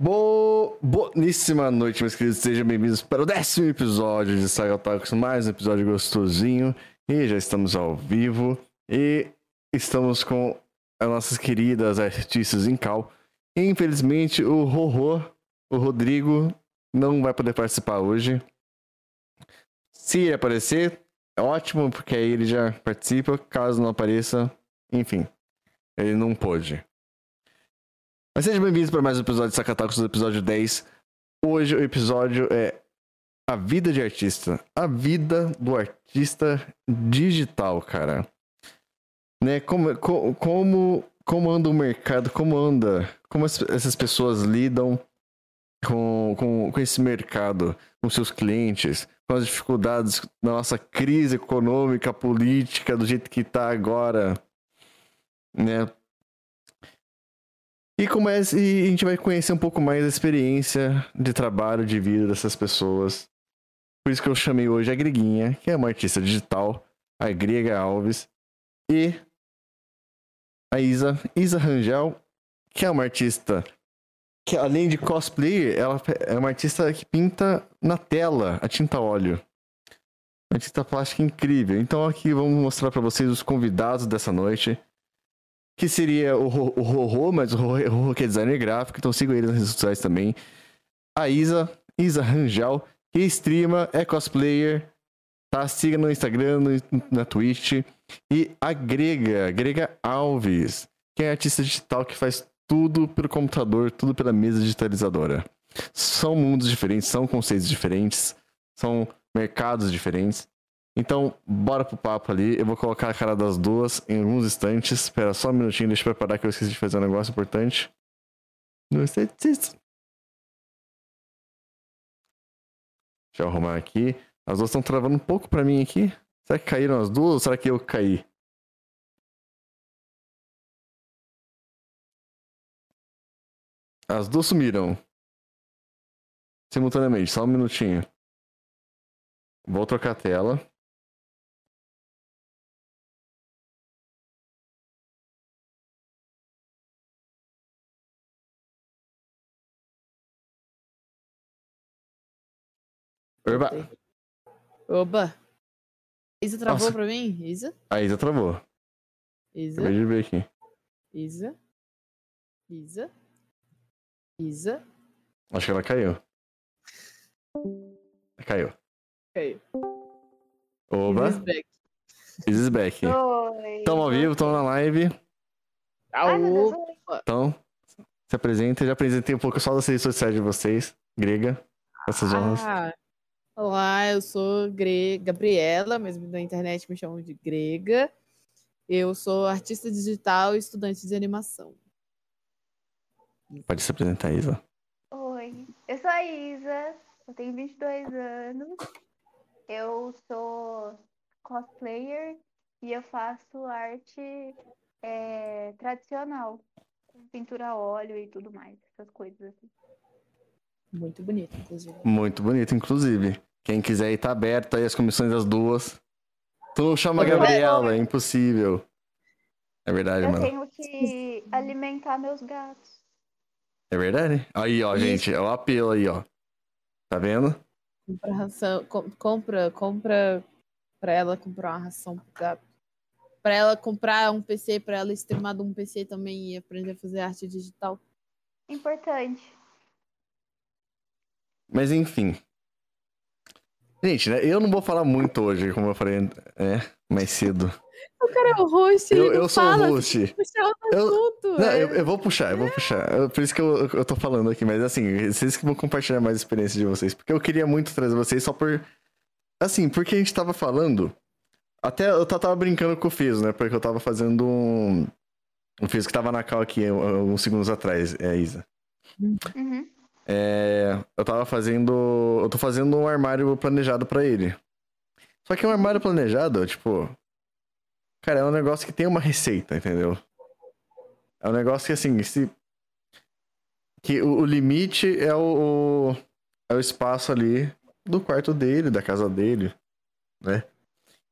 Bo... Boníssima noite, meus queridos. Sejam bem-vindos para o décimo episódio de Saga Otakus, mais um episódio gostosinho. E já estamos ao vivo. E estamos com as nossas queridas artistas em cal. Infelizmente, o Rorô, o Rodrigo, não vai poder participar hoje. Se ele aparecer, é ótimo, porque aí ele já participa. Caso não apareça, enfim, ele não pôde. Mas sejam bem-vindos para mais um episódio de Sacatacos, episódio 10. Hoje o episódio é a vida de artista. A vida do artista digital, cara. Né? Como, como, como anda o mercado, como anda, como essas pessoas lidam com, com, com esse mercado, com seus clientes, com as dificuldades da nossa crise econômica, política, do jeito que está agora, né? E, como é, e a gente vai conhecer um pouco mais a experiência de trabalho, de vida dessas pessoas. Por isso que eu chamei hoje a Greguinha, que é uma artista digital, a Grega Alves, e a Isa, Isa Rangel, que é uma artista que além de cosplayer, ela é uma artista que pinta na tela a tinta óleo. Uma artista plástica incrível. Então aqui vamos mostrar para vocês os convidados dessa noite que seria o, Rorô, mas o Rorô que é designer gráfico, então sigam ele nas redes sociais também. A Isa, Isa Rangel, que streama, é cosplayer, tá? Siga no Instagram, no, na Twitch. E a Grega, Grega Alves, que é artista digital que faz tudo pelo computador, tudo pela mesa digitalizadora. São mundos diferentes, são conceitos diferentes, são mercados diferentes. Então, bora pro papo ali. Eu vou colocar a cara das duas em alguns instantes. Espera só um minutinho, deixa eu preparar que eu esqueci de fazer um negócio importante. No Deixa eu arrumar aqui. As duas estão travando um pouco pra mim aqui. Será que caíram as duas ou será que eu caí? As duas sumiram. Simultaneamente, só um minutinho. Vou trocar a tela. Oba. Oba. Isa travou Nossa. pra mim? Isa? A Isa travou. Isa. Acabei de ver aqui. Isa. Isa. Isa. Acho que ela caiu. Caiu. Caiu. Oba. Isis back. Isis back. Oi. Tamo ao vivo, tamo na live. Então, se apresenta. Já apresentei um pouco só das redes sociais de vocês. Grega. Essas honras. Olá, eu sou Gre... Gabriela, mas na internet me chamam de Grega. Eu sou artista digital e estudante de animação. Pode se apresentar, Isa. Oi, eu sou a Isa, eu tenho 22 anos. Eu sou cosplayer e eu faço arte é, tradicional, pintura a óleo e tudo mais, essas coisas assim. Muito bonito, inclusive. Muito bonito, inclusive. Quem quiser ir, tá aberto aí as comissões das duas. Tu não chama a Gabriela, é impossível. É verdade, eu mano. Eu tenho que alimentar meus gatos. É verdade? Aí, ó, Isso. gente, é o apelo aí, ó. Tá vendo? Compra ração, com, compra, compra pra ela comprar uma ração pro gato. Pra ela comprar um PC, pra ela streamar de um PC também e aprender a fazer arte digital. Importante. Mas enfim, Gente, né, eu não vou falar muito hoje, como eu falei é, mais cedo. O cara é o host, eu, eu sou fala, o host. Eu, não, é... eu, eu, vou puxar, eu vou puxar. Por isso que eu, eu tô falando aqui, mas assim, vocês que vão compartilhar mais experiência de vocês. Porque eu queria muito trazer vocês só por. Assim, porque a gente tava falando. Até eu tava brincando com o Fiz, né? Porque eu tava fazendo um. O Fiz que tava na cal aqui uns segundos atrás, é a Isa. Uhum. É, eu tava fazendo. Eu tô fazendo um armário planejado para ele. Só que um armário planejado, tipo. Cara, é um negócio que tem uma receita, entendeu? É um negócio que assim, se. Que o, o limite é o, o, é o espaço ali do quarto dele, da casa dele, né?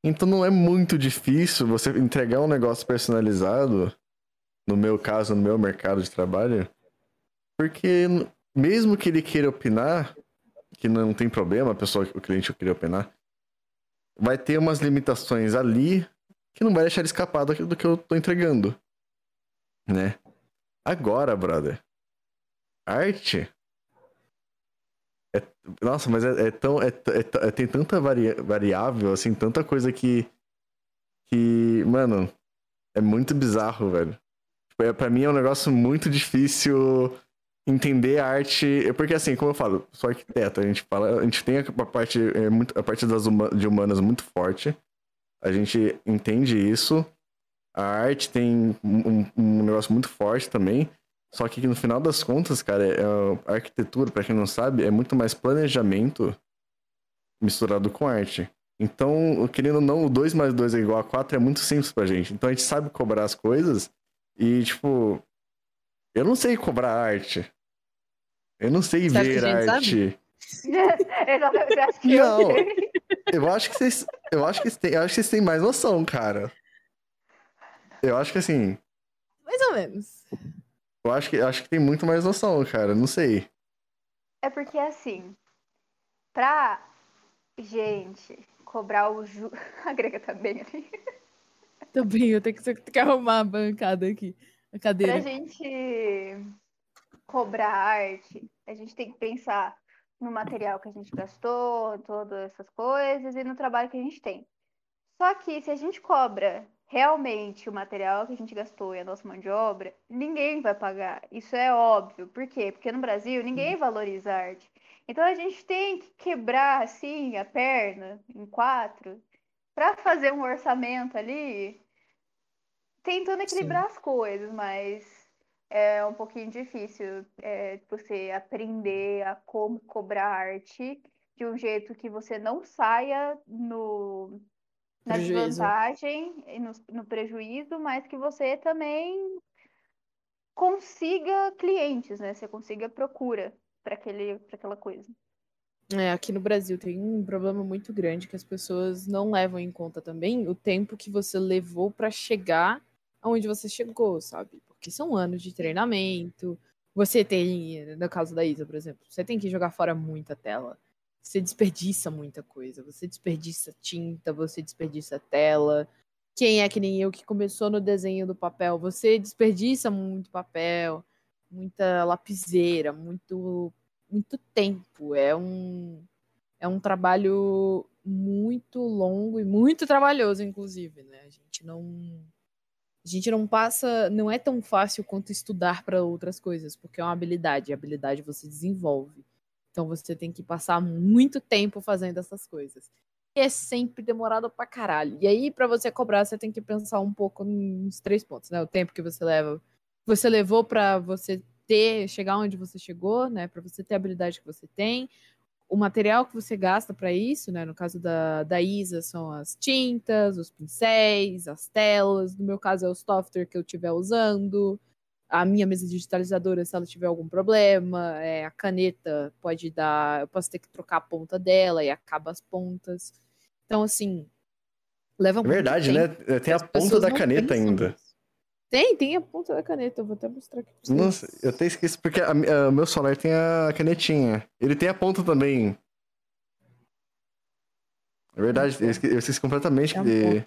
Então não é muito difícil você entregar um negócio personalizado, no meu caso, no meu mercado de trabalho, porque mesmo que ele queira opinar, que não tem problema, a pessoa, o cliente querer opinar, vai ter umas limitações ali que não vai deixar ele escapar do, que eu tô entregando. Né? Agora, brother, arte. É, nossa, mas é, é tão. É, é, tem tanta vari, variável, assim, tanta coisa que. Que, mano, é muito bizarro, velho. Tipo, é, pra mim é um negócio muito difícil entender a arte. Porque assim, como eu falo, sou arquiteto, a gente fala, a gente tem a parte, é, a parte das uma, de humanas muito forte. A gente entende isso. A arte tem um, um negócio muito forte também. Só que no final das contas, cara, é, a arquitetura, para quem não sabe, é muito mais planejamento misturado com arte. Então, querendo ou não, o 2 mais 2 é igual a 4 é muito simples pra gente. Então a gente sabe cobrar as coisas e, tipo, eu não sei cobrar arte. Eu não sei Você ver arte. não, eu acho que vocês. Eu acho que vocês têm, eu acho que vocês têm mais noção, cara. Eu acho que assim. Mais ou menos. Eu acho que, eu acho que tem muito mais noção, cara. Não sei. É porque assim, pra gente cobrar o ju... A Grega tá bem ali. Também, eu tenho que, tenho que arrumar a bancada aqui. A cadeira. Pra gente cobrar arte, a gente tem que pensar no material que a gente gastou, todas essas coisas, e no trabalho que a gente tem. Só que se a gente cobra realmente o material que a gente gastou e a nossa mão de obra, ninguém vai pagar. Isso é óbvio. Por quê? Porque no Brasil ninguém valoriza a arte. Então a gente tem que quebrar assim a perna em quatro para fazer um orçamento ali, tentando equilibrar Sim. as coisas, mas é um pouquinho difícil é, você aprender a como cobrar arte de um jeito que você não saia no na prejuízo. desvantagem e no, no prejuízo, mas que você também consiga clientes, né? Você consiga procura para aquela coisa. É, aqui no Brasil tem um problema muito grande que as pessoas não levam em conta também o tempo que você levou para chegar aonde você chegou, sabe? Porque são anos de treinamento. Você tem, no caso da Isa, por exemplo, você tem que jogar fora muita tela você desperdiça muita coisa. Você desperdiça tinta, você desperdiça tela. Quem é que nem eu que começou no desenho do papel? Você desperdiça muito papel, muita lapiseira, muito muito tempo. É um é um trabalho muito longo e muito trabalhoso, inclusive, né? A gente não a gente não passa, não é tão fácil quanto estudar para outras coisas, porque é uma habilidade, a habilidade você desenvolve. Então você tem que passar muito tempo fazendo essas coisas. E é sempre demorado pra caralho. E aí, para você cobrar, você tem que pensar um pouco nos três pontos, né? O tempo que você leva, você levou para você ter, chegar onde você chegou, né? Para você ter a habilidade que você tem, o material que você gasta para isso, né? No caso da, da Isa, são as tintas, os pincéis, as telas. No meu caso, é o software que eu estiver usando a minha mesa digitalizadora, se ela tiver algum problema, é, a caneta pode dar, eu posso ter que trocar a ponta dela e acaba as pontas. Então, assim, leva é muito Verdade, né? Tem a ponta da caneta ainda. Tem, tem a ponta da caneta, eu vou até mostrar aqui pra vocês. Nossa, eu até esqueci, porque o meu celular tem a canetinha. Ele tem a ponta também. É verdade, eu esqueci, eu esqueci completamente de...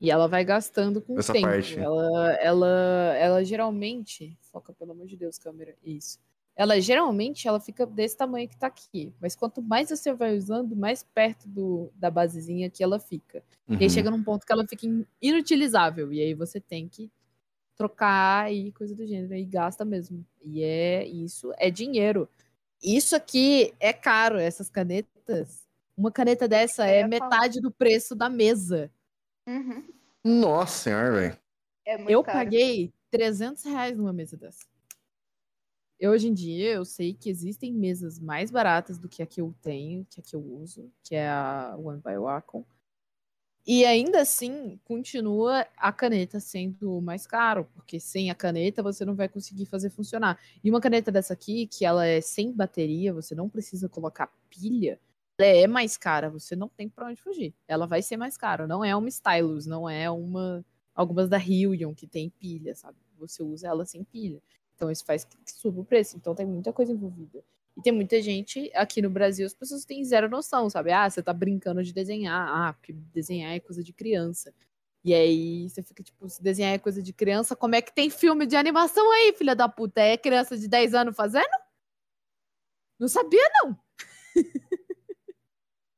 E ela vai gastando com Essa o tempo. Parte. Ela, ela, ela geralmente. Foca, pelo amor de Deus, câmera. Isso. Ela geralmente ela fica desse tamanho que tá aqui. Mas quanto mais você vai usando, mais perto do, da basezinha que ela fica. Uhum. E aí uhum. chega num ponto que ela fica inutilizável. E aí você tem que trocar e coisa do gênero. E gasta mesmo. E é isso, é dinheiro. Isso aqui é caro, essas canetas. Uma caneta dessa é metade do preço da mesa. Uhum. Nossa senhora, velho. É eu caro. paguei 300 reais numa mesa dessa. Eu, hoje em dia, eu sei que existem mesas mais baratas do que a que eu tenho, que a que eu uso, que é a One by Wacom. E ainda assim, continua a caneta sendo mais caro, porque sem a caneta você não vai conseguir fazer funcionar. E uma caneta dessa aqui, que ela é sem bateria, você não precisa colocar pilha, ela é mais cara, você não tem para onde fugir. Ela vai ser mais cara, não é uma stylus, não é uma algumas da Hillion que tem pilha, sabe? Você usa ela sem pilha. Então isso faz que suba o preço. Então tem muita coisa envolvida. E tem muita gente aqui no Brasil, as pessoas têm zero noção, sabe? Ah, você tá brincando de desenhar. Ah, porque desenhar é coisa de criança. E aí você fica tipo, se desenhar é coisa de criança, como é que tem filme de animação aí, filha da puta? É criança de 10 anos fazendo? Não sabia, não.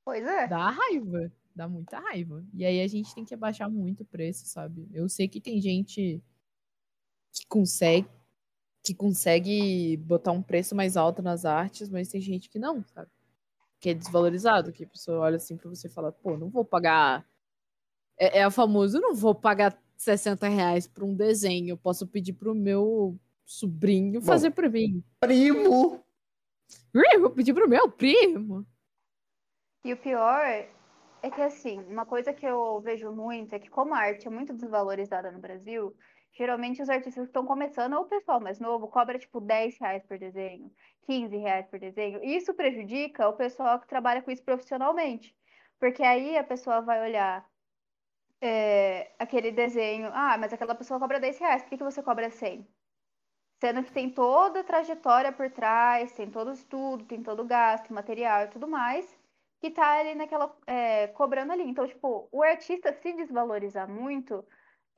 Pois é. Dá raiva. Dá muita raiva. E aí a gente tem que abaixar muito o preço, sabe? Eu sei que tem gente que consegue que consegue botar um preço mais alto nas artes, mas tem gente que não, sabe? Que é desvalorizado, que a pessoa olha assim pra você e fala, pô, não vou pagar. É, é a famosa, eu não vou pagar 60 reais por um desenho. Eu posso pedir pro meu sobrinho Bom. fazer pra mim. Primo! Eu vou pedir pro meu primo. E o pior é que, assim, uma coisa que eu vejo muito é que, como a arte é muito desvalorizada no Brasil, geralmente os artistas que estão começando, ou o pessoal mais novo, cobra tipo 10 reais por desenho, 15 reais por desenho. Isso prejudica o pessoal que trabalha com isso profissionalmente. Porque aí a pessoa vai olhar é, aquele desenho, ah, mas aquela pessoa cobra 10 reais, por que, que você cobra 100? Sendo que tem toda a trajetória por trás, tem todo o estudo, tem todo o gasto, material e tudo mais, que tá ali naquela, é, cobrando ali. Então, tipo, o artista se desvalorizar muito,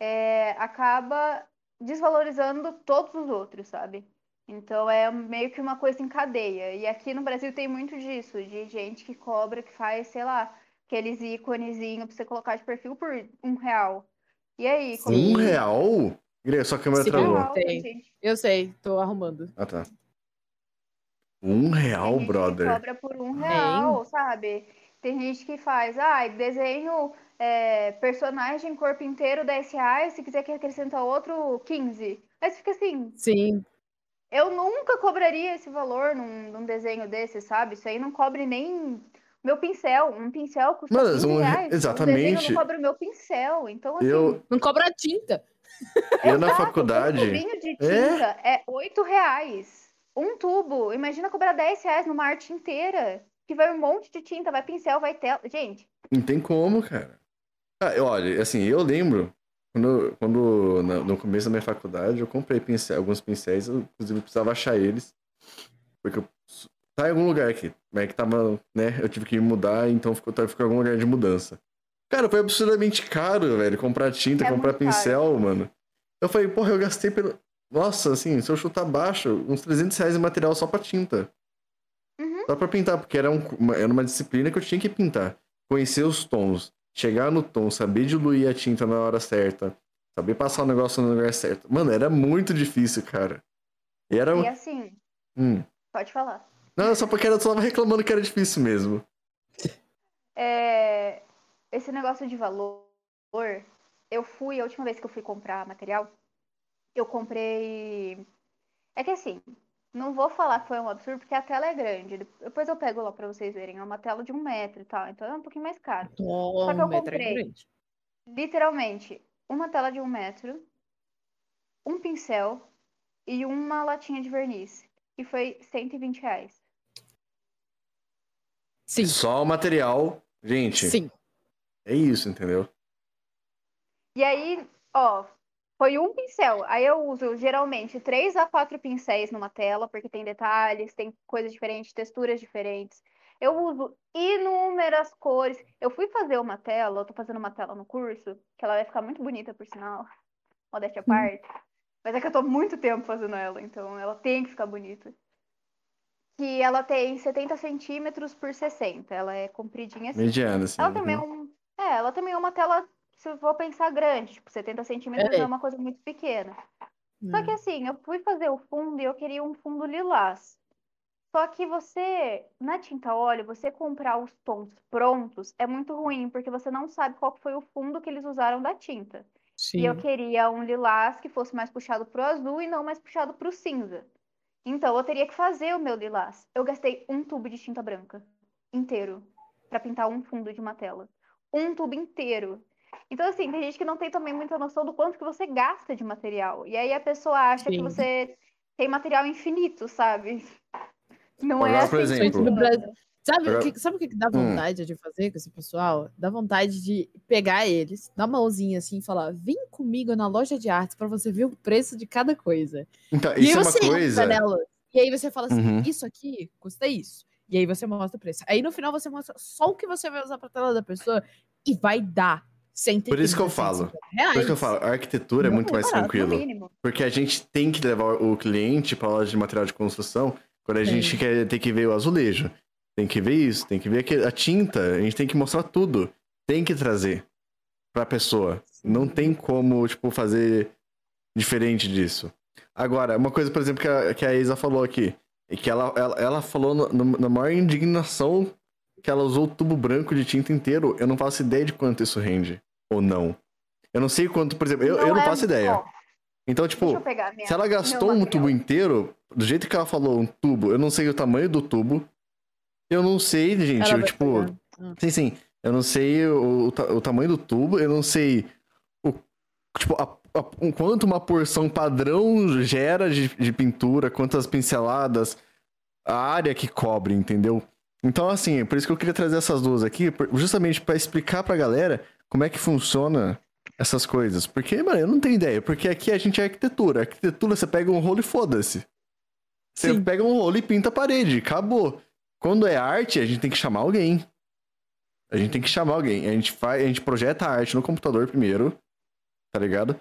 é, acaba desvalorizando todos os outros, sabe? Então é meio que uma coisa em cadeia. E aqui no Brasil tem muito disso, de gente que cobra, que faz, sei lá, aqueles íconezinhos pra você colocar de perfil por um real. E aí, como Um que- real? Gre, sua câmera Sim. travou. real, Tem. gente. Eu sei, tô arrumando. Ah, tá. Um real, Tem gente que brother. cobra por um real, sabe? Tem gente que faz, ah, desenho é, personagem corpo inteiro 10 reais, se quiser que acrescenta outro, 15. Aí você fica assim, Sim, eu nunca cobraria esse valor num, num desenho desse, sabe? Isso aí não cobre nem meu pincel. Um pincel custa 15 um re- reais. Um exatamente. não cobra o meu pincel. Então, assim, Eu, não cobra tinta. eu na faculdade. Um tubinho de tinta é 8 reais. Um tubo. Imagina cobrar 10 reais numa arte inteira. Que vai um monte de tinta, vai pincel, vai tela. Gente, Não tem como, cara. Ah, eu- olha, assim, eu lembro quando, quando no começo da minha faculdade eu comprei pincel, alguns pincéis, eu inclusive precisava achar eles. Porque eu, tá em algum lugar aqui. Mas é que tava, né? Eu tive que mudar, então ficou, tá- ficou em algum lugar de mudança. Cara, foi absurdamente caro, velho, comprar tinta, É comprar muito caro. pincel, mano. Eu falei, porra, eu gastei pelo. Nossa, assim, se eu chutar baixo, uns 300 reais em material só pra tinta. Uhum. Só pra pintar, porque era, um- uma, era uma disciplina que eu tinha que pintar. Conhecer os tons, chegar no tom, saber diluir a tinta na hora certa, saber passar o negócio no lugar certo. Mano, era muito difícil, cara. E era. e assim, Hum. pode falar. Não, só porque eu tava reclamando que era difícil mesmo. É, esse negócio de valor, eu fui, a última vez que eu fui comprar material, eu comprei. É que assim, não vou falar que foi um absurdo, porque a tela é grande. Depois eu pego lá pra vocês verem. É uma tela de um metro e tal, então é um pouquinho mais caro. Toma, que eu um é comprei. grande. Literalmente, uma tela de um metro, um pincel e uma latinha de verniz. E foi 120 reais. Sim, Só o material. Gente, sim. é isso, entendeu? E aí, ó, foi um pincel. Aí eu uso geralmente três a quatro pincéis numa tela, porque tem detalhes, tem coisas diferentes, texturas diferentes. Eu uso inúmeras cores. Eu fui fazer uma tela, eu tô fazendo uma tela no curso, que ela vai ficar muito bonita, por sinal. Modéstia à parte. Mas é que eu tô muito tempo fazendo ela, então ela tem que ficar bonita. Que ela tem 70 centímetros por 60. Ela é compridinha assim. Mediana, assim. Ela também é uhum. um. É, ela também é uma tela, se eu for pensar grande, tipo, 70 centímetros É. é uma coisa muito pequena. Só que Hum. assim, eu fui fazer o fundo e eu queria um fundo lilás. Só que você, na tinta óleo, você comprar os tons prontos é muito ruim, porque você não sabe qual foi o fundo que eles usaram da tinta. Sim. E eu queria um lilás que fosse mais puxado pro azul e não mais puxado pro cinza. Então eu teria que fazer o meu lilás. Eu gastei um tubo de tinta branca inteiro pra pintar um fundo de uma tela. Um tubo inteiro. Então, assim, tem gente que não tem também muita noção do quanto que você gasta de material. E aí a pessoa acha que Sim. você tem material infinito, sabe? Não Agora, é por assim que exemplo-. Brasil- Sabe, o que, sabe o que que dá Hum. vontade de fazer com esse pessoal? Dá vontade de pegar eles, dar uma mãozinha assim e falar: vem comigo na loja de artes pra você ver o preço de cada coisa. Então, e isso é uma coisa. nela. E aí você fala assim: Uhum. isso aqui custa isso. E aí você mostra o preço. Aí no final você mostra só o que você vai usar pra tela da pessoa e vai dar 130, Por isso que eu falo. 150 Reais. Por isso que eu falo, a arquitetura é muito é mais barato, tranquilo. Porque a gente tem que levar o cliente pra loja de material de construção quando a Tem. gente quer ter que ver o azulejo. Tem que ver isso, tem que ver a tinta, a gente tem que mostrar tudo. Tem que trazer pra pessoa. Não tem como, tipo, fazer diferente disso. Agora, uma coisa, por exemplo, que a, que a Isa falou aqui, e que ela, ela, ela falou no- no- na maior indignação que ela usou o tubo branco de tinta inteiro. Eu não faço ideia de quanto isso rende. Ou não. Eu não sei quanto, por exemplo, eu, eu não é- faço ideia. Então, tipo, se ela gastou um tubo inteiro, do jeito que ela falou, um tubo, eu não sei o tamanho do tubo. Eu não sei, gente, Ela eu, tipo. pegar. Sim, sim. Eu não sei o, o, o tamanho do tubo, eu não sei o. Tipo, a, o quanto uma porção padrão gera de, de pintura, quantas pinceladas, a área que cobre, entendeu? Então, assim, por isso que eu queria trazer essas duas aqui, justamente pra explicar pra galera como é que funciona essas coisas. Porque, mano, eu não tenho ideia. Porque aqui a gente é arquitetura. Arquitetura, você pega um rolo e foda-se. Você Sim. pega um rolo e pinta a parede. Acabou. Quando é arte, a gente tem que chamar alguém. A gente tem que chamar alguém. A gente, faz, a gente projeta a arte no computador primeiro. Tá ligado?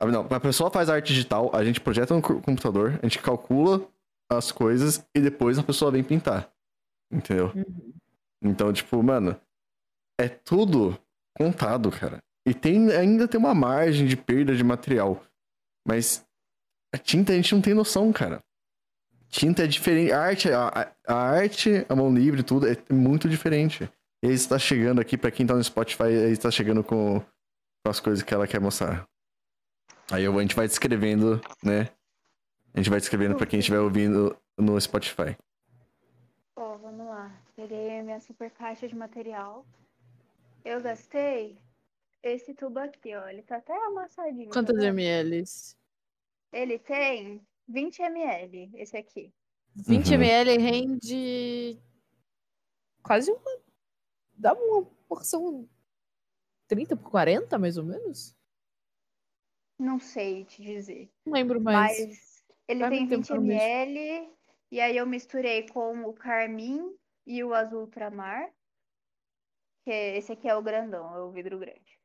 Ah, Não, a pessoa faz arte digital, a gente projeta no co- computador, a gente calcula as coisas e depois a pessoa vem pintar. Entendeu? Uhum. Então, tipo, mano, é tudo contado, cara. E tem, ainda tem uma margem de perda de material. Mas a tinta a gente não tem noção, cara. Tinta é diferente. A arte, a, a- arte, a mão livre, tudo é muito diferente. E aí está chegando aqui, pra quem tá no Spotify, aí está chegando com, com as coisas que ela quer mostrar. Aí eu- a gente vai descrevendo, né? A gente vai descrevendo pra quem estiver ouvindo no Spotify. Ó, vamos lá. Peguei a minha super caixa de material. Eu gastei esse tubo aqui, ó. Ele tá até amassadinho. tá Quantas vendo? mLs? Ele tem 20 ml, esse aqui. 20 Uhum. ml rende quase uma. Dá uma porção 30 por 40, mais ou menos? Não sei te dizer. Não lembro mais. Mas ele faz tem muito tempo 20 que eu não vejo. ml. E aí eu misturei com o carmim e o azul ultramar. Que é- esse aqui é o grandão, é o vidro grande.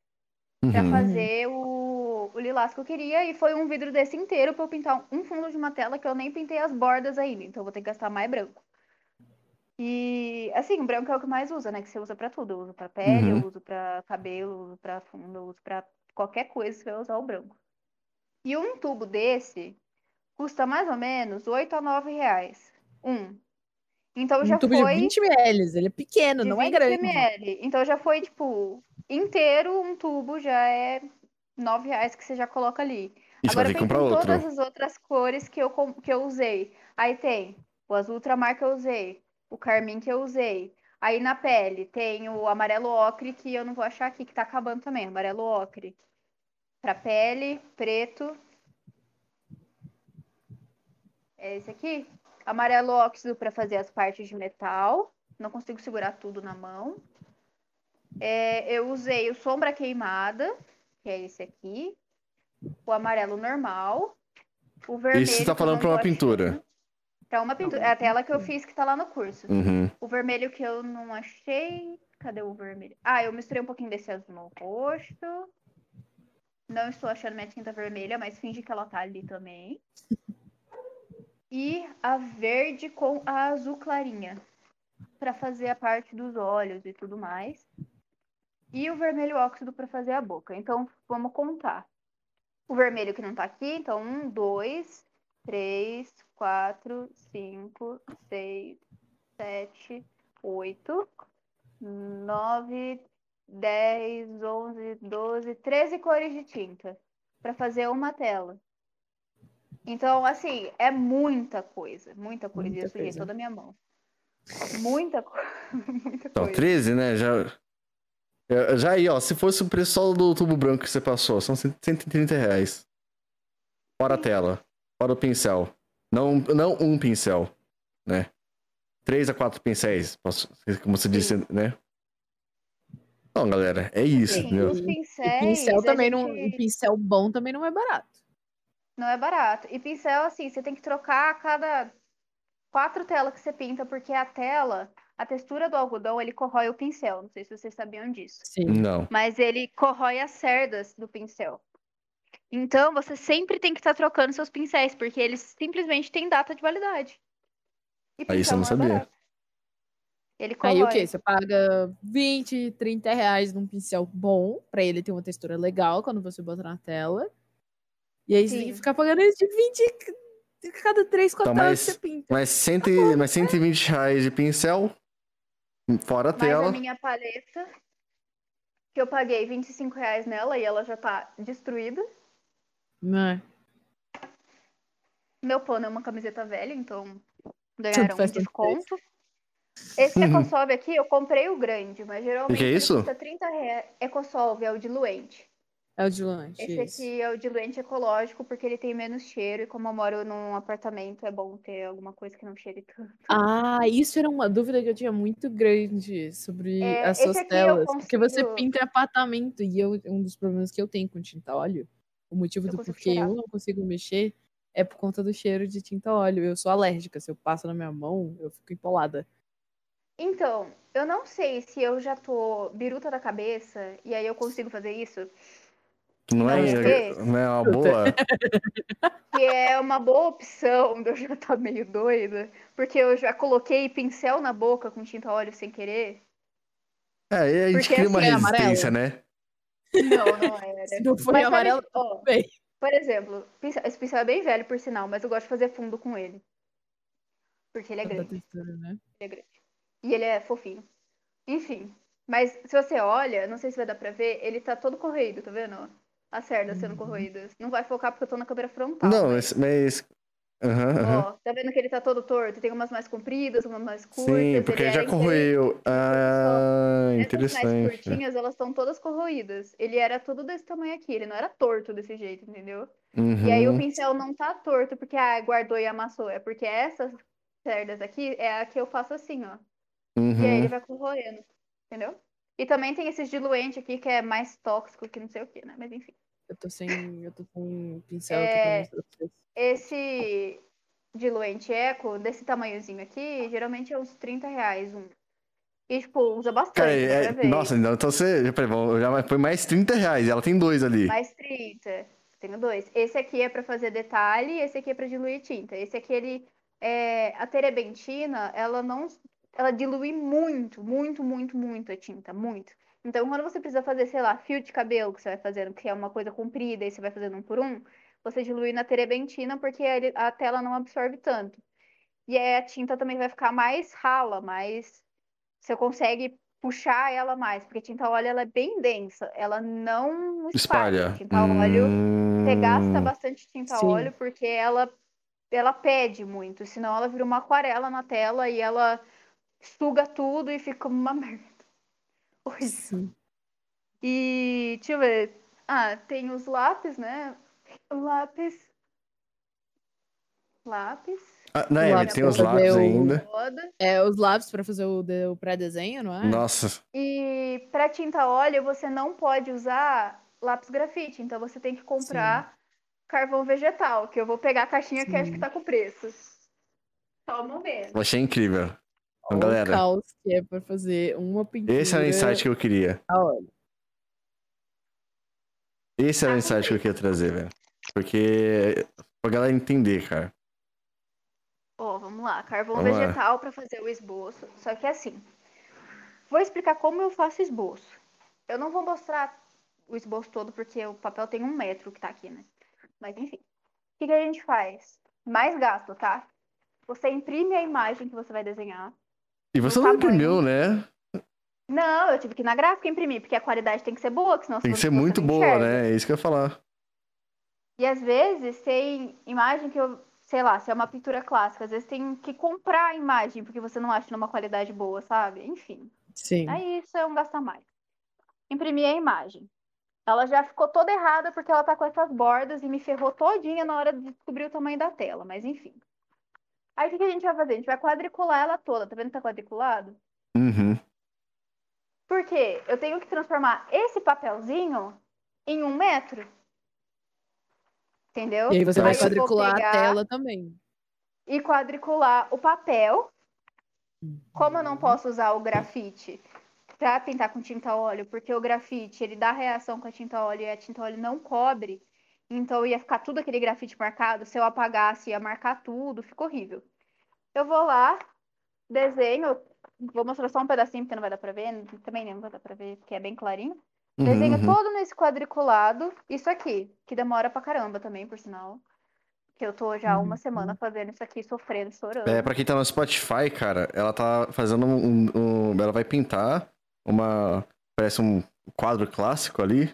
Pra Uhum. fazer o, o lilás que eu queria. E foi um vidro desse inteiro pra eu pintar um fundo de uma tela que eu nem pintei as bordas ainda. Então eu vou ter que gastar mais branco. E assim, o branco é o que mais usa, né? Que você usa pra tudo. Eu uso pra pele, Uhum. eu uso pra cabelo, eu uso pra fundo, eu uso pra qualquer coisa, você vai usar o branco. E um tubo desse custa mais ou menos 8 a 9 reais. Um. Então já um tubo foi de 20 ml, ele é pequeno, de não é 20 grande. ml. Então já foi, tipo, inteiro um tubo já é 9 reais que você já coloca ali. Vai Agora ter que pensa comprar em outro. todas as outras cores que eu, com- que eu usei. Aí tem o azul ultramar que eu usei, o carmim que eu usei. Aí na pele tem o amarelo ocre, que eu não vou achar aqui, que tá acabando também. Amarelo ocre. Pra pele, preto. É esse aqui. Amarelo óxido para fazer as partes de metal. Não consigo segurar tudo na mão. É, eu usei o sombra queimada, que é esse aqui. O amarelo normal. O vermelho. Isso você tá falando tô uma pintura. Pra uma pintura. É a tela que eu fiz que tá lá no curso. Uhum. O vermelho que eu não achei. Cadê o vermelho? Ah, eu misturei um pouquinho desse azul no rosto. Não estou achando minha tinta vermelha, mas finge que ela tá ali também. E a verde com a azul clarinha. Pra fazer a parte dos olhos e tudo mais. E o vermelho óxido pra fazer a boca. Então, vamos contar. O vermelho que não tá aqui, então, um, dois, três, quatro, cinco, seis, sete, oito, nove, dez, onze, doze, treze cores de tinta para fazer uma tela. Então, assim, é muita coisa, muita coisa. Muita eu sujei coisa. toda a minha mão. Muita, co... muita Então, coisa. 13, né? Já. já- aí, ó, se fosse o preço só do tubo branco que você passou, são 130 reais. Fora a tela, fora o pincel. Não, não um pincel, né? três a quatro pincéis, posso, como você disse, né? Então, galera, é isso, Sim, entendeu? os pincéis. pincel a também não. gente- Um pincel bom também não é barato. Não é barato. E pincel, assim, você tem que trocar a cada quatro telas que você pinta, porque a tela, a textura do algodão, ele corrói o pincel. Não sei se vocês sabiam disso. Sim. Não. Mas ele corrói as cerdas do pincel. Então, você sempre tem que estar trocando seus pincéis, porque eles simplesmente têm data de validade. E Ah, isso eu não é sabia. barato. Ele corrói. Aí o quê? Você paga 20, 30 reais num pincel bom, pra ele ter uma textura legal quando você bota na tela. E aí você tem que Sim. ficar pagando isso de 20 a cada 3, 4 Então, mas- que você pinta. Mas, cento, e- mas 120 reais de pincel, fora a Mas a tela. minha paleta, que eu paguei 25 reais nela e ela já tá destruída. Né? Meu pano é uma camiseta velha, então ganharam um desconto. Esse Ecosolve aqui, eu comprei o grande, mas geralmente que é isso? custa 30 reais. Ecosolve é o diluente. É o lanche. Esse isso. aqui é o diluente ecológico porque ele tem menos cheiro e como eu moro num apartamento, é bom ter alguma coisa que não cheire tanto. Ah, isso era uma dúvida que eu tinha muito grande sobre É, as suas telas. Porque você consigo- pinta em apartamento e eu, um dos problemas que eu tenho com tinta óleo, o motivo Eu do consigo porquê cheirar. eu não consigo mexer é por conta do cheiro de tinta óleo. Eu sou alérgica. Se eu passo na minha mão, eu fico empolada. Então, eu não sei se eu já tô biruta da cabeça e aí eu consigo fazer isso, não, é, Não, é uma boa. que é uma boa opção eu já estar meio doida, porque eu já coloquei pincel na boca com tinta óleo sem querer. É, aí a gente Porque cria uma assim é amarelo. resistência, né? Não, não era. Se não for Mas sabe, amarelo, ó, bem. por exemplo, pincel- esse pincel é bem velho, por sinal, mas eu gosto de fazer fundo com ele. Porque ele é grande. textura, né? Ele é grande. E ele é fofinho. Enfim. Mas se você olha, não sei se vai dar pra ver, ele tá todo corroído, tá vendo? As cerdas sendo Uhum. corroídas. Não vai focar porque eu tô na câmera frontal. Não, mas, mas. Aham, aham. Ó, tá vendo que ele tá todo torto? Tem umas mais compridas, umas mais curtas. Sim, porque ele já era corroeu. Ah, Essas mais interessante. curtinhas, elas estão todas corroídas. Ele era todo desse tamanho aqui, ele não era torto desse jeito, entendeu? E aí o Uhum. pincel não tá torto porque ah, guardou e amassou. É porque essas cerdas aqui é a que eu faço assim, ó. E aí ele Uhum. vai corroendo, entendeu? E também tem esses diluente aqui que é mais tóxico que não sei o que, né? Mas enfim. Eu tô sem, eu tô com um pincel É, aqui pra mostrar pra vocês. Esse diluente eco, desse tamanhozinho aqui, geralmente é uns 30 reais um. E, tipo, usa bastante, é- nossa, então então você já, já foi mais 30 reais. Ela tem dois ali. Mais 30. Tenho dois. Esse aqui é pra fazer detalhe e esse aqui é pra diluir tinta. Esse aqui, ele. É, a terebentina, ela não. Ela dilui muito, muito, muito, muito a tinta. Muito. Então, quando você precisa fazer, sei lá, fio de cabelo que você vai fazendo, que é uma coisa comprida e você vai fazendo um por um, você dilui na terebentina porque a tela não absorve tanto. E aí a tinta também vai ficar mais rala, mais. Você consegue puxar ela mais, porque tinta óleo ela é bem densa, ela não espalha. Espalha. Tinta óleo, você gasta Hum, bastante tinta Sim. óleo porque ela ela pede muito, senão ela vira uma aquarela na tela e ela suga tudo e fica uma merda. Horrível. Sim. E deixa eu ver. Ah, tem os lápis, né? Lápis. Lápis. Ah, não, é, Lápis tem os lápis o- ainda. É, os lápis pra fazer o, de- o pré-desenho, não é? Nossa. E para tinta óleo, você não pode usar lápis grafite, então você tem que comprar carvão vegetal, que eu vou pegar a caixinha que acho que Sim. tá com preço. Só um momento. Eu achei incrível. Então, o galera, caos que é pra fazer uma pintura. esse era o insight que eu queria. a. Esse era o insight que eu queria trazer, velho. Porque. Pra galera entender, cara. Ó, vamos lá, carvão Vamos lá. vegetal para fazer o esboço. Só que assim, vou explicar como eu faço esboço. Eu não vou mostrar o esboço todo porque o papel tem um metro que tá aqui, né? Mas enfim, o que, que a gente faz? Mais gasto, tá? Você imprime a imagem que você vai desenhar. E você não imprimiu, né? Não, eu tive que ir na gráfica imprimir, porque a qualidade tem que ser boa, que senão Tem que ser muito não boa, enxerga. né? É isso que eu ia falar. E às vezes tem imagem que eu, sei lá, se é uma pintura clássica, às vezes tem que comprar a imagem porque você não acha numa qualidade boa, sabe? Enfim. Sim. Aí isso é um gasto a mais. Imprimi a imagem. Ela já ficou toda errada porque ela tá com essas bordas e me ferrou todinha na hora de descobrir o tamanho da tela, mas enfim. Aí o que, que a gente vai fazer? A gente vai quadricular ela toda. Tá vendo que tá quadriculado? Uhum. Por quê? Eu tenho que transformar esse papelzinho em um metro. Entendeu? E aí você vai Aí eu vou quadricular pegar- a tela também. E quadricular o papel. Como eu não Uhum. posso usar o grafite pra pintar com tinta óleo, porque o grafite ele dá reação com a tinta óleo e a tinta óleo não cobre, então ia ficar tudo aquele grafite marcado. Se eu apagasse, ia marcar tudo, ficou horrível. Eu vou lá, desenho, vou mostrar só um pedacinho porque não vai dar pra ver, também não vai dar pra ver porque é bem clarinho. Uhum, Desenho uhum. todo nesse quadriculado, isso aqui, que demora pra caramba também, por sinal. Que eu tô já uma Uhum. semana fazendo isso aqui, sofrendo, chorando. É, pra quem tá no Spotify, cara, ela tá fazendo um, um- Ela vai pintar uma. Parece um quadro clássico ali,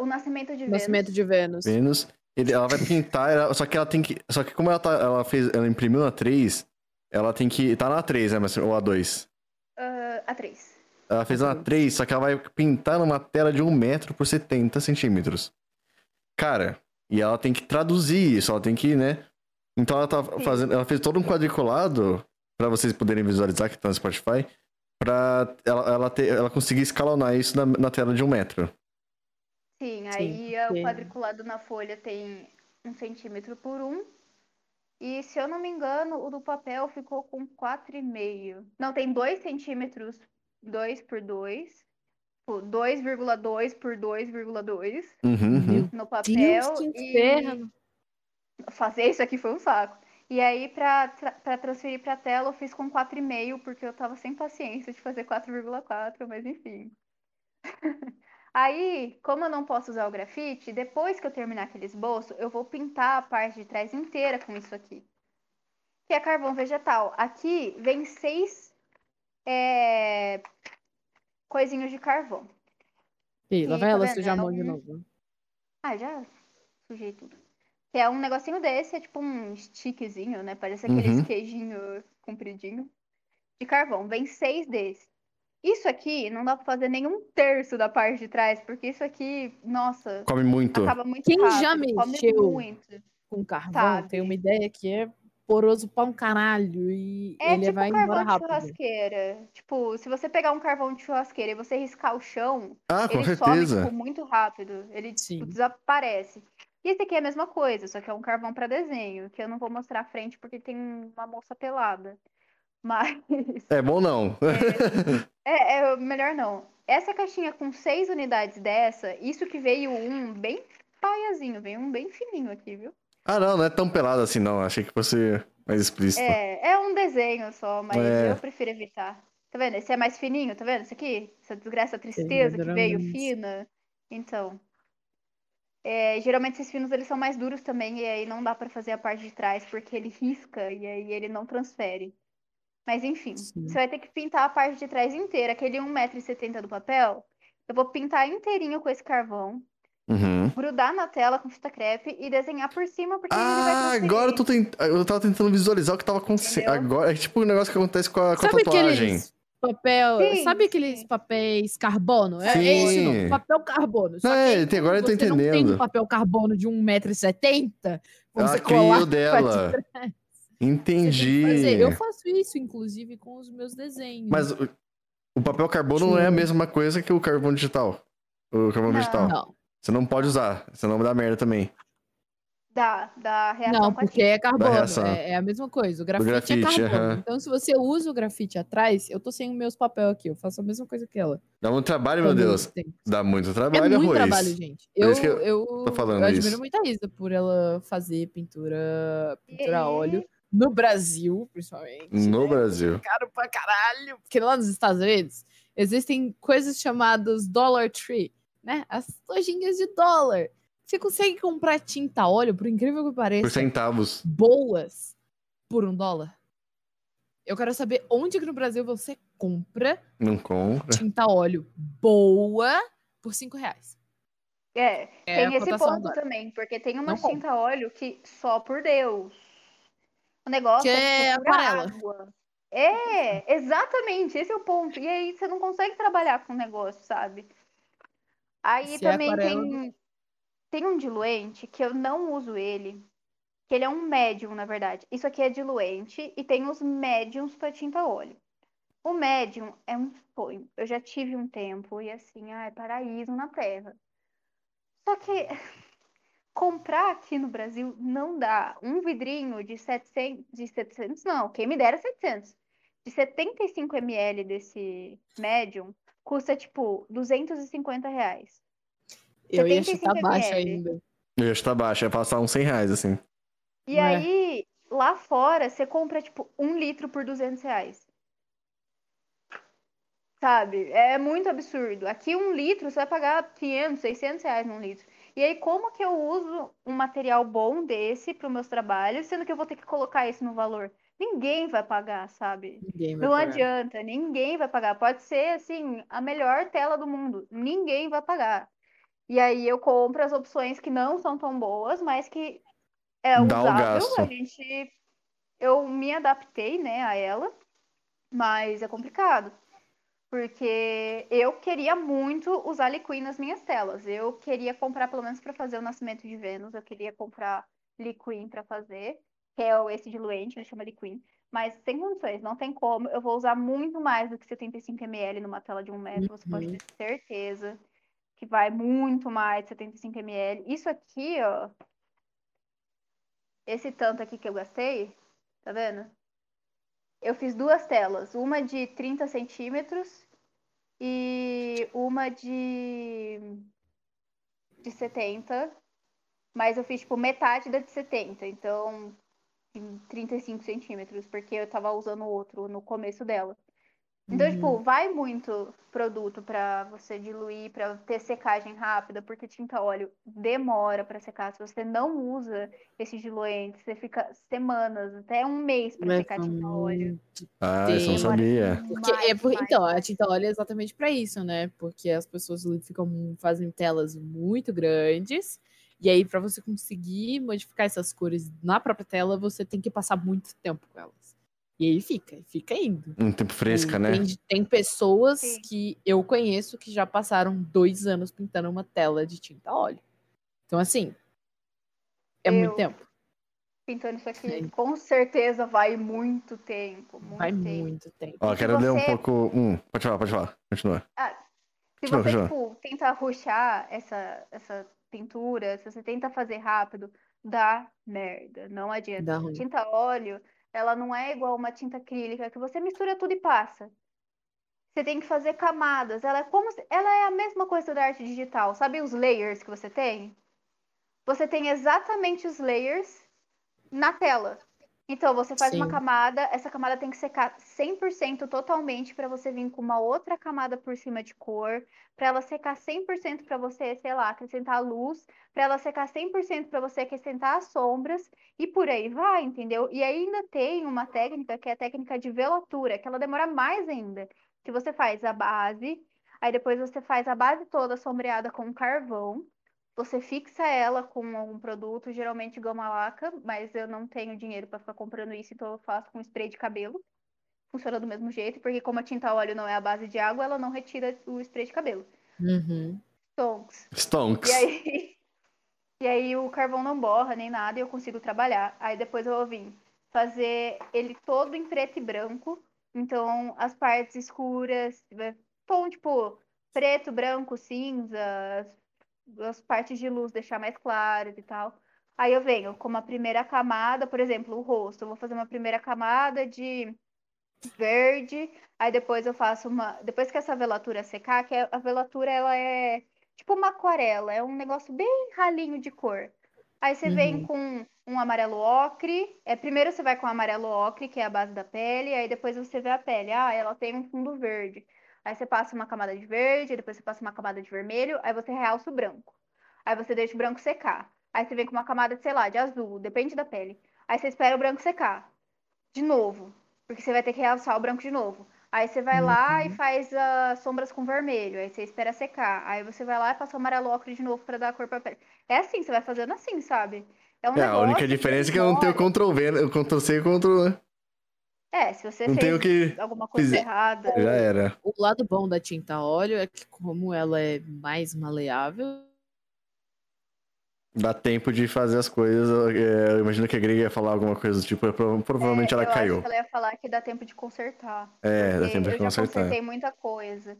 o Nascimento de Vênus. Nascimento de Vênus. Vênus. Ele- ela vai pintar, ela- só que ela tem que. Só que como ela, tá, ela fez. Ela imprimiu na 3, ela tem que. Tá na 3, né? Mas, ou a 2. Ah, a 3. Ela fez na 3, só que ela vai pintar numa tela de 1 metro por 70 centímetros. Cara, e ela tem que traduzir isso, ela tem que, né? Então ela tá fazendo. Ela fez todo um quadriculado pra vocês poderem visualizar que tá no Spotify. Pra ela, ela, ter, ela conseguir escalonar isso na, na tela de 1 metro. Sim, Sim, aí é, porque- o quadriculado na folha tem um centímetro por um. E se eu não me engano, o do papel ficou com 4,5. Não, tem 2 centímetros, 2 por 2. 2,2 por 2,2 Uhum, uhum. no papel. Deus, que e inferno. fazer isso aqui foi um saco. E aí, pra, tra- pra transferir pra tela, eu fiz com 4,5, porque eu tava sem paciência de fazer 4,4, mas enfim. Aí, como eu não posso usar o grafite, depois que eu terminar aquele esboço, eu vou pintar a parte de trás inteira com isso aqui. Que é carvão vegetal. Aqui vem seis é, coisinhos de carvão. Ih, lá vai tá ela sujar a mão de novo. Ah, já sujei tudo. Que é um negocinho desse, é tipo um stickzinho, né? Parece aqueles Uhum. queijinho compridinho de carvão. Vem seis desses. Isso aqui não dá pra fazer nenhum terço da parte de trás, porque isso aqui, nossa, Come muito. acaba muito Quem rápido, já come mexeu? muito. Com carvão, Sabe? tem uma ideia que é poroso pra um caralho e É ele tipo vai embora carvão de rápido. churrasqueira. Tipo, se você pegar um carvão de churrasqueira e você riscar o chão, Ah, com ele some certeza. tipo, muito rápido. Ele tipo, desaparece. E esse aqui é a mesma coisa, só que é um carvão para desenho, que eu não vou mostrar à frente porque tem uma moça pelada. Mas É bom não. é, é melhor não. Essa caixinha com seis unidades dessa, isso que veio um bem paiazinho, veio um bem fininho aqui, viu? ah, não, não é tão pelado assim, não. Achei que fosse mais explícito. É, é um desenho só, mas É. eu prefiro evitar. Tá vendo? Esse é mais fininho, tá vendo? Esse aqui? Essa desgraça, tristeza que veio fina. Então. É, geralmente esses finos eles são mais duros também, e aí não dá pra fazer a parte de trás, porque ele risca e aí ele não transfere. Mas enfim, Sim. você vai ter que pintar a parte de trás inteira, aquele 1,70m do papel. Eu vou pintar inteirinho com esse carvão, Uhum. grudar na tela com fita crepe e desenhar por cima, porque ele vai Ah, agora eu tô tent... eu tava tentando visualizar o que tava acontecendo. Agora é tipo um negócio que acontece com a, com a Sabe tatuagem. aqueles papel, Sim, sabe aqueles sim. papéis carbono? É, é Sim. esse o nome, papel carbono. Só É, que agora eu tô você não tem entendendo. um papel carbono de 1,70m, Ela você colar dela. Entendi. Eu faço isso, inclusive, com os meus desenhos. Mas o, o papel carbono não é a mesma coisa que o carvão digital. O carvão Não. vegetal. Não, Você não pode usar, senão dá merda também. Dá, dá reação não, porque é carbono, é, é a mesma coisa. O grafite, grafite, é carbono. Então, se você usa o grafite atrás, eu tô sem os meus papéis aqui, eu faço a mesma coisa que ela. Dá muito trabalho, meu Deus. tem- Dá muito É trabalho, muito arroz. trabalho, gente. Por Eu, eu eu, tô falando eu admiro isso. muito a Isa por ela fazer pintura, pintura a óleo no Brasil, principalmente. No né? Brasil. Caro pra caralho. Porque lá nos Estados Unidos existem coisas chamadas Dollar Tree, né? As lojinhas de dólar. Você consegue comprar tinta a óleo, por incrível que Por pareça, centavos. boas por um dólar. Eu quero saber onde que no Brasil você compra Não compra. tinta a óleo boa por cinco reais. É, É tem esse ponto agora. também, porque tem uma Não compra. tinta óleo que só por Deus. O negócio Que é tipo, pura aquarela. água. É, exatamente, esse é o ponto. E aí você não consegue trabalhar com o negócio, sabe? Aí Se é também aquarela- tem, tem um diluente que eu não uso ele. que ele é um médium, na verdade. Isso aqui é diluente e tem os médiums para tinta óleo. O médium é um sonho. Eu já tive um tempo e assim, ah, é paraíso na Terra. Só que comprar aqui no Brasil não dá. Um vidrinho de 700, de 700 não, quem me dera 700. De 75 ml desse médium custa tipo 250 reais. Eu ia chutar 75 baixo ainda. Eu ia estar baixo, ia passar uns 100 reais, assim. E É. aí, lá fora, você compra tipo um litro por 200 reais. Sabe? É muito absurdo. Aqui um litro você vai pagar 500, 600 reais num litro. E aí, como que eu uso um material bom desse para os meus trabalhos, sendo que eu vou ter que colocar isso no valor? Ninguém vai pagar, sabe? Ninguém vai Não pagar. adianta, ninguém vai pagar. Pode ser, assim, a melhor tela do mundo. Ninguém vai pagar. E aí eu compro as opções que não são tão boas, mas que é usável. A gente. Eu me adaptei, né, a ela, mas é complicado. Porque eu queria muito usar Liquid nas minhas telas. Eu queria comprar, pelo menos para fazer o nascimento de Vênus, eu queria comprar Liquid para fazer, que é esse diluente, ele chama Liquid. Mas sem condições, não tem como. Eu vou usar muito mais do que 75 ml numa tela de um metro, você pode Uhum. ter certeza que vai muito mais de 75 ml. Isso aqui, ó, esse tanto aqui que eu gastei, tá vendo? Eu fiz duas telas, uma de 30 centímetros e uma de, de 70, mas eu fiz tipo metade da de 70, então em 35 centímetros, porque eu tava usando outro no começo dela. Então, Uhum. tipo, vai muito produto pra você diluir, pra ter secagem rápida, porque tinta óleo demora pra secar. Se você não usa esse diluente, você fica semanas, até um mês pra secar Leva tinta óleo. muito Ah, isso não tempo. sabia. Porque Mais, é por- mais. então, a tinta óleo é exatamente pra isso, né? Porque as pessoas ficam fazem telas muito grandes e aí pra você conseguir modificar essas cores na própria tela, você tem que passar muito tempo com elas. E aí fica, fica indo. Um tempo fresca, E né? Tem, tem pessoas Sim. que eu conheço que já passaram dois anos pintando uma tela de tinta óleo. Então, assim, é muito Eu- tempo. Pintando isso aqui, Sim. com certeza vai muito tempo. Muito Vai tempo. muito tempo. Ó, quero ler um você- pouco. Hum, pode falar, pode falar. Continua. Se Continua, você, continua. tipo, tenta ruxar essa, essa pintura, se você tenta fazer rápido, dá merda. Não adianta. Dá ruim. Tinta óleo, ela não é igual uma tinta acrílica que você mistura tudo e passa. Você tem que fazer camadas. Ela é como se- ela é a mesma coisa da arte digital. Sabe os layers que você tem? Você tem exatamente os layers na tela. Então você faz uma Sim. camada, essa camada tem que secar 100% totalmente para você vir com uma outra camada por cima de cor, para ela secar 100% para você, sei lá, acrescentar luz, para ela secar 100% para você acrescentar as sombras e por aí vai, entendeu? E ainda tem uma técnica que é a técnica de velatura, que ela demora mais ainda. Que você faz a base, aí depois você faz a base toda sombreada com carvão. Você fixa ela com algum produto, geralmente gama laca, mas eu não tenho dinheiro para ficar comprando isso, então eu faço com spray de cabelo. Funciona do mesmo jeito, porque como a tinta óleo não é a base de água, ela não retira o spray de cabelo. Uhum. Tonks. Stonks. E aí, e aí o carvão não borra nem nada e eu consigo trabalhar. Aí depois eu vou vir fazer ele todo em preto e branco. Então as partes escuras, vai- tom tipo preto, branco, cinza, as, partes de luz deixar mais claras e tal. Aí eu venho com uma primeira camada, por exemplo, o rosto. Eu vou fazer uma primeira camada de verde, aí depois eu faço uma. Depois que essa velatura secar, que a velatura ela é tipo uma aquarela, é um negócio bem ralinho de cor. Aí você vem Uhum. com um amarelo ocre. É, primeiro você vai com o amarelo ocre, que é a base da pele, aí depois você vê a pele. Ah, ela tem um fundo verde. Aí você passa uma camada de verde, depois você passa uma camada de vermelho, aí você realça o branco. Aí você deixa o branco secar. Aí você vem com uma camada de, sei lá, de azul, depende da pele. Aí você espera o branco secar. De novo. Porque você vai ter que realçar o branco de novo. Aí você vai lá e Uhum. faz as sombras com vermelho. Aí você espera secar. Aí você vai lá e passa o amarelo ocre de novo pra dar a cor pra pele. É assim, você vai fazendo assim, sabe? É um É, a única diferença é que eu não tenho. Ctrl V, Ctrl C e Ctrl V. É, se você Não fez que. alguma coisa fizer. errada. Já era. O lado bom da tinta óleo é que, como ela é mais maleável, Dá tempo de fazer as coisas. é, Eu imagino que a Greg ia falar alguma coisa do tipo, prova- provavelmente É, ela eu caiu. acho que ela ia falar que dá tempo de consertar. É, dá tempo de eu já consertar. consertei muita coisa.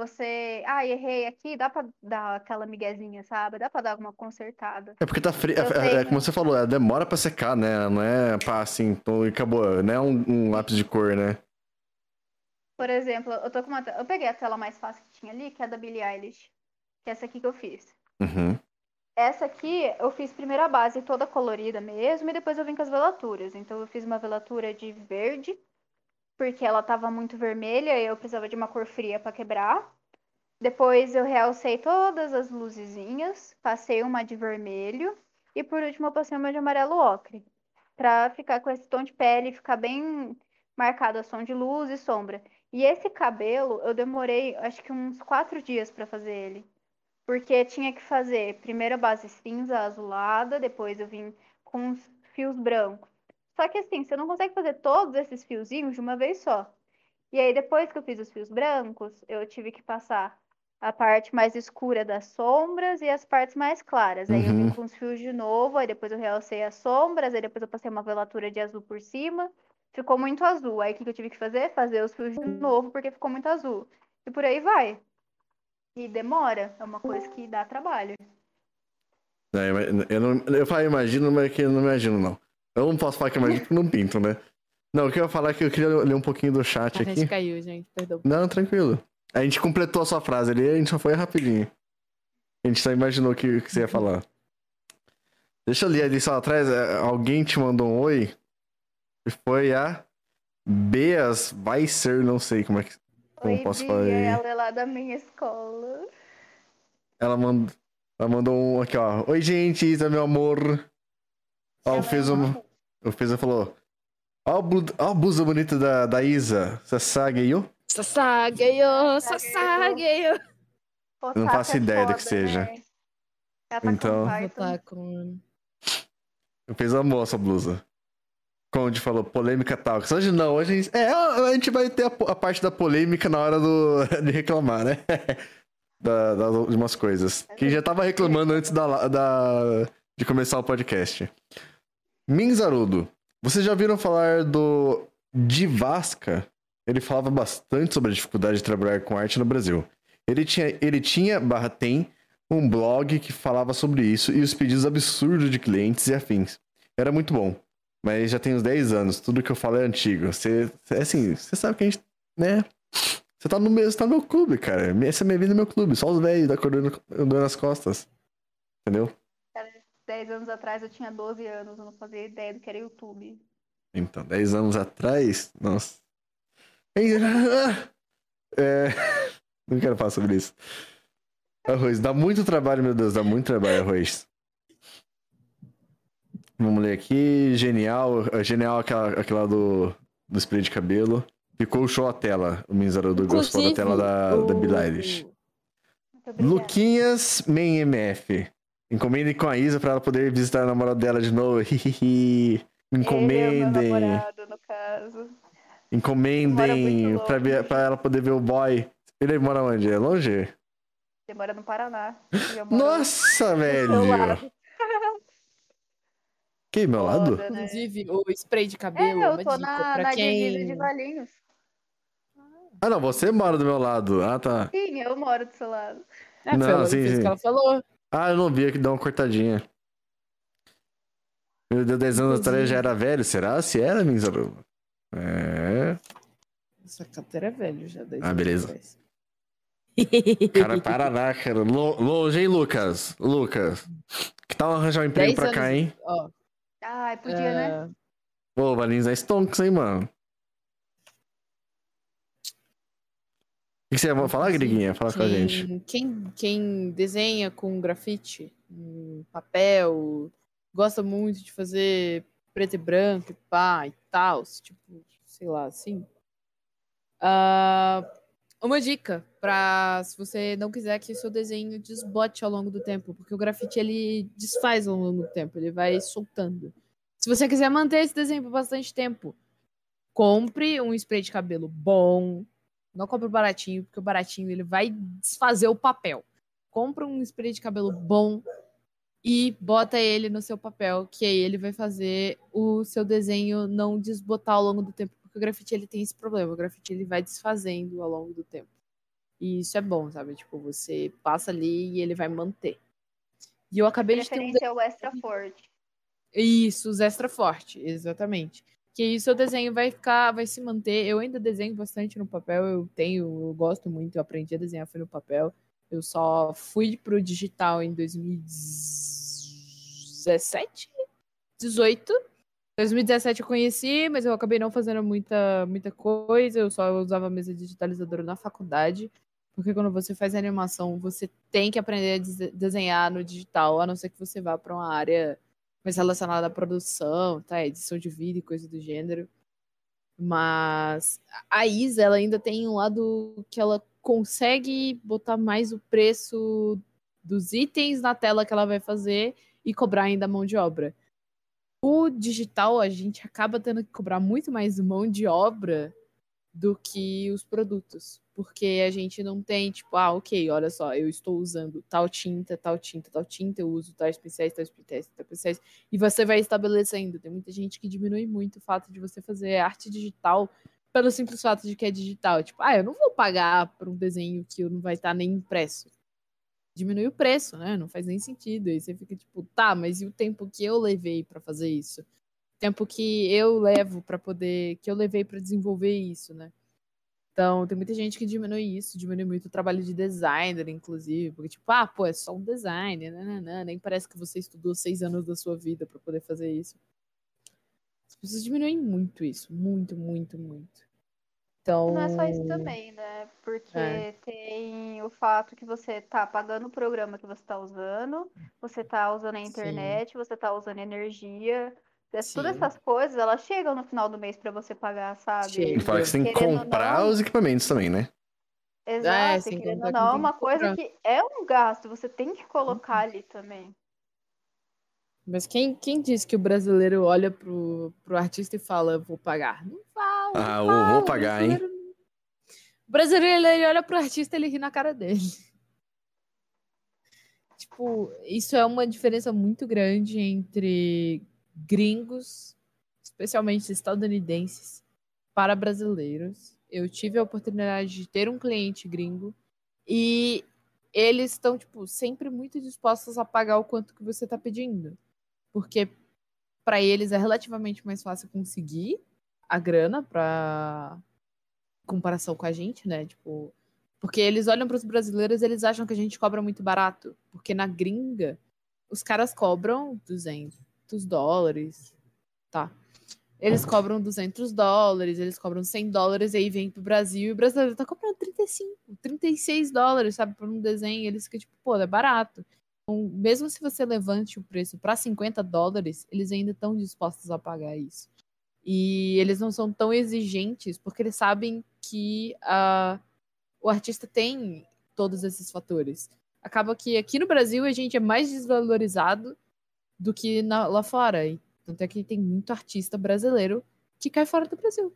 Você, ah, errei aqui, dá pra dar aquela miguezinha, sabe? Dá pra dar alguma consertada. É porque tá frio. É, é tenho- como você falou, ela demora pra secar, né? Não é pá, assim, e acabou. Não é um, um lápis de cor, né? Por exemplo, eu tô com uma, eu peguei a tela mais fácil que tinha ali, que é a da Billie Eilish, que é essa aqui que eu fiz. Uhum. Essa aqui eu fiz primeiro a base toda colorida mesmo e depois eu vim com as velaturas. Então eu fiz uma velatura de verde, porque ela tava muito vermelha e eu precisava de uma cor fria para quebrar. Depois eu realcei todas as luzezinhas, passei uma de vermelho e por último eu passei uma de amarelo ocre, para ficar com esse tom de pele, ficar bem marcado a som de luz e sombra. E esse cabelo eu demorei acho que uns quatro dias para fazer ele. Porque tinha que fazer primeiro a base cinza azulada, depois eu vim com os fios brancos. Só que assim, você não consegue fazer todos esses fiozinhos de uma vez só. E aí, depois que eu fiz os fios brancos, eu tive que passar a parte mais escura das sombras e as partes mais claras. Aí eu vim Uhum. com os fios de novo, aí depois eu realcei as sombras, aí depois eu passei uma velatura de azul por cima. Ficou muito azul. Aí o que eu tive que fazer? Fazer os fios de novo, porque ficou muito azul. E por aí vai. E demora. É uma coisa que dá trabalho. É, eu, não, eu imagino, mas que eu não imagino, não. Eu não posso falar que eu imagino porque eu não pinto, né? Não, o que eu ia falar é que eu queria ler um pouquinho do chat A aqui. gente caiu, gente, perdão. Não, tranquilo. A gente completou a sua frase ali, a gente só foi rapidinho. A gente só imaginou o que, que você ia falar. Deixa eu ler ali só atrás. é, Alguém te mandou um oi? E foi a Beas Weiser, não sei como é que. Como Oi, posso Bia, falar aí? ela é lá da minha escola. Ela mandou, ela mandou um aqui, ó. Oi, gente, Isa, meu amor. Ó, o Ela fez é um. O falou. Ó, a a blusa bonita da, da Isa. Sasageyo, Sasageyo. Pô, Eu não Sasha faço é ideia do que seja. né? Tá Então- Python. tá. Eu fiz amor essa blusa. Conde falou, polêmica tal. Hoje não, hoje a gente, é, a gente vai ter a, a parte da polêmica na hora do, de reclamar, né? Da, da- de umas coisas. Que já tava reclamando antes da, da, de começar o podcast. Minzarudo, vocês já viram falar do Divasca? Ele falava bastante sobre a dificuldade de trabalhar com arte no Brasil. Ele tinha, ele tinha, barra tem, um blog que falava sobre isso e os pedidos absurdos de clientes e afins. Era muito bom. Mas já tem uns 10 anos, tudo que eu falo é antigo. Você, assim, você sabe que a gente, né? Você tá no meu, tá no meu clube, cara. Essa é minha vida, meu clube. Só os velhos da andando nas costas. Entendeu? 10 anos atrás eu tinha 12 anos, eu não fazia ideia do que era YouTube. Então, 10 anos atrás, nossa. É, não quero falar sobre isso. Arroz, dá muito trabalho, meu Deus, dá muito trabalho, arroz. Vamos ler aqui. Genial, genial aquela, aquela do, do spray de cabelo. Ficou show a tela. O Minzarudo gostou da tela da, da Billie. Luquinhas Main MF. Encomendem com a Isa pra ela poder visitar a namorada dela de novo. Ele é o meu Encomendem. namorado, no caso. Encomendem pra, ver, pra ela poder ver o boy. Ele mora onde? É longe? Ele mora no Paraná. eu Nossa, do velho! Que, meu lado? Foda, né? Inclusive, o spray de É, cabelo, eu uma tô dica na, na divisa quem... de Valinhos. Ah, não, você mora do meu lado. Ah, tá. Sim, eu moro do seu lado. É, Não, foi sim, sim. que ela falou. Ah, eu não vi aqui dar uma cortadinha. Meu Deus, 10 anos atrás já era velho. Será? Se era, Minzaru? É. Essa carteira é velho já. dez Ah, anos beleza. Cara, Paraná, cara. Lo- Longe, hein, Lucas? Lucas. Que tal arranjar um emprego pra anos- cá, hein? Ó, Ai, podia, né? é, Pô, Valinhos é Stonks, hein, mano? O que você ia falar, Griguinha? Fala com a gente. quem, quem, desenha com grafite, em papel, gosta muito de fazer preto e branco, pá, e tal, tipo, sei lá, assim. Ah, uma dica para se você não quiser que seu desenho desbote ao longo do tempo, porque o grafite ele desfaz ao longo do tempo, ele vai soltando. Se você quiser manter esse desenho por bastante tempo, compre um spray de cabelo bom, não compre o baratinho, porque o baratinho ele vai desfazer o papel. Compra um spray de cabelo bom e bota ele no seu papel, que aí ele vai fazer o seu desenho não desbotar ao longo do tempo, porque o grafite ele tem esse problema, o grafite ele vai desfazendo ao longo do tempo. E isso é bom, sabe? Tipo, você passa ali e ele vai manter. E eu acabei de ter um Referência ao extra forte. isso, os extra forte, exatamente. Que aí seu desenho vai ficar, vai se manter. Eu ainda desenho bastante no papel, eu tenho, eu gosto muito, eu aprendi a desenhar foi no papel. Eu só fui pro digital em 2017, 18. 2017 eu conheci, mas eu acabei não fazendo muita, muita coisa. Eu só usava a mesa digitalizadora na faculdade. Porque quando você faz animação, você tem que aprender a des- desenhar no digital, a não ser que você vá para uma área mais relacionada à produção, tá? Edição de vídeo e coisa do gênero. Mas a Isa, ela ainda tem um lado que ela consegue botar mais o preço dos itens na tela que ela vai fazer e cobrar ainda mão de obra. O digital, a gente acaba tendo que cobrar muito mais mão de obra do que os produtos. Porque a gente não tem, tipo, ah, ok, olha só, eu estou usando tal tinta, tal tinta, tal tinta, eu uso tais pincéis, tais pincéis, tais pincéis, e você vai estabelecendo. Tem muita gente que diminui muito o fato de você fazer arte digital pelo simples fato de que é digital. Tipo, ah, eu não vou pagar por um desenho que não vai estar nem impresso. Diminui o preço, né? Não faz nem sentido. Aí você fica tipo, tá, mas e o tempo que eu levei para fazer isso? tempo que eu levo para poder, que eu levei para desenvolver isso, né? Então, tem muita gente que diminui isso, diminui muito o trabalho de designer, inclusive, porque tipo, ah, pô, é só um design, nananã, nem parece que você estudou seis anos da sua vida para poder fazer isso. As pessoas diminuem muito isso, muito, muito, muito. Então, não é só isso também, né? Porque É. tem o fato que você tá pagando o programa que você tá usando, você tá usando a Sim. internet, você tá usando energia. Ess- Todas Sim. essas coisas, elas chegam no final do mês pra você pagar, sabe? Chega. E fala que você tem que comprar não- os equipamentos também, né? Exato, e querendo ou não, é uma coisa cobrar. que é um gasto, você tem que colocar ali também. Mas quem, quem disse que o brasileiro olha pro, pro artista e fala, vou pagar? Não fala. não Ah, fala, vou pagar, hein? brasileiro- O brasileiro, ele olha pro artista e ele ri na cara dele. Tipo, isso é uma diferença muito grande entre gringos, especialmente estadunidenses, para brasileiros. Eu tive a oportunidade de ter um cliente gringo e eles estão, tipo, sempre muito dispostos a pagar o quanto que você está pedindo. Porque para eles é relativamente mais fácil conseguir a grana para comparação com a gente, né? Tipo, porque eles olham para os brasileiros, eles acham que a gente cobra muito barato, porque na gringa os caras cobram 200 dólares, tá? Eles cobram 200 dólares, eles cobram 100 dólares e aí vem pro Brasil e o brasileiro tá cobrando 35, 36 dólares, sabe, por um desenho, eles ficam tipo, pô, é barato. Então, mesmo se você levante o preço para 50 dólares, eles ainda estão dispostos a pagar isso. E eles não são tão exigentes porque eles sabem que ah, o artista tem todos esses fatores. Acaba que aqui no Brasil a gente é mais desvalorizado do que na- lá fora. E tanto é que tem muito artista brasileiro que cai fora do Brasil.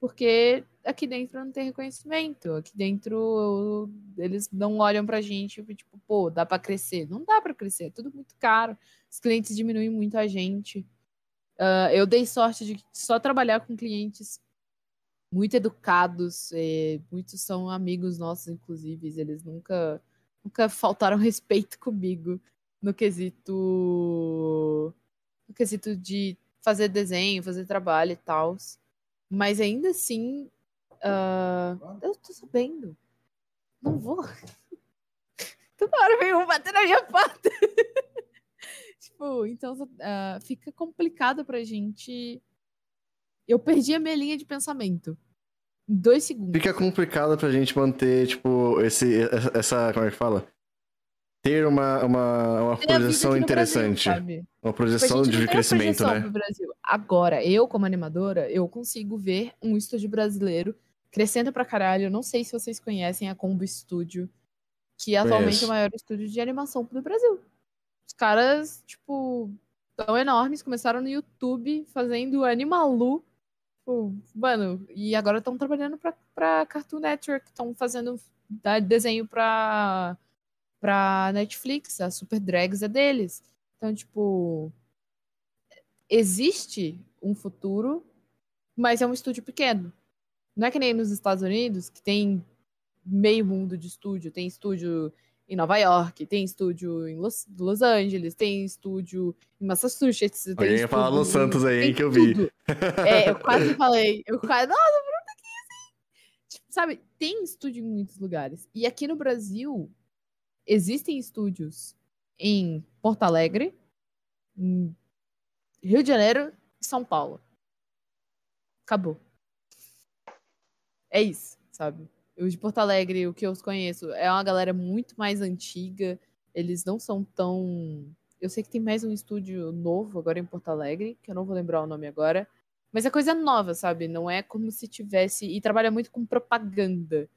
Porque aqui dentro não tem reconhecimento. Aqui dentro eles não olham pra gente tipo, pô, dá pra crescer. Não dá pra crescer, é tudo muito caro. Os clientes diminuem muito a gente. Ah, eu dei sorte de só trabalhar com clientes muito educados, eh, muitos são amigos nossos, inclusive, eles nunca, nunca faltaram respeito comigo no quesito, no quesito de fazer desenho, fazer trabalho e tal. Mas ainda assim, ah, eu tô sabendo. Não vou. Toda hora vem um bater na minha porta. tipo, então ah, fica complicado pra gente. Eu perdi a minha linha de pensamento. Em dois segundos. Fica complicado pra gente manter, tipo, esse, essa, como é que fala? Ter uma, uma, uma projeção interessante. Brasil, uma Tipo, projeção de crescimento, projeção né? Brasil. Agora, eu, como animadora, eu consigo ver um estúdio brasileiro crescendo pra caralho. Eu não sei se vocês conhecem a Combo Studio, que atualmente Conheço. é o maior estúdio de animação do Brasil. Os caras, tipo, tão enormes, começaram no YouTube fazendo Animalu. Tipo, mano, e agora estão trabalhando pra, pra Cartoon Network, estão fazendo desenho pra, pra Netflix, a Super Drags é deles. Então, tipo, existe um futuro, mas é um estúdio pequeno. Não é que nem nos Estados Unidos, que tem meio mundo de estúdio. Tem estúdio em Nova York, tem estúdio em Los, Los Angeles, tem estúdio em Massachusetts. Tem Alguém ia falar Los Santos aí, hein, que eu vi. É, eu quase falei. Eu quase. Nossa, Bruno, tá aqui assim. Tipo, sabe, tem estúdio em muitos lugares. E aqui no Brasil, existem estúdios em Porto Alegre, em Rio de Janeiro e São Paulo. Acabou. É isso, sabe? Os de Porto Alegre, o que eu conheço, é uma galera muito mais antiga. Eles não são tão. Eu sei que tem mais um estúdio novo agora em Porto Alegre, que eu não vou lembrar o nome agora. Mas é coisa nova, sabe? Não é como se tivesse. E trabalha muito com propaganda.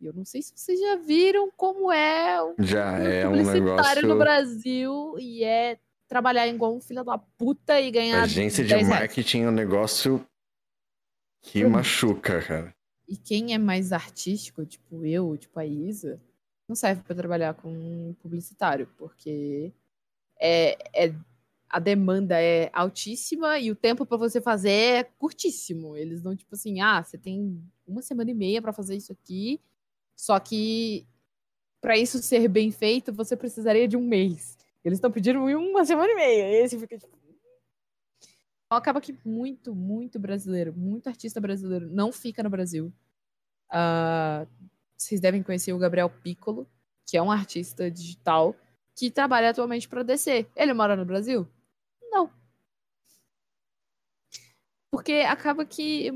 E eu não sei se vocês já viram como é o Já é um publicitário no negócio. Brasil e é trabalhar igual um filho da puta e ganhar. Agência de 10 reais. marketing é um negócio que Hum. machuca, cara. E quem é mais artístico, tipo eu, tipo a Isa, não serve pra trabalhar com um publicitário, porque é, é- a demanda é altíssima e o tempo pra você fazer é curtíssimo. Eles não, tipo assim, ah, você tem uma semana e meia pra fazer isso aqui, só que pra isso ser bem feito, você precisaria de um mês. Eles estão pedindo uma semana e meia. E você fica tipo. Então, acaba que muito, muito brasileiro, muito artista brasileiro não fica no Brasil. Ah, vocês devem conhecer o Gabriel Piccolo, que é um artista digital que trabalha atualmente para DC. Ele mora no Brasil? Não. Porque acaba que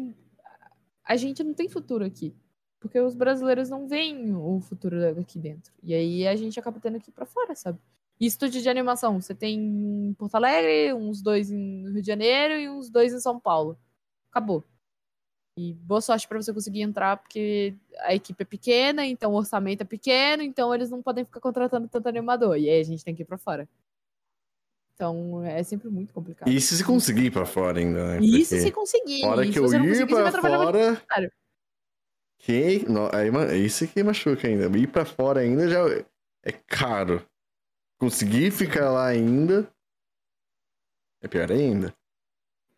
a gente não tem futuro aqui. Porque os brasileiros não veem o futuro aqui dentro. E aí a gente acaba tendo que ir pra fora, sabe? E estúdio de animação, você tem em Porto Alegre, uns dois em Rio de Janeiro e uns dois em São Paulo. Acabou. E boa sorte pra você conseguir entrar, porque a equipe é pequena, então o orçamento é pequeno, então eles não podem ficar contratando tanto animador. E aí a gente tem que ir pra fora. Então é sempre muito complicado. E se conseguir ir pra fora ainda, né? Isso se conseguir. a hora que eu ir conseguir, você vai pra trabalhar muito fora. Caro. Que... não, aí, ma- isso que machuca ainda. Ir pra fora ainda já é caro. Conseguir ficar lá ainda. É pior ainda.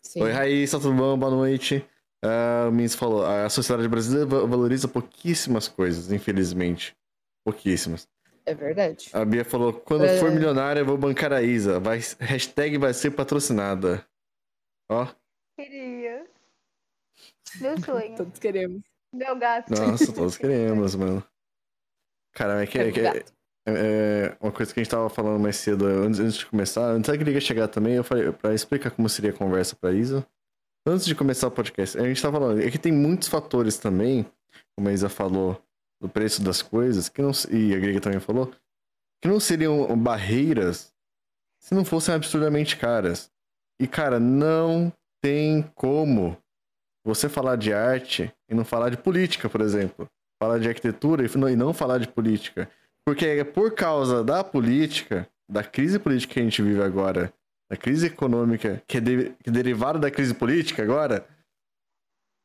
Sim. Oi, Raíssa, tudo bom? Boa noite. Ah, o Miss falou: a sociedade brasileira va- valoriza pouquíssimas coisas, infelizmente. Pouquíssimas. É verdade. A Bia falou: quando É. for milionária, eu vou bancar a Isa. Vai, hashtag vai ser patrocinada. Ó, Queria. Meu sonho. Todos queremos. Meu gato. nossa, todos queremos, mano. Cara, é que, é, que- é- é uma coisa que a gente tava falando mais cedo, antes, antes de começar, antes da Griga chegar também, eu falei pra explicar como seria a conversa pra Isa. Antes de começar o podcast, a gente tava falando, é que tem muitos fatores também, como a Isa falou, do preço das coisas, que não, e a Griga também falou, que não seriam barreiras se não fossem absurdamente caras. E, cara, não tem como você falar de arte e não falar de política, por exemplo. Falar de arquitetura e não- falar de política. Porque é por causa da política, da crise política que a gente vive agora, da crise econômica, que é, de- que é derivada da crise política agora,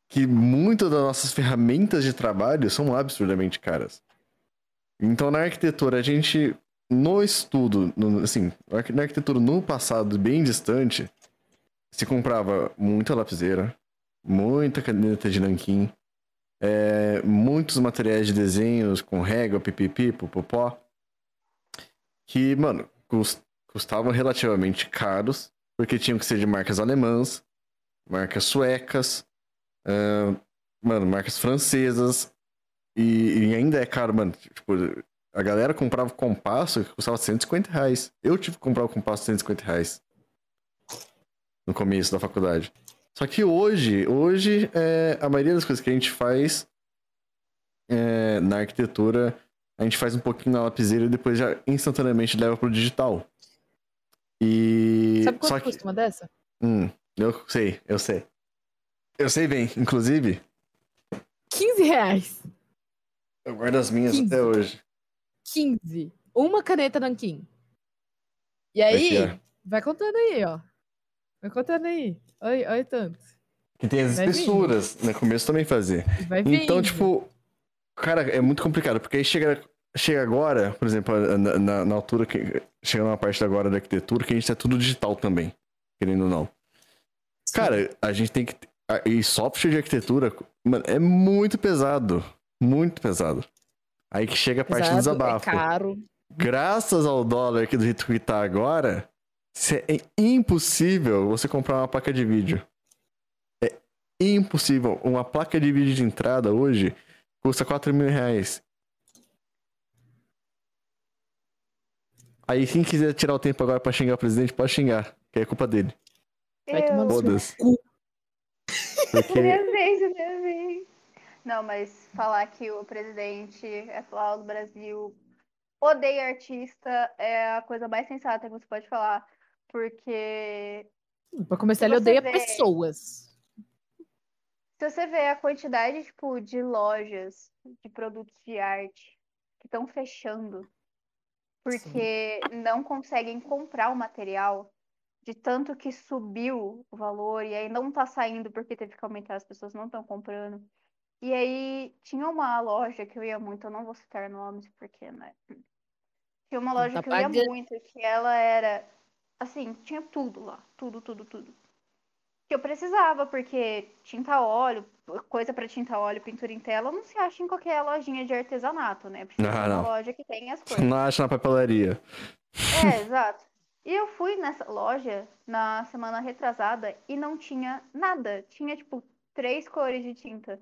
que muitas das nossas ferramentas de trabalho são absurdamente caras. Então, na arquitetura, a gente, no estudo, no- assim, na arquitetura no passado bem distante, se comprava muita lapiseira, muita caneta de nanquim, é, muitos materiais de desenhos com régua, pipipi, popopó, que, mano, cus- custavam relativamente caros, porque tinham que ser de marcas alemãs, marcas suecas, ah, mano, marcas francesas, e, e ainda é caro, mano. Tipo, a galera comprava compasso que custava 150 reais. Eu tive que comprar o compasso de 150 reais no começo da faculdade. Só que hoje, hoje, é, a maioria das coisas que a gente faz é, na arquitetura, a gente faz um pouquinho na lapiseira e depois já instantaneamente leva pro digital. E. Sabe quanto Só que. custa uma dessa? Hum, eu sei, eu sei. Eu sei bem, inclusive, 15 reais. eu guardo as minhas 15. até hoje. 15. Uma caneta nanquim. E aí, vai contando aí, ó. Vai contando aí. Olha, olha tanto. Que tem as Vai vindo. espessuras. No começo também fazia. Vai vindo. Então, tipo, cara, é muito complicado, porque aí chega, chega agora, por exemplo, na, na, na altura que chegando na parte agora da arquitetura, que a gente é tudo digital também, querendo ou não. Cara, a gente tem que. E software de arquitetura, mano, é muito pesado. Muito pesado. Aí que chega a parte do Pesado, desabafo. É caro. Graças ao dólar que do jeito que tá agora, é impossível você comprar uma placa de vídeo. É impossível. Uma placa de vídeo de entrada hoje custa 4 mil reais. Aí quem quiser tirar o tempo agora pra xingar o presidente, pode xingar, que é culpa dele. Vai tomar Foda-se. cu. Porque Minha vez, minha vez. Não, mas falar que o presidente atual do Brasil odeia artista é a coisa mais sensata que você pode falar. Porque Pra começar, ele odeia vê- pessoas. se você vê a quantidade, tipo, de lojas de produtos de arte que estão fechando porque não conseguem comprar o material de tanto que subiu o valor e aí não tá saindo porque teve que aumentar, as pessoas não estão comprando. E aí tinha uma loja que eu ia muito, eu não vou citar nomes porque, né? Tinha uma loja tá que eu ia pagando. muito, que ela era assim, tinha tudo lá, tudo, tudo, tudo. Que eu precisava, porque tinta óleo, coisa pra tinta óleo, pintura em tela, não se acha em qualquer lojinha de artesanato, né? Precisa Ah, uma não. loja que tem as coisas. não acha na papelaria. É, exato. E eu fui nessa loja na semana retrasada e não tinha nada. Tinha, tipo, três cores de tinta.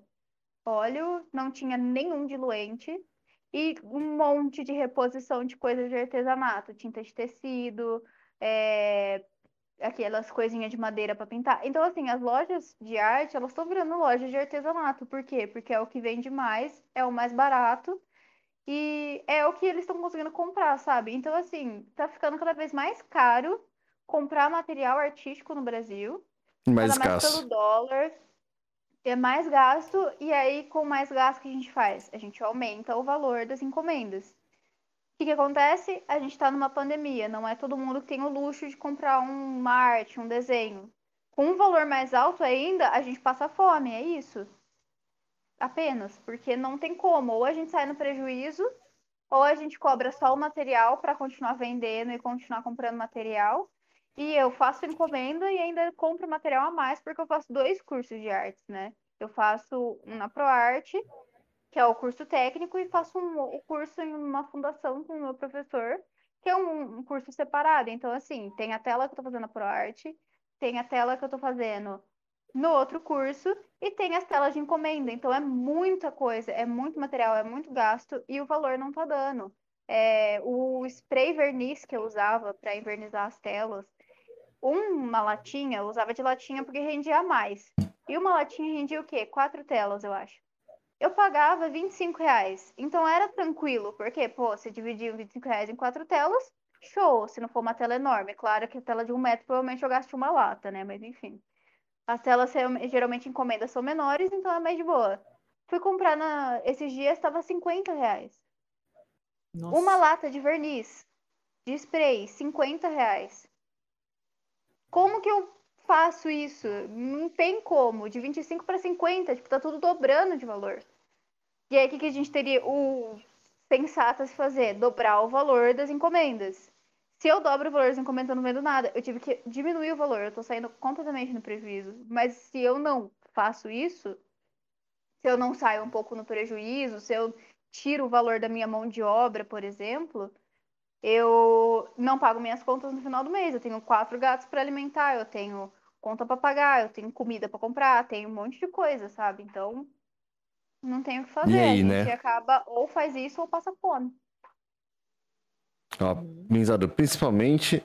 Óleo, não tinha nenhum diluente e um monte de reposição de coisas de artesanato. Tinta de tecido, é, aquelas coisinhas de madeira para pintar. Então, assim, as lojas de arte, elas estão virando lojas de artesanato. Por quê? Porque é o que vende mais, é o mais barato e é o que eles estão conseguindo comprar, sabe? Então, assim, tá ficando cada vez mais caro comprar material artístico no Brasil. Mais Ainda mais pelo dólar. É mais gasto, e aí, com mais gasto, o que a gente faz? A gente aumenta o valor das encomendas. O que, que acontece? A gente tá numa pandemia, não é todo mundo que tem o luxo de comprar um- uma arte, um desenho. Com um valor mais alto ainda, a gente passa fome, é isso. Apenas, porque não tem como. Ou a gente sai no prejuízo, ou a gente cobra só o material para continuar vendendo e continuar comprando material. E eu faço encomenda e ainda compro material a mais, porque eu faço dois cursos de artes, né? Eu faço um na ProArte, que é o curso técnico, e faço um o curso em uma fundação com o meu professor, que é um, um curso separado. Então, assim, tem a tela que eu tô fazendo na ProArte, tem a tela que eu tô fazendo no outro curso, e tem as telas de encomenda. Então, é muita coisa, é muito material, é muito gasto, e o valor não tá dando. É, o spray verniz que eu usava para invernizar as telas, uma latinha, eu usava de latinha porque rendia mais. E uma latinha rendia o quê? Quatro telas, eu acho. Eu pagava 25 reais. Então era tranquilo, porque, pô, você dividia 25 reais em quatro telas, show, se não for uma tela enorme. Claro que a tela de um metro provavelmente eu gasto uma lata, né? Mas enfim. As telas geralmente encomendas são menores, então é mais de boa. Fui comprar na... esses dias, estava 50 reais. Nossa. Uma lata de verniz, de spray, 50 reais. Como que eu faço isso? Não tem como. De 25 para 50, tipo, tá tudo dobrando de valor. E aí, o que, que a gente teria? O sensato a se fazer? Dobrar o valor das encomendas. Se eu dobro o valor das encomendas, eu não vendo nada. Eu tive que diminuir o valor. Eu tô saindo completamente no prejuízo. Mas se eu não faço isso, se eu não saio um pouco no prejuízo, se eu tiro o valor da minha mão de obra, por exemplo, eu não pago minhas contas no final do mês. Eu tenho quatro gatos para alimentar, eu tenho conta para pagar, eu tenho comida para comprar, tenho um monte de coisa, sabe? Então, não tem o que fazer. aí, a gente né? acaba ou faz isso ou passa fome. Ó, Minzado, principalmente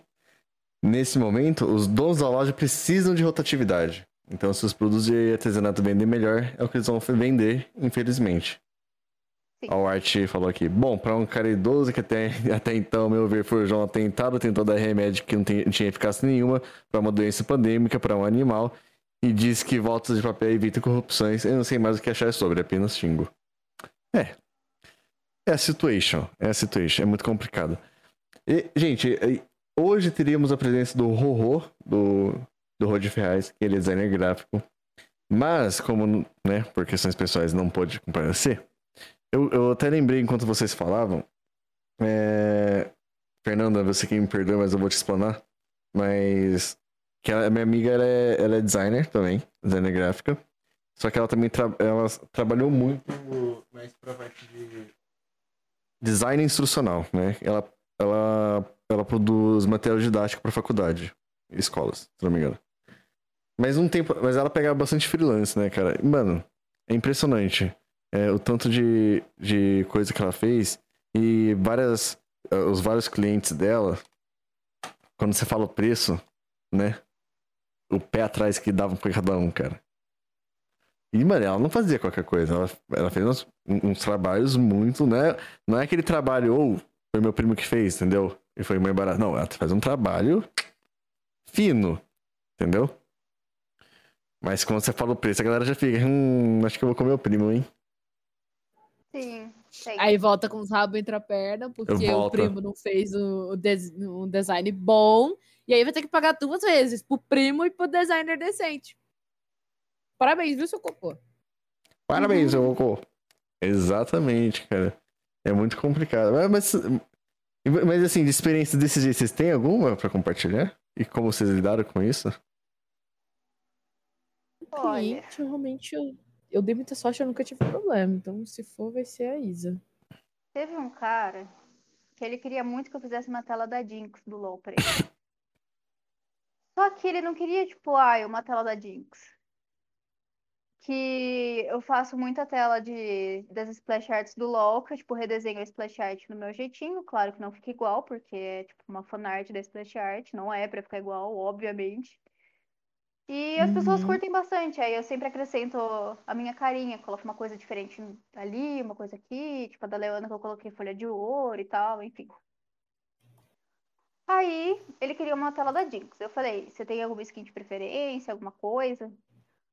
nesse momento, os donos da loja precisam de rotatividade. Então, se os produtos de artesanato vendem melhor, é o que eles vão vender, infelizmente. Sim. Ó, O Art falou aqui. Bom, para um cara idoso que até, até então, meu ver, foi João atentado, tentou dar remédio que não tem- tinha eficácia nenhuma para uma doença pandêmica para um animal e diz que voltas de papel evitam corrupções. Eu não sei mais o que achar sobre, apenas xingo. É. É a situation. É a situation. É muito complicado. E, gente, hoje teríamos a presença do Rorô, do, do Rô de Ferraz, que ele é designer gráfico. Mas, como, né, por questões pessoais não pôde comparecer, eu, eu até lembrei enquanto vocês falavam. é, Fernanda, você que me perdoa, mas eu vou te explanar. Mas. Que a minha amiga ela é, ela é designer também, designer gráfica. Só que ela também tra ela trabalhou muito mais pra parte de design instrucional, né? Ela, ela, ela produz material didático para faculdade, escolas, se não me engano. Mas um tempo, mas ela pegava bastante freelance, né, cara? Mano, é impressionante é, o tanto de, de coisa que ela fez e várias os vários clientes dela, quando você fala o preço, né? O pé atrás que davam pra cada um, cara. E, mano, ela não fazia qualquer coisa. Ela, ela fez uns, uns, trabalhos muito, né? Não é aquele trabalho, ou oh, foi meu primo que fez, entendeu? E foi mais barato. Não, ela faz um trabalho fino, entendeu? Mas quando você fala o preço, a galera já fica, hum, acho que eu vou comer o primo, hein? Sim. Sei. Aí volta com os rabos entre a perna, porque o primo não fez um, um design bom. E aí vai ter que pagar duas vezes, pro primo e pro designer decente. Parabéns, viu, seu cocô? Parabéns, seu cocô. Exatamente, cara. É muito complicado. Mas, mas, mas assim, de experiência desse jeito, vocês têm alguma para compartilhar? E como vocês lidaram com isso? Olha. Cliente, realmente eu eu dei muita sorte, eu nunca tive problema. Então, se for, vai ser a Isa. Teve um cara que ele queria muito que eu fizesse uma tela da Jinx do LoL pra ele. Só que ele não queria, tipo, ai, uma tela da Jinx. Que eu faço muita tela de, das splash arts do LoL, que eu, tipo, redesenho a splash art no meu jeitinho. Claro que não fica igual, porque é, tipo, uma fanart da splash art. Não é pra ficar igual, obviamente. E as uhum. pessoas curtem bastante. Aí eu sempre acrescento a minha carinha, coloco uma coisa diferente ali, uma coisa aqui, tipo a da Leona que eu coloquei folha de ouro e tal, enfim. Aí ele queria uma tela da Jinx. Eu falei, você tem alguma skin de preferência, alguma coisa?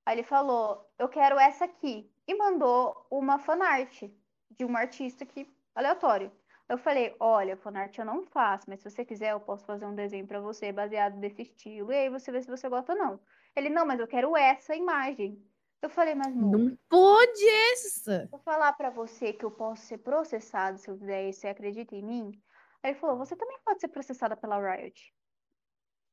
Aí ele falou, eu quero essa aqui. E mandou uma fanart de um artista aqui, aleatório. Eu falei, olha, fanart eu não faço, mas se você quiser eu posso fazer um desenho para você baseado nesse estilo. E aí você vê se você gosta ou não. Ele, não, mas eu quero essa imagem. Eu falei, mas não. Não pode essa! Vou falar para você que eu posso ser processado se eu fizer isso, você acredita em mim? Aí ele falou, você também pode ser processada pela Riot.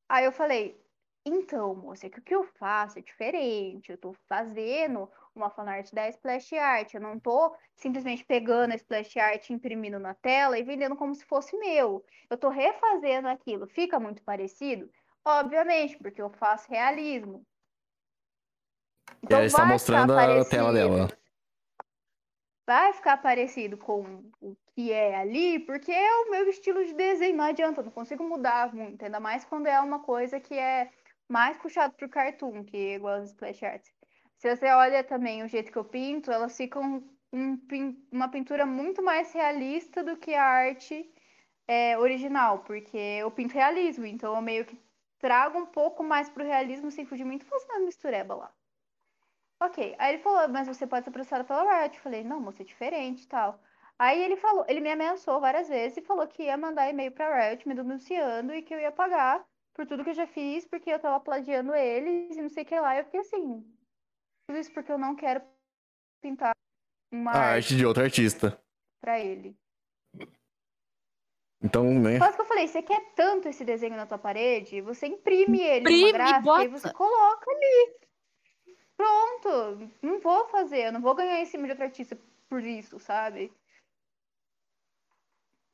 Aí eu falei, então, moça, que o que eu faço é diferente. Eu tô fazendo uma fanart da splash art. Eu não tô simplesmente pegando a splash art, imprimindo na tela e vendendo como se fosse meu. Eu tô refazendo aquilo. Fica muito parecido? Obviamente, porque eu faço realismo. Então, ela está mostrando a tela dela. Vai ficar parecido com o que é ali, porque é o meu estilo de desenho. Não adianta, não consigo mudar muito. Ainda mais quando é uma coisa que é mais puxado pro cartoon, que é igual as splash arts. Se você olha também o jeito que eu pinto, elas ficam um, uma pintura muito mais realista do que a arte é, original, porque eu pinto realismo, então eu meio que trago um pouco mais pro realismo sem fugir muito, fosse uma mistureba lá. Ok, aí ele falou, mas você pode ser processada pela Riot. Eu falei, não, moça, é diferente e tal. Aí ele falou, ele me ameaçou várias vezes e falou que ia mandar e-mail pra Riot me denunciando e que eu ia pagar por tudo que eu já fiz, porque eu tava plagiando eles e não sei o que lá. Eu fiquei assim, tudo isso porque eu não quero pintar uma a arte de outro artista. Pra ele. Então, né? Quase que eu falei, você quer tanto esse desenho na tua parede, você imprime ele imprime, numa gráfica e você coloca ali. Pronto, não vou fazer, eu não vou ganhar em cima de outro artista por isso, sabe?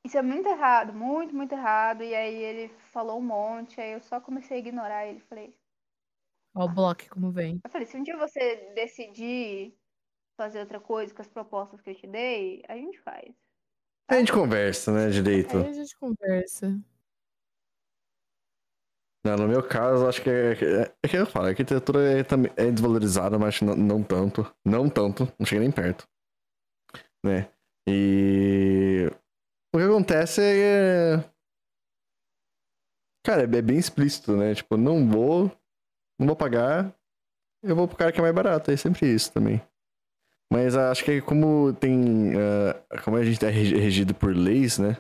Isso é muito errado, muito, muito errado. E aí ele falou um monte, aí eu só comecei a ignorar ele. Falei. Olha o bloco como vem. Eu falei, se um dia você decidir fazer outra coisa com as propostas que eu te dei, a gente faz. A gente conversa, né, direito? Aí a gente conversa. Não, no meu caso, acho que é, é, é que eu falo, a arquitetura é, é desvalorizada, mas não, não, tanto. Não tanto, não chega nem perto. Né? E que acontece é. Cara, é bem explícito, né? Tipo, não vou. Não vou pagar. Eu vou pro cara que é mais barato. É sempre isso também. Mas acho que como tem. Uh, como a gente é regido por leis, né?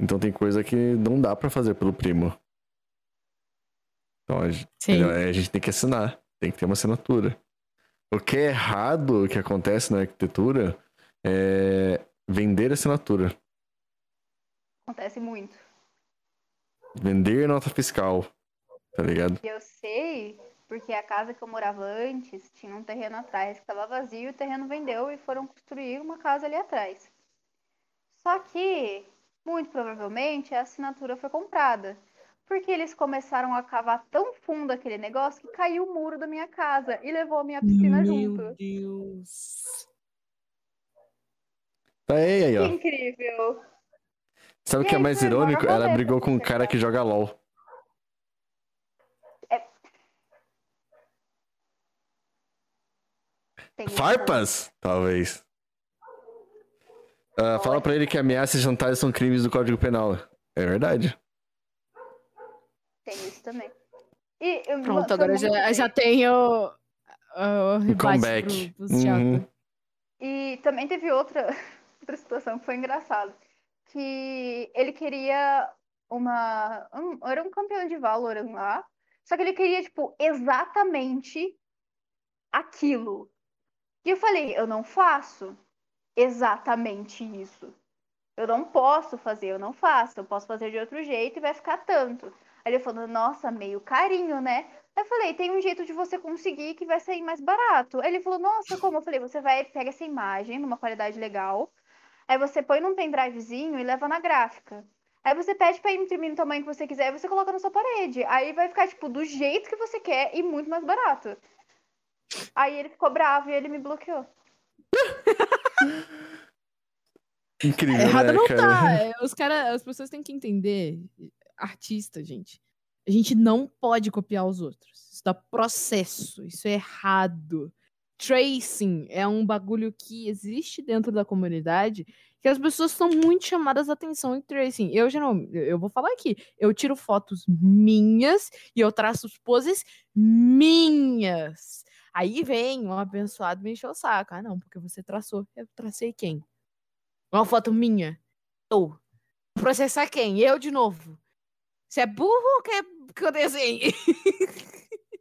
Então tem coisa que não dá para fazer pelo primo. Então a gente, a gente tem que assinar. Tem que ter uma assinatura. O que é errado, o que acontece na arquitetura, é vender assinatura. Acontece muito. Vender nota fiscal. Tá ligado? Eu sei, porque a casa que eu morava antes tinha um terreno atrás que estava vazio, o terreno vendeu e foram construir uma casa ali atrás. Só que, muito provavelmente, a assinatura foi comprada. Porque eles começaram a cavar tão fundo aquele negócio que caiu o muro da minha casa e levou a minha piscina Meu junto. Deus. Tá aí, aí, Que ó. incrível! Sabe o que é mais irônico? Ela brigou com um cara que joga LOL. Isso Farpas? Talvez. Ah, fala pra ele que ameaças e jantares são crimes do Código Penal. É verdade. Tem isso também. E, eu- Pronto, agora já, bem. já tenho o comeback. pro. Uhum. E também teve outra, outra situação que foi engraçada. Que ele queria uma. um- era um campeão de Valorant lá. Só que ele queria, tipo, exatamente aquilo. E eu falei, eu não faço exatamente isso. Eu não posso fazer, eu não faço. Eu posso fazer de outro jeito e vai ficar tanto. Aí ele falou, nossa, meio carinho, né? Aí eu falei, tem um jeito de você conseguir que vai sair mais barato. Aí ele falou, nossa, como? Eu falei, você vai, pega essa imagem numa qualidade legal, aí você põe num pendrivezinho e leva na gráfica. Aí você pede pra imprimir no tamanho que você quiser e você coloca na sua parede. Aí vai ficar, tipo, do jeito que você quer e muito mais barato. Aí ele ficou bravo e ele me bloqueou. Incrível, Errado né, não cara? tá. É, Os cara, as pessoas têm que entender. Artista, gente. A gente não pode copiar os outros. Isso dá processo. Isso é errado. Tracing é um bagulho que existe dentro da comunidade que as pessoas são muito chamadas a atenção em tracing. Eu eu eu vou falar aqui. Eu tiro fotos minhas e eu traço poses minhas. Aí vem um abençoado me encher o saco. Ah, não, porque você traçou. Eu tracei quem? Uma foto minha. Eu. Processar quem? Eu de novo. Você é burro ou quer que eu desenhe?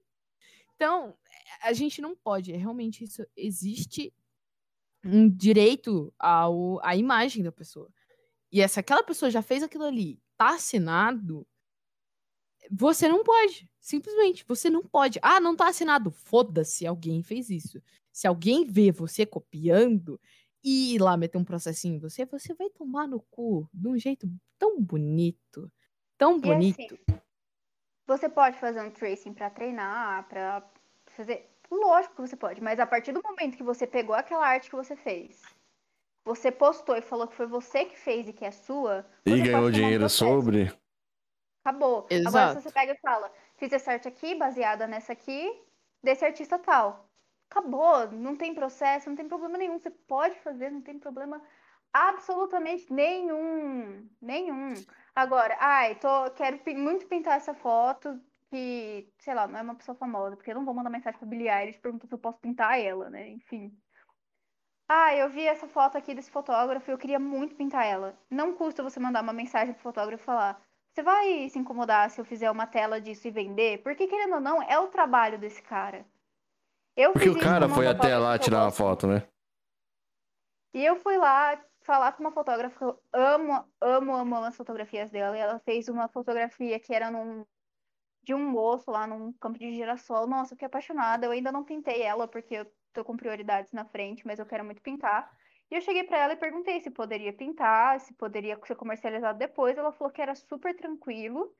então, a gente não pode. Realmente, isso existe um direito ao, à imagem da pessoa. E se aquela pessoa já fez aquilo ali, tá assinado, você não pode. Simplesmente, você não pode. Ah, não tá assinado. Foda-se, alguém fez isso. Se alguém vê você copiando e ir lá meter um processinho em você, você vai tomar no cu de um jeito tão bonito. Tão E bonito. assim, você pode fazer um tracing pra treinar, pra fazer. Lógico que você pode, mas a partir do momento que você pegou aquela arte que você fez, você postou e falou que foi você que fez e que é sua. E ganhou um dinheiro sobre. Acabou. Agora, Exato. se você pega e fala, fiz essa arte aqui, baseada nessa aqui, desse artista tal. Acabou, não tem processo, não tem problema nenhum. Você pode fazer, não tem problema absolutamente nenhum. Nenhum. Agora, ai, tô, quero muito pintar essa foto que, sei lá, não é uma pessoa famosa, porque eu não vou mandar mensagem pra Billie Eilish perguntando se eu posso pintar ela, né? Enfim. Ah, eu vi essa foto aqui desse fotógrafo e eu queria muito pintar ela. Não custa você mandar uma mensagem pro fotógrafo e falar: Você vai se incomodar se eu fizer uma tela disso e vender? Porque, querendo ou não, é o trabalho desse cara. Eu Porque o cara foi até lá tirar uma foto, né? e eu fui lá falar com uma fotógrafa que eu amo, amo, amo, amo as fotografias dela. E ela fez uma fotografia que era num, de um moço lá num campo de girassol. Nossa, fiquei apaixonada. Eu ainda não pintei ela porque eu tô com prioridades na frente, mas eu quero muito pintar. E eu cheguei pra ela e perguntei se poderia pintar, se poderia ser comercializado depois. Ela falou que era super tranquilo.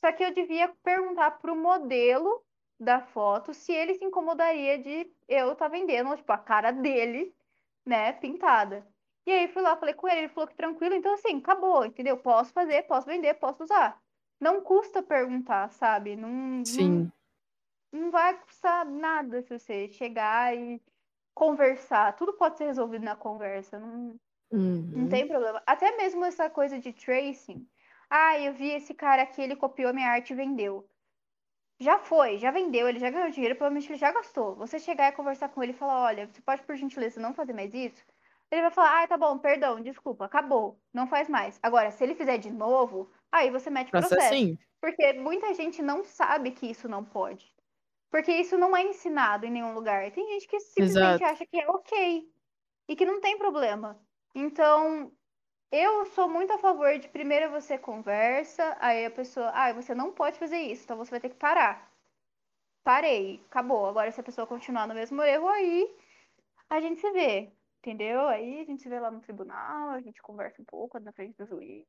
Só que eu devia perguntar pro modelo da foto se ele se incomodaria de eu estar vendendo, tipo, a cara dele, né, pintada. E aí fui lá, falei com ele, ele falou que tranquilo, então assim, acabou, entendeu? Posso fazer, posso vender, posso usar. Não custa perguntar, sabe? Não, não, Sim. não vai custar nada se você chegar e conversar. Tudo pode ser resolvido na conversa. Não, não Uhum. tem problema. Até mesmo essa coisa de tracing. Ah, eu vi esse cara aqui, ele copiou minha arte e vendeu. Já foi, já vendeu, ele já ganhou dinheiro, provavelmente ele já gastou. Você chegar e conversar com ele e falar, olha, você pode por gentileza não fazer mais isso? Ele vai falar, ah, tá bom, perdão, desculpa, acabou, não faz mais. Agora, se ele fizer de novo, aí você mete processo. Processinho. Porque muita gente não sabe que isso não pode. Porque isso não é ensinado em nenhum lugar. Tem gente que simplesmente Exato. acha que é ok e que não tem problema. Então, Eu sou muito a favor de primeiro você conversa, aí a pessoa, ah, você não pode fazer isso, então você vai ter que parar. Parei, acabou. Agora se a pessoa continuar no mesmo erro, aí a gente se vê, entendeu? Aí a gente vê lá no tribunal, a gente conversa um pouco na frente do juiz.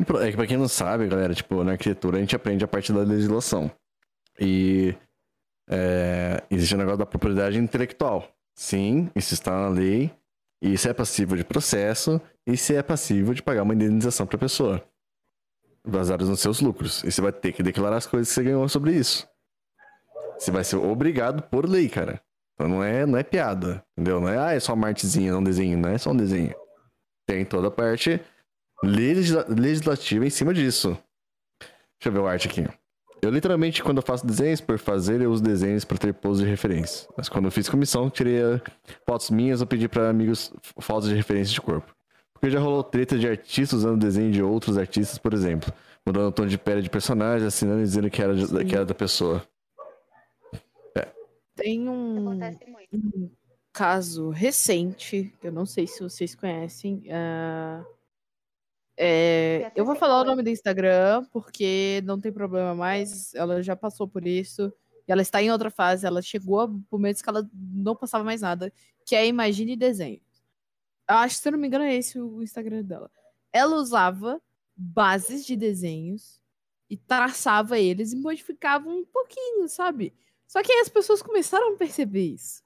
É que pra quem não sabe, galera, tipo, na arquitetura a gente aprende a partir da legislação. E é, existe o negócio da propriedade intelectual. Sim, isso está na lei. Isso é passível de processo. E se é passível de pagar uma indenização para a pessoa. Baseados nos seus lucros. E você vai ter que declarar as coisas que você ganhou sobre isso. Você vai ser obrigado por lei, cara. Então não é, não é piada. Entendeu? Não é, ah, é só uma artezinha, não um desenho. Não é só um desenho. Tem toda a parte legisla legislativa em cima disso. Deixa eu ver o arte aqui. Eu literalmente, quando eu faço desenhos por fazer, eu uso desenhos para ter pose de referência. Mas quando eu fiz comissão, tirei fotos minhas ou pedi para amigos fotos de referência de corpo. Porque já rolou treta de artistas usando desenho de outros artistas, por exemplo. Mudando o tom de pele de personagem, assinando e dizendo que era, que era da pessoa. Tem um, um, caso recente, eu não sei se vocês conhecem. Uh é, eu vou falar o nome do Instagram, porque não tem problema mais. Ela já passou por isso. E ela está em outra fase. Ela chegou a momentos que ela não passava mais nada. Que é Imagine Desenho. Acho que, se eu não me engano, é esse o Instagram dela. Ela usava bases de desenhos e traçava eles e modificava um pouquinho, sabe? Só que aí as pessoas começaram a perceber isso.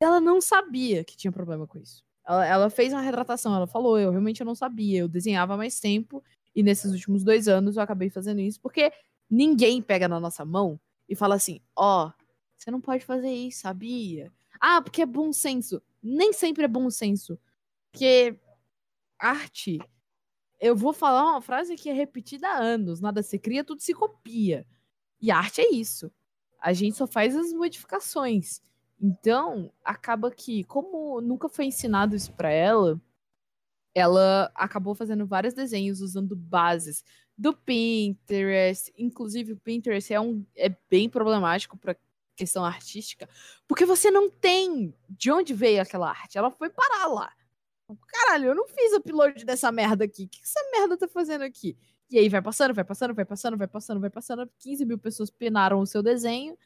Ela não sabia que tinha problema com isso. Ela, ela, fez uma retratação, ela falou, eu realmente não sabia, eu desenhava mais tempo, e nesses últimos dois anos eu acabei fazendo isso, porque ninguém pega na nossa mão e fala assim, ó, oh, você não pode fazer isso, sabia? Ah, porque é bom senso. Nem sempre é bom senso. Porque arte, eu vou falar uma frase que é repetida há anos, nada se cria, tudo se copia. E arte é isso. A gente só faz as modificações. Então, acaba que, como nunca foi ensinado isso para ela, ela acabou fazendo vários desenhos usando bases do Pinterest. Inclusive, o Pinterest é, um, é bem problemático para questão artística, porque você não tem de onde veio aquela arte. Ela foi parar lá. Caralho, eu não fiz upload dessa merda aqui. O que essa merda tá fazendo aqui? E aí vai passando, vai passando, vai passando, vai passando, vai passando. 15 mil pessoas penaram o seu desenho.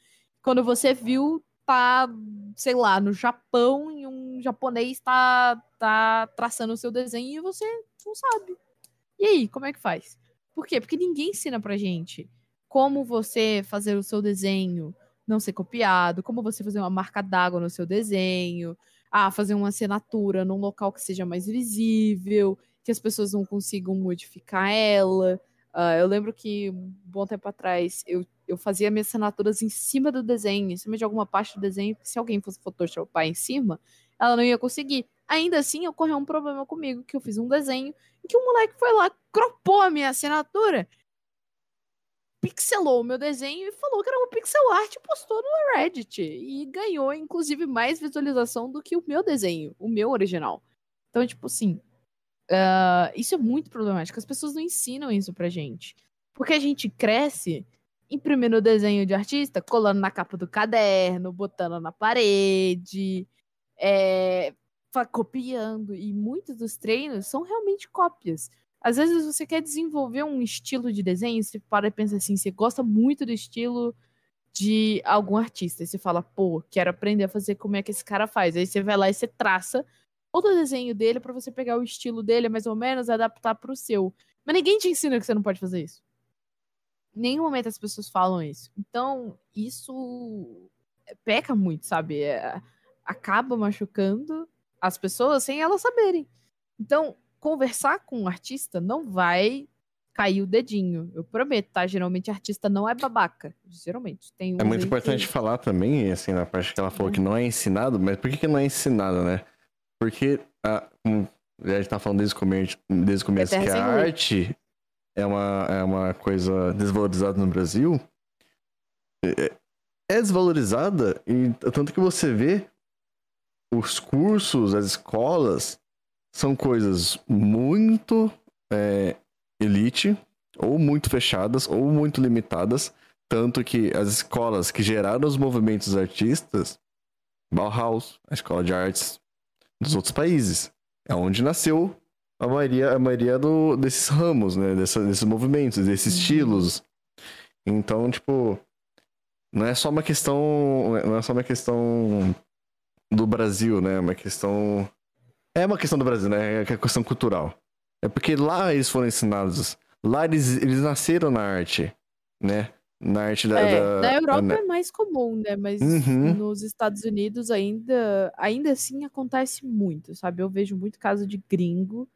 Quando você viu, tá, sei lá, no Japão e um japonês tá, tá traçando o seu desenho e você não sabe. E aí, como é que faz? Por quê? Porque ninguém ensina pra gente como você fazer o seu desenho não ser copiado, como você fazer uma marca d'água no seu desenho, ah, fazer uma assinatura num local que seja mais visível, que as pessoas não consigam modificar ela. Uh, eu lembro que um bom tempo atrás eu, eu fazia minhas assinaturas em cima do desenho, em cima de alguma parte do desenho, porque se alguém fosse photoshopar em cima, ela não ia conseguir. Ainda assim, ocorreu um problema comigo, que eu fiz um desenho e que o moleque foi lá, cropou a minha assinatura, pixelou o meu desenho e falou que era uma pixel art e postou no Reddit. E ganhou, inclusive, mais visualização do que o meu desenho, o meu original. Então, tipo assim, Uh, isso é muito problemático. As pessoas não ensinam isso pra gente. Porque a gente cresce imprimindo o desenho de artista, colando na capa do caderno, botando na parede, é, copiando. E muitos dos treinos são realmente cópias. Às vezes você quer desenvolver um estilo de desenho, você para e pensa assim, você gosta muito do estilo de algum artista. E você fala, pô, quero aprender a fazer como é que esse cara faz. Aí você vai lá e você traça todo o desenho dele para você pegar o estilo dele, mais ou menos, e adaptar pro seu. Mas ninguém te ensina que você não pode fazer isso. Em nenhum momento as pessoas falam isso. Então, isso peca muito, sabe? É, acaba machucando as pessoas sem elas saberem. Então, conversar com um artista não vai cair o dedinho. Eu prometo, tá? Geralmente artista não é babaca. Geralmente. Tem é muito importante que... falar também, assim, na parte que ela falou é. que não é ensinado, mas por que, que não é ensinado, né? Porque, a, um, a gente tá falando desde o começo, desde o começo que a arte é uma, é uma coisa desvalorizada no Brasil. É, é desvalorizada, e tanto que você vê os cursos, as escolas, são coisas muito é, elite, ou muito fechadas, ou muito limitadas. Tanto que as escolas que geraram os movimentos artistas, Bauhaus, a escola de artes dos outros países. É onde nasceu a maioria, a maioria do, desses ramos, né? Dessa, desses movimentos, desses Uhum. estilos. Então, tipo, não é só uma questão. Não é só uma questão do Brasil, né? É uma questão. É uma questão do Brasil, né? É uma questão cultural. É porque lá eles foram ensinados. Lá eles, eles nasceram na arte, né? Na arte da. É, da- na Europa né? é mais comum, né? Mas Uhum. nos Estados Unidos ainda, ainda assim acontece muito, sabe? Eu vejo muito caso de gringo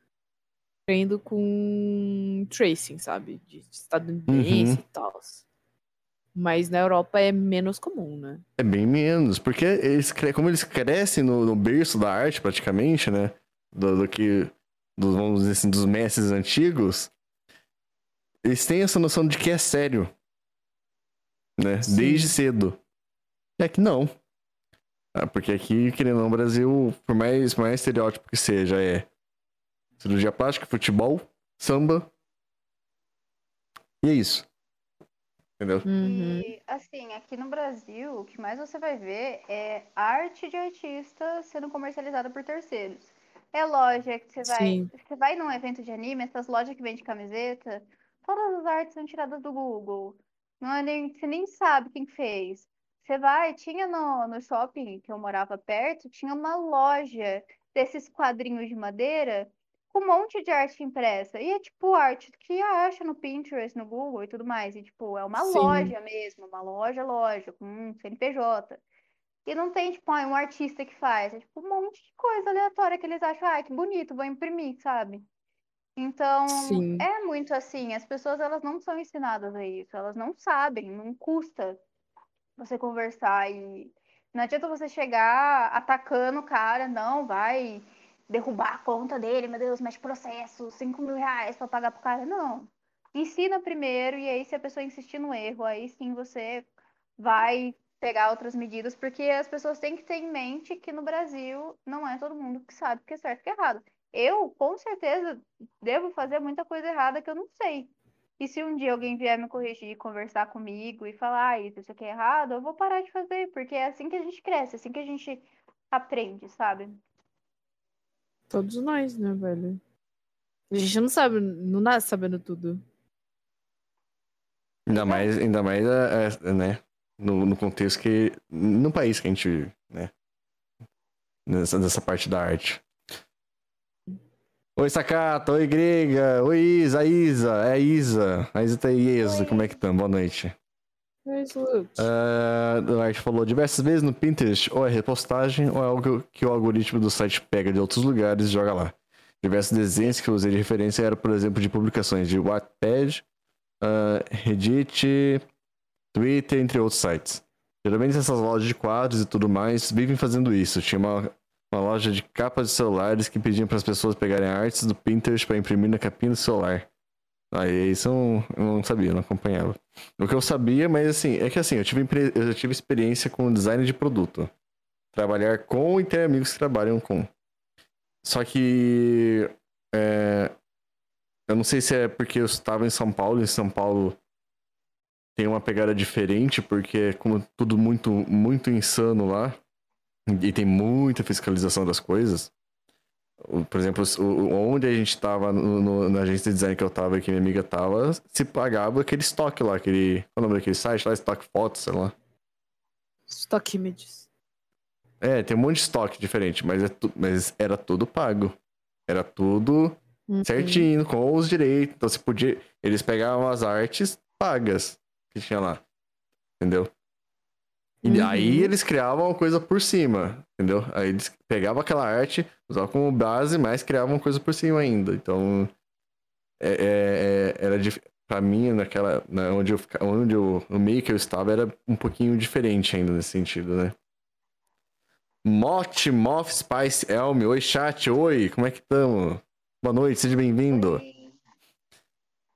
indo com tracing, sabe? De estadunidense Uhum. e tal. Mas na Europa é menos comum, né? É bem menos, porque eles, como eles crescem no, no berço da arte, praticamente, né? Do, do que, vamos dizer assim, dos mestres antigos, eles têm essa noção de que é sério, né? Sim. Desde cedo. E aqui não. Ah, porque aqui, querendo ou não, o Brasil, por mais, mais estereótipo que seja, é cirurgia plástica, futebol, samba. E é isso. Entendeu? Uhum. E, assim, aqui no Brasil, o que mais você vai ver é arte de artista sendo comercializada por terceiros. É loja que você vai. Sim. Você vai num evento de anime, essas lojas que vendem camiseta, todas as artes são tiradas do Google. Não nem, você nem sabe quem fez. Você vai, tinha no, no shopping que eu morava perto, tinha uma loja desses quadrinhos de madeira com um monte de arte impressa. E é tipo arte que acha no Pinterest, no Google e tudo mais. E tipo, é uma Sim. loja mesmo, uma loja, loja, com um CNPJ. E não tem, tipo, um artista que faz. É tipo um monte de coisa aleatória que eles acham, ah, que bonito, vou imprimir, sabe? Então, Sim. é muito assim, as pessoas elas não são ensinadas a isso, elas não sabem, não custa você conversar e não adianta você chegar atacando o cara, não, vai derrubar a conta dele, meu Deus, mete processo, 5 mil reais pra pagar pro cara, não. Ensina primeiro e aí se a pessoa insistir no erro, aí sim você vai pegar outras medidas, porque as pessoas têm que ter em mente que no Brasil não é todo mundo que sabe o que é certo e o que é errado. Eu, com certeza, devo fazer muita coisa errada que eu não sei. E se um dia alguém vier me corrigir, conversar comigo e falar, ah, isso aqui é errado, eu vou parar de fazer, porque é assim que a gente cresce, é assim que a gente aprende, sabe? Todos nós, né, velho? A gente não sabe, não nasce sabendo tudo. Ainda mais, ainda mais é, é, né? No, no contexto que. No país que a gente vive, né? Nessa, nessa parte da arte. Oi, Sakata. Oi, Grega. Oi, Isa. Isa. É a Isa. A Isa tá aí, Isa. Oi. Como é que estão? Boa noite. Ah, o Arte falou diversas vezes no Pinterest, ou é repostagem, ou é algo que o algoritmo do site pega de outros lugares e joga lá. Diversos desenhos que eu usei de referência eram, por exemplo, de publicações de Wattpad, ah, Reddit, Twitter, entre outros sites. Geralmente essas lojas de quadros e tudo mais vivem fazendo isso. Tinha uma, uma loja de capas de celulares que pediam para as pessoas pegarem artes do Pinterest para imprimir na capinha do celular. Aí isso eu não, eu não sabia, não acompanhava. O que eu sabia, mas assim, é que assim, eu tive, eu tive experiência com design de produto. Trabalhar com e ter amigos que trabalham com. Só que. é, eu não sei se é porque eu estava em São Paulo, em São Paulo tem uma pegada diferente, porque é como tudo muito, muito insano lá. E tem muita fiscalização das coisas. Por exemplo, onde a gente tava, no- no- na agência de design que eu tava, que minha amiga tava, se pagava aquele estoque lá, aquele. Qual é o nome daquele site lá? Estoque fotos, sei lá. Stock Images. É, tem um monte de estoque diferente, mas, é tu- mas era tudo pago. Era tudo Uhum. certinho, com os direitos. Então você podia. Eles pegavam as artes pagas que tinha lá. Entendeu? E Uhum. aí eles criavam uma coisa por cima, entendeu? Aí eles pegavam aquela arte, usavam como base, mas criavam uma coisa por cima ainda. Então, é, é- é- era dif... pra mim, naquela, na, onde eu onde eu, no meio que eu estava, era um pouquinho diferente ainda nesse sentido, né? Mote, Moth, Spice, Elm, oi chat, oi, como é que estamos? Boa noite, seja bem-vindo.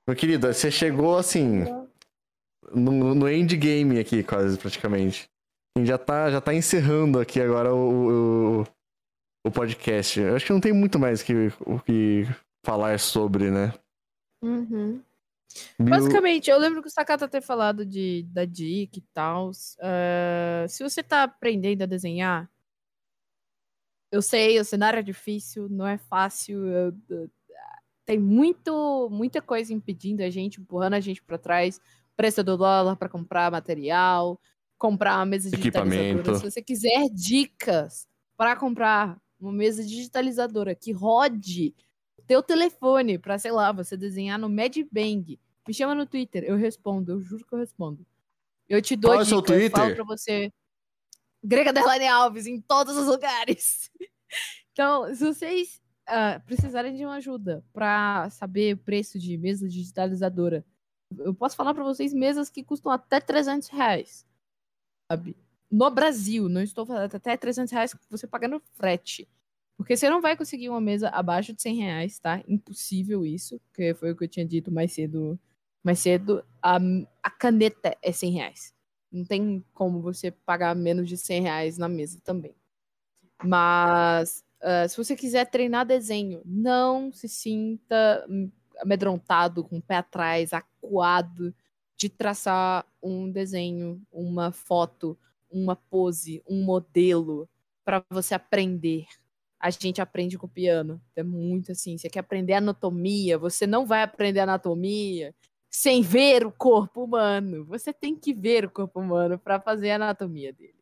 Meu querido, você chegou assim, no, no endgame aqui, quase, praticamente. A gente já tá, já tá encerrando aqui agora o, o, o podcast. Eu acho que não tem muito mais que, o que falar sobre, né? Uhum. Basicamente, eu lembro que o Sakata ter falado de, da dica e tal. se você tá aprendendo a desenhar, eu sei, o cenário é difícil, não é fácil. eu- eu- tem muito, muita coisa impedindo a gente, empurrando a gente para trás. Preço do dólar para comprar material, comprar uma mesa digitalizadora. Se você quiser dicas para comprar uma mesa digitalizadora que rode o teu telefone para, sei lá, você desenhar no Medbang, me chama no Twitter, eu respondo, eu juro que eu respondo. Eu te dou Qual é o seu dica, eu falo Twitter? pra você. Grega Derlane Alves em todos os lugares. Então, se vocês ah, precisarem de uma ajuda para saber o preço de mesa digitalizadora, eu posso falar para vocês mesas que custam até 300 reais. Sabe? No Brasil, não estou falando até 300 reais você paga no frete. Porque você não vai conseguir uma mesa abaixo de 100 reais, tá? Impossível isso, que foi o que eu tinha dito mais cedo. Mais cedo, a, a caneta é 100 reais. Não tem como você pagar menos de 100 reais na mesa também. Mas ah, se você quiser treinar desenho, não se sinta amedrontado, com o pé atrás, acuado de traçar um desenho, uma foto, uma pose, um modelo para você aprender. A gente aprende com o piano. É muito assim. Você quer aprender anatomia, você não vai aprender anatomia sem ver o corpo humano. Você tem que ver o corpo humano para fazer a anatomia dele,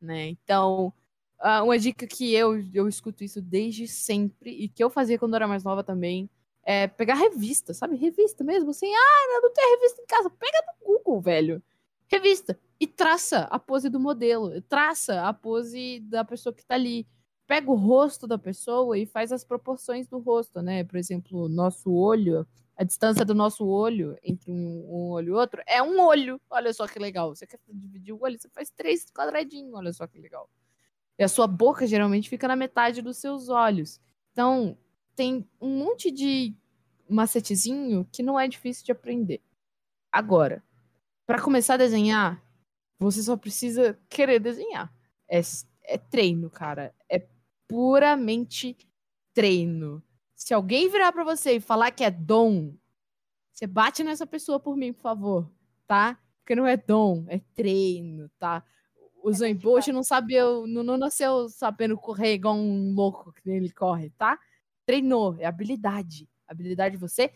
né? Então, ah, uma dica que eu eu escuto isso desde sempre e que eu fazia quando eu era mais nova também é pegar revista, sabe? Revista mesmo, assim, ah, não tenho revista em casa, pega no Google, velho. Revista e traça a pose do modelo, traça a pose da pessoa que tá ali. Pega o rosto da pessoa e faz as proporções do rosto, né? Por exemplo, nosso olho, a distância do nosso olho entre um, um olho e outro é um olho. Olha só que legal. Você quer dividir o olho, você faz três quadradinhos. Olha só que legal. E a sua boca geralmente fica na metade dos seus olhos. Então, tem um monte de macetezinho que não é difícil de aprender. Agora, para começar a desenhar, você só precisa querer desenhar. É, é treino, cara. É puramente treino. Se alguém virar para você e falar que é dom, você bate nessa pessoa por mim, por favor, tá? Porque não é dom, é treino, tá? O Zayn Bolt não sabia, não, não nasceu sabendo correr igual um louco que ele corre, tá? Treinou, é habilidade. Habilidade você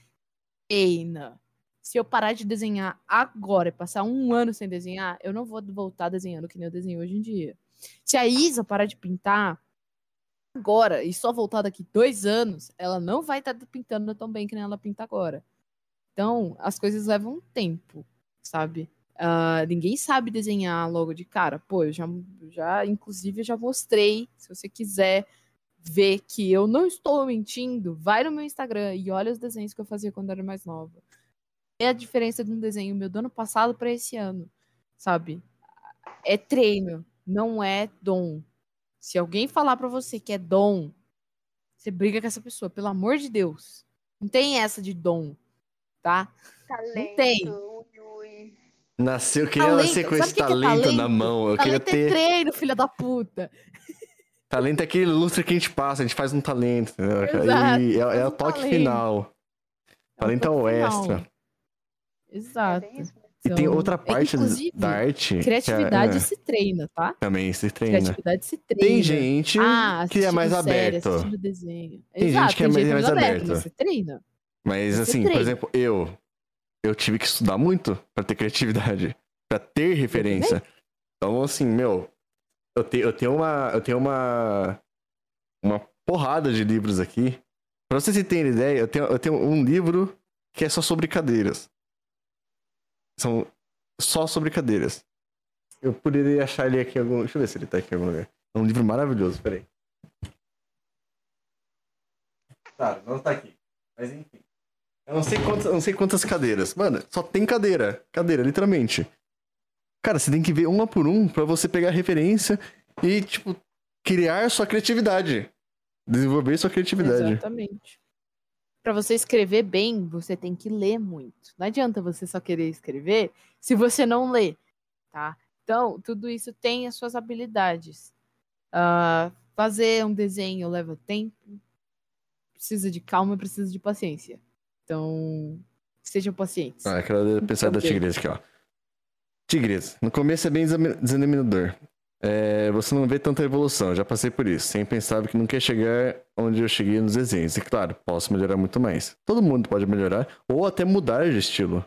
treina. Se eu parar de desenhar agora e passar um ano sem desenhar, eu não vou voltar desenhando que nem eu desenho hoje em dia. Se a Isa parar de pintar agora e só voltar daqui dois anos, ela não vai estar pintando tão bem que nem ela pinta agora. Então, as coisas levam tempo, sabe? Ah, ninguém sabe desenhar logo de cara. Pô, eu já, já, inclusive, eu já mostrei. Se você quiser ver que eu não estou mentindo, vai no meu Instagram e olha os desenhos que eu fazia quando eu era mais nova. É a diferença de um desenho meu do ano passado para esse ano, sabe? É treino, não é dom. Se alguém falar para você que é dom, você briga com essa pessoa, pelo amor de Deus. Não tem essa de dom, tá? Talento. tem. ui, ui. Nasceu, eu queria Talento, nascer com sabe esse que que é talento, na talento? mão. Eu queria Talento é ter. treino, filha da puta. Talento é aquele lustre que a gente passa, a gente faz um talento. entendeu? Exato, E é, é o toque talento. final. Talento é o final. extra. Exato. É. E tem Então, outra é, parte da arte. é- Criatividade é, se treina, tá? também se treina. Criatividade se treina. Tem gente ah, que é mais série, aberto. desenho. Tem Exato, gente que é tem mais- gente mais aberto. mas Você treina. Mas Você assim, por treina. exemplo, eu. Eu tive que estudar muito pra ter criatividade. Pra ter referência. Então, assim, meu. Eu, te, eu tenho uma. Eu tenho uma. Uma porrada de livros aqui. Pra vocês terem ideia, eu tenho, eu tenho um livro que é só sobre cadeiras. São só sobre cadeiras. Eu poderia achar ele aqui em algum. Deixa eu ver se ele tá aqui em algum lugar. É um livro maravilhoso, peraí. Tá, não tá aqui. Mas enfim. Eu não sei quantas, não sei quantas cadeiras. Mano, só tem cadeira. Cadeira, literalmente. Cara, você tem que ver uma por um pra você pegar referência e, tipo, criar sua criatividade. Desenvolver sua criatividade. Exatamente. Pra você escrever bem, você tem que ler muito. Não adianta você só querer escrever se você não lê, tá? Então, tudo isso tem as suas habilidades. Ah, fazer um desenho leva tempo, precisa de calma, precisa de paciência. Então, sejam pacientes. Ah, aquela pensar da Ok. tigresa aqui, ó. Tigresa. No começo é bem desanimador. é, você não vê tanta evolução. Eu já passei por isso. Sempre pensava que não quer chegar onde eu cheguei nos desenhos. E claro, posso melhorar muito mais. Todo mundo pode melhorar, ou até mudar de estilo.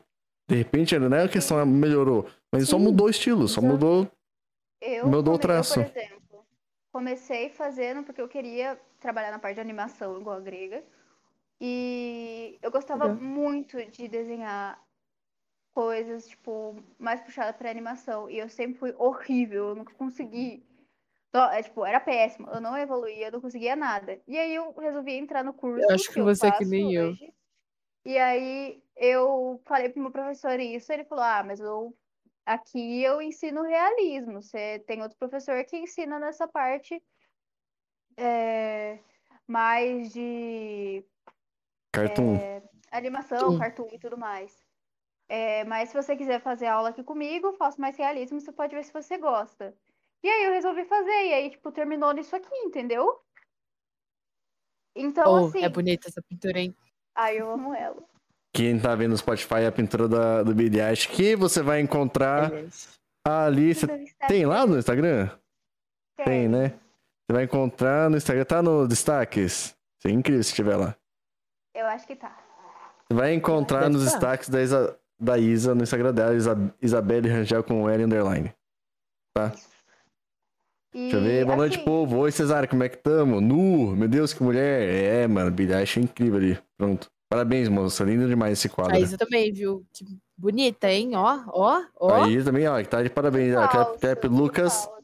De repente, não é a questão ah, melhorou, mas só Sim, mudou o estilo, só mudou. Eu, Mudou o come- eu, traço. por exemplo, comecei fazendo porque eu queria trabalhar na parte de animação igual a grega. E eu gostava muito de desenhar coisas, tipo, mais puxada pra animação. E eu sempre fui horrível, eu nunca consegui. Nó- É, tipo, era péssimo, eu não evoluía, eu não conseguia nada. E aí eu resolvi entrar no curso Eu acho que eu você é que nem eu. hoje. E aí eu falei pro meu professor isso, ele falou: "Ah, mas eu aqui eu ensino realismo. Você tem outro professor que ensina nessa parte é, mais de Cartoon. animação, Sim. cartoon e tudo mais. É, mas se você quiser fazer aula aqui comigo, faço mais realismo, você pode ver se você gosta. E aí eu resolvi fazer, e aí, tipo, terminou nisso aqui, entendeu? Então, Oh, assim, é bonita essa pintura, hein? ai, eu amo ela. Quem tá vendo no Spotify a pintura da, do Billy Eilish, que você vai encontrar ali. Você tem lá no Instagram? Tem, né? Você vai encontrar no Instagram, tá no destaques. Seria incrível se tiver lá. Eu acho que tá. Você vai encontrar nos tá. destaques da Isa, da Isa no Instagram dela, Isa, Isabelle Rangel com L underline. E, Deixa eu ver. Boa noite, assim, povo. Oi, Cesário, como é que tamo? Nu, meu Deus, que mulher. É, mano, Billy Eilish é incrível ali. Pronto. Parabéns, moça. Lindo demais esse quadro. A Isa também, viu? Que bonita, hein? Ó, ó, ó. A Isa também, ó, que tá de parabéns. ó, Cap, falso, Cap Lucas. falso.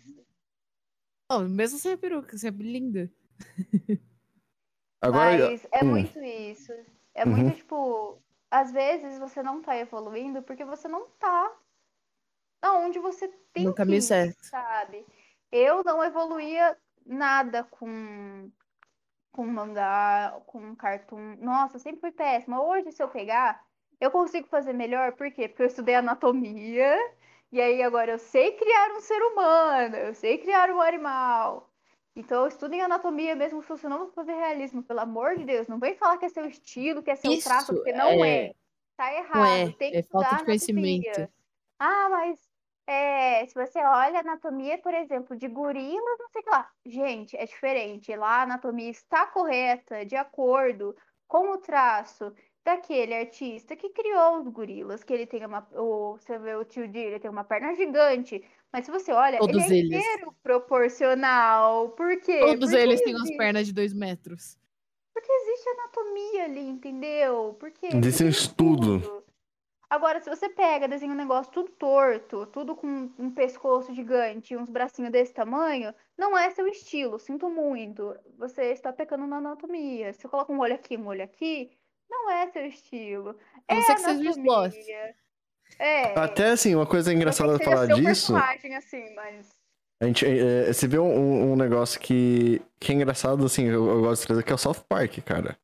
Ó, mesmo sem a peruca, sempre linda. Agora, Mas é hum. muito isso. É Uhum. muito, tipo, às vezes você não tá evoluindo porque você não tá onde você tem No que caminho ir, certo. sabe? Eu não evoluía nada com com mangá, com cartoon. Nossa, sempre fui péssima. Hoje, se eu pegar, eu consigo fazer melhor. Por quê? Porque eu estudei anatomia. E aí agora eu sei criar um ser humano, eu sei criar um animal. Então eu estudo em anatomia mesmo se você não vai fazer realismo, pelo amor de Deus. Não vem falar que é seu estilo, que é seu Isso traço, porque não é. é- Tá errado. é, tem que é falta de conhecimento. anatomia. Ah, mas é, se você olha anatomia, por exemplo, de gorilas, não sei o que lá. Gente, é diferente. Lá a anatomia está correta, de acordo com o traço daquele artista que criou os gorilas, que ele tem uma. O, você vê o tio D, ele tem uma perna gigante. Mas se você olha, Todos ele é eles. inteiro proporcional. Por quê? Todos Porque eles têm umas pernas de dois metros. Porque existe anatomia ali, entendeu? Porque Existe um estudo. Agora, se você pega, desenha um negócio tudo torto, tudo com um pescoço gigante e uns bracinhos desse tamanho, não é seu estilo, sinto muito. Você está pecando na anatomia. Se você coloca um olho aqui, um olho aqui, não é seu estilo. A não é ser que seja Sloth. anatomia. É. até assim, uma coisa engraçada falar disso. assim, mas. A gente, é, é, você vê um, um negócio que, que é engraçado, assim, eu, eu gosto de trazer, que é o South Park, cara.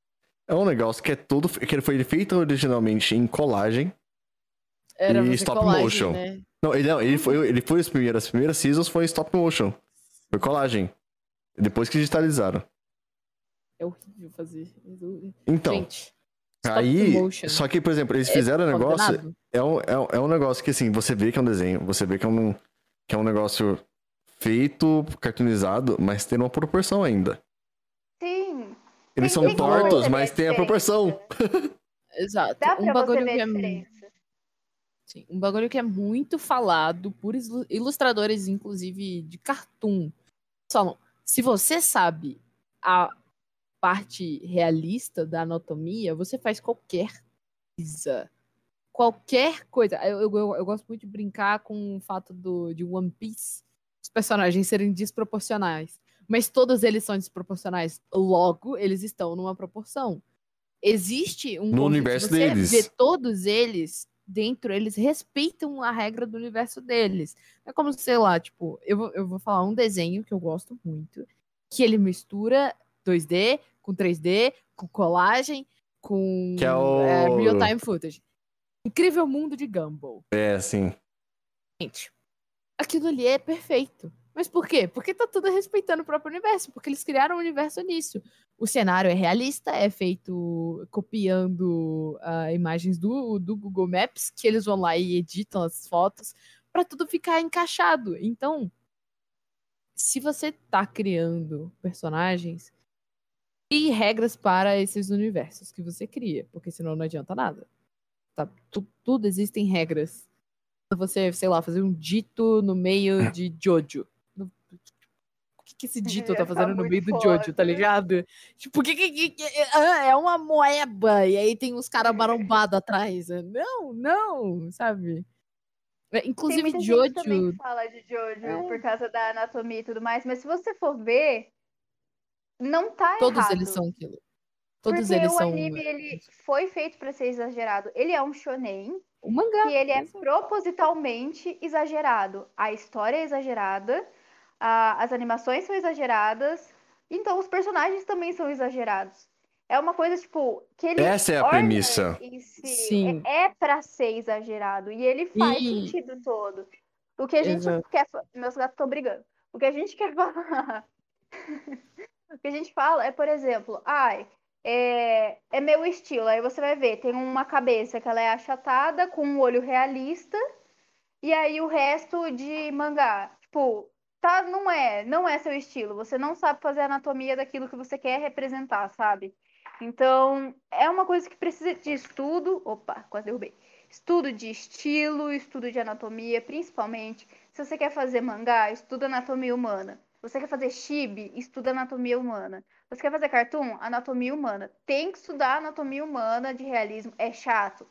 É um negócio que é todo. que ele foi feito originalmente em colagem. Era E stop colagem, motion. né? Não, ele, não, ele foi, ele foi as primeiras, as primeiras seasons foi em stop motion. Foi colagem. Depois que digitalizaram. É horrível fazer. Então, Gente, stop aí. motion Só que, por exemplo, eles é fizeram o negócio. condenado. É um, é, um, é um negócio que, assim, você vê que é um desenho, você vê que é um, que é um negócio feito, cartoonizado, mas tem uma proporção ainda. Sim. Eles Tem- são tem tortos, mas tem a proporção. Exato. Dá um pra bagulho ver que é diferença. Sim, um bagulho que é muito falado por ilu- ilustradores, inclusive de cartoon. Só, se você sabe a parte realista da anatomia, você faz qualquer coisa. Qualquer coisa. Eu, eu, eu- gosto muito de brincar com o fato do, de One Piece os personagens serem desproporcionais. Mas todos eles são desproporcionais. Logo, eles estão numa proporção. Existe um. No universo você deles. vê todos eles dentro, eles respeitam a regra do universo deles. É como, sei lá, tipo, eu eu vou falar um desenho que eu gosto muito, que ele mistura 2D com 3D, com colagem, com é o- é, real-time footage. Incrível Mundo de Gumball. É, assim. Gente, aquilo ali é perfeito. Mas por quê? Porque tá tudo respeitando o próprio universo, porque eles criaram um universo nisso. O cenário é realista, é feito copiando ah, imagens do, do Google Maps, que eles vão lá e editam as fotos, pra tudo ficar encaixado. Então, se você tá criando personagens, crie regras para esses universos que você cria, porque senão não adianta nada. Tá? Tu- tudo existem regras. Você, sei lá, fazer um dito no meio de Jojo. No- O que, que esse dito Ia tá fazendo no muito meio do. Jojo, tá ligado? Tipo, o que, que, que- que- ah, é uma moeba e aí tem uns caras marombados atrás. Não, não, sabe? É, Tem Inclusive, muita gente Jojo. também que fala de Jojo É. por causa da anatomia e tudo mais, mas se você for ver, não tá Todos errado. eles são aquilo. Todos porque eles o são. anime, ele foi feito pra ser exagerado. Ele é um shonen O mangá. e ele é propositalmente exagerado. A história é exagerada, a- as animações são exageradas, então os personagens também são exagerados. É uma coisa, tipo, que ele Essa é a premissa. em si Sim. é, é pra ser exagerado e ele faz E- sentido todo. O que a gente Exato. quer. Meus gatos estão brigando. O que a gente quer falar. O que a gente fala é, por exemplo, ai, é, é meu estilo. Aí você vai ver, tem uma cabeça que ela é achatada, com um olho realista, e aí o resto de mangá. Tipo, tá, não é, não é seu estilo. Você não sabe fazer a anatomia daquilo que você quer representar, sabe? Então, é uma coisa que precisa de estudo. Opa, quase derrubei. Estudo de estilo, estudo de anatomia, principalmente. Se você quer fazer mangá, estuda anatomia humana. Você quer fazer chibi, estuda anatomia humana. Você quer fazer cartoon? Anatomia humana. Tem que estudar anatomia humana de realismo. É chato.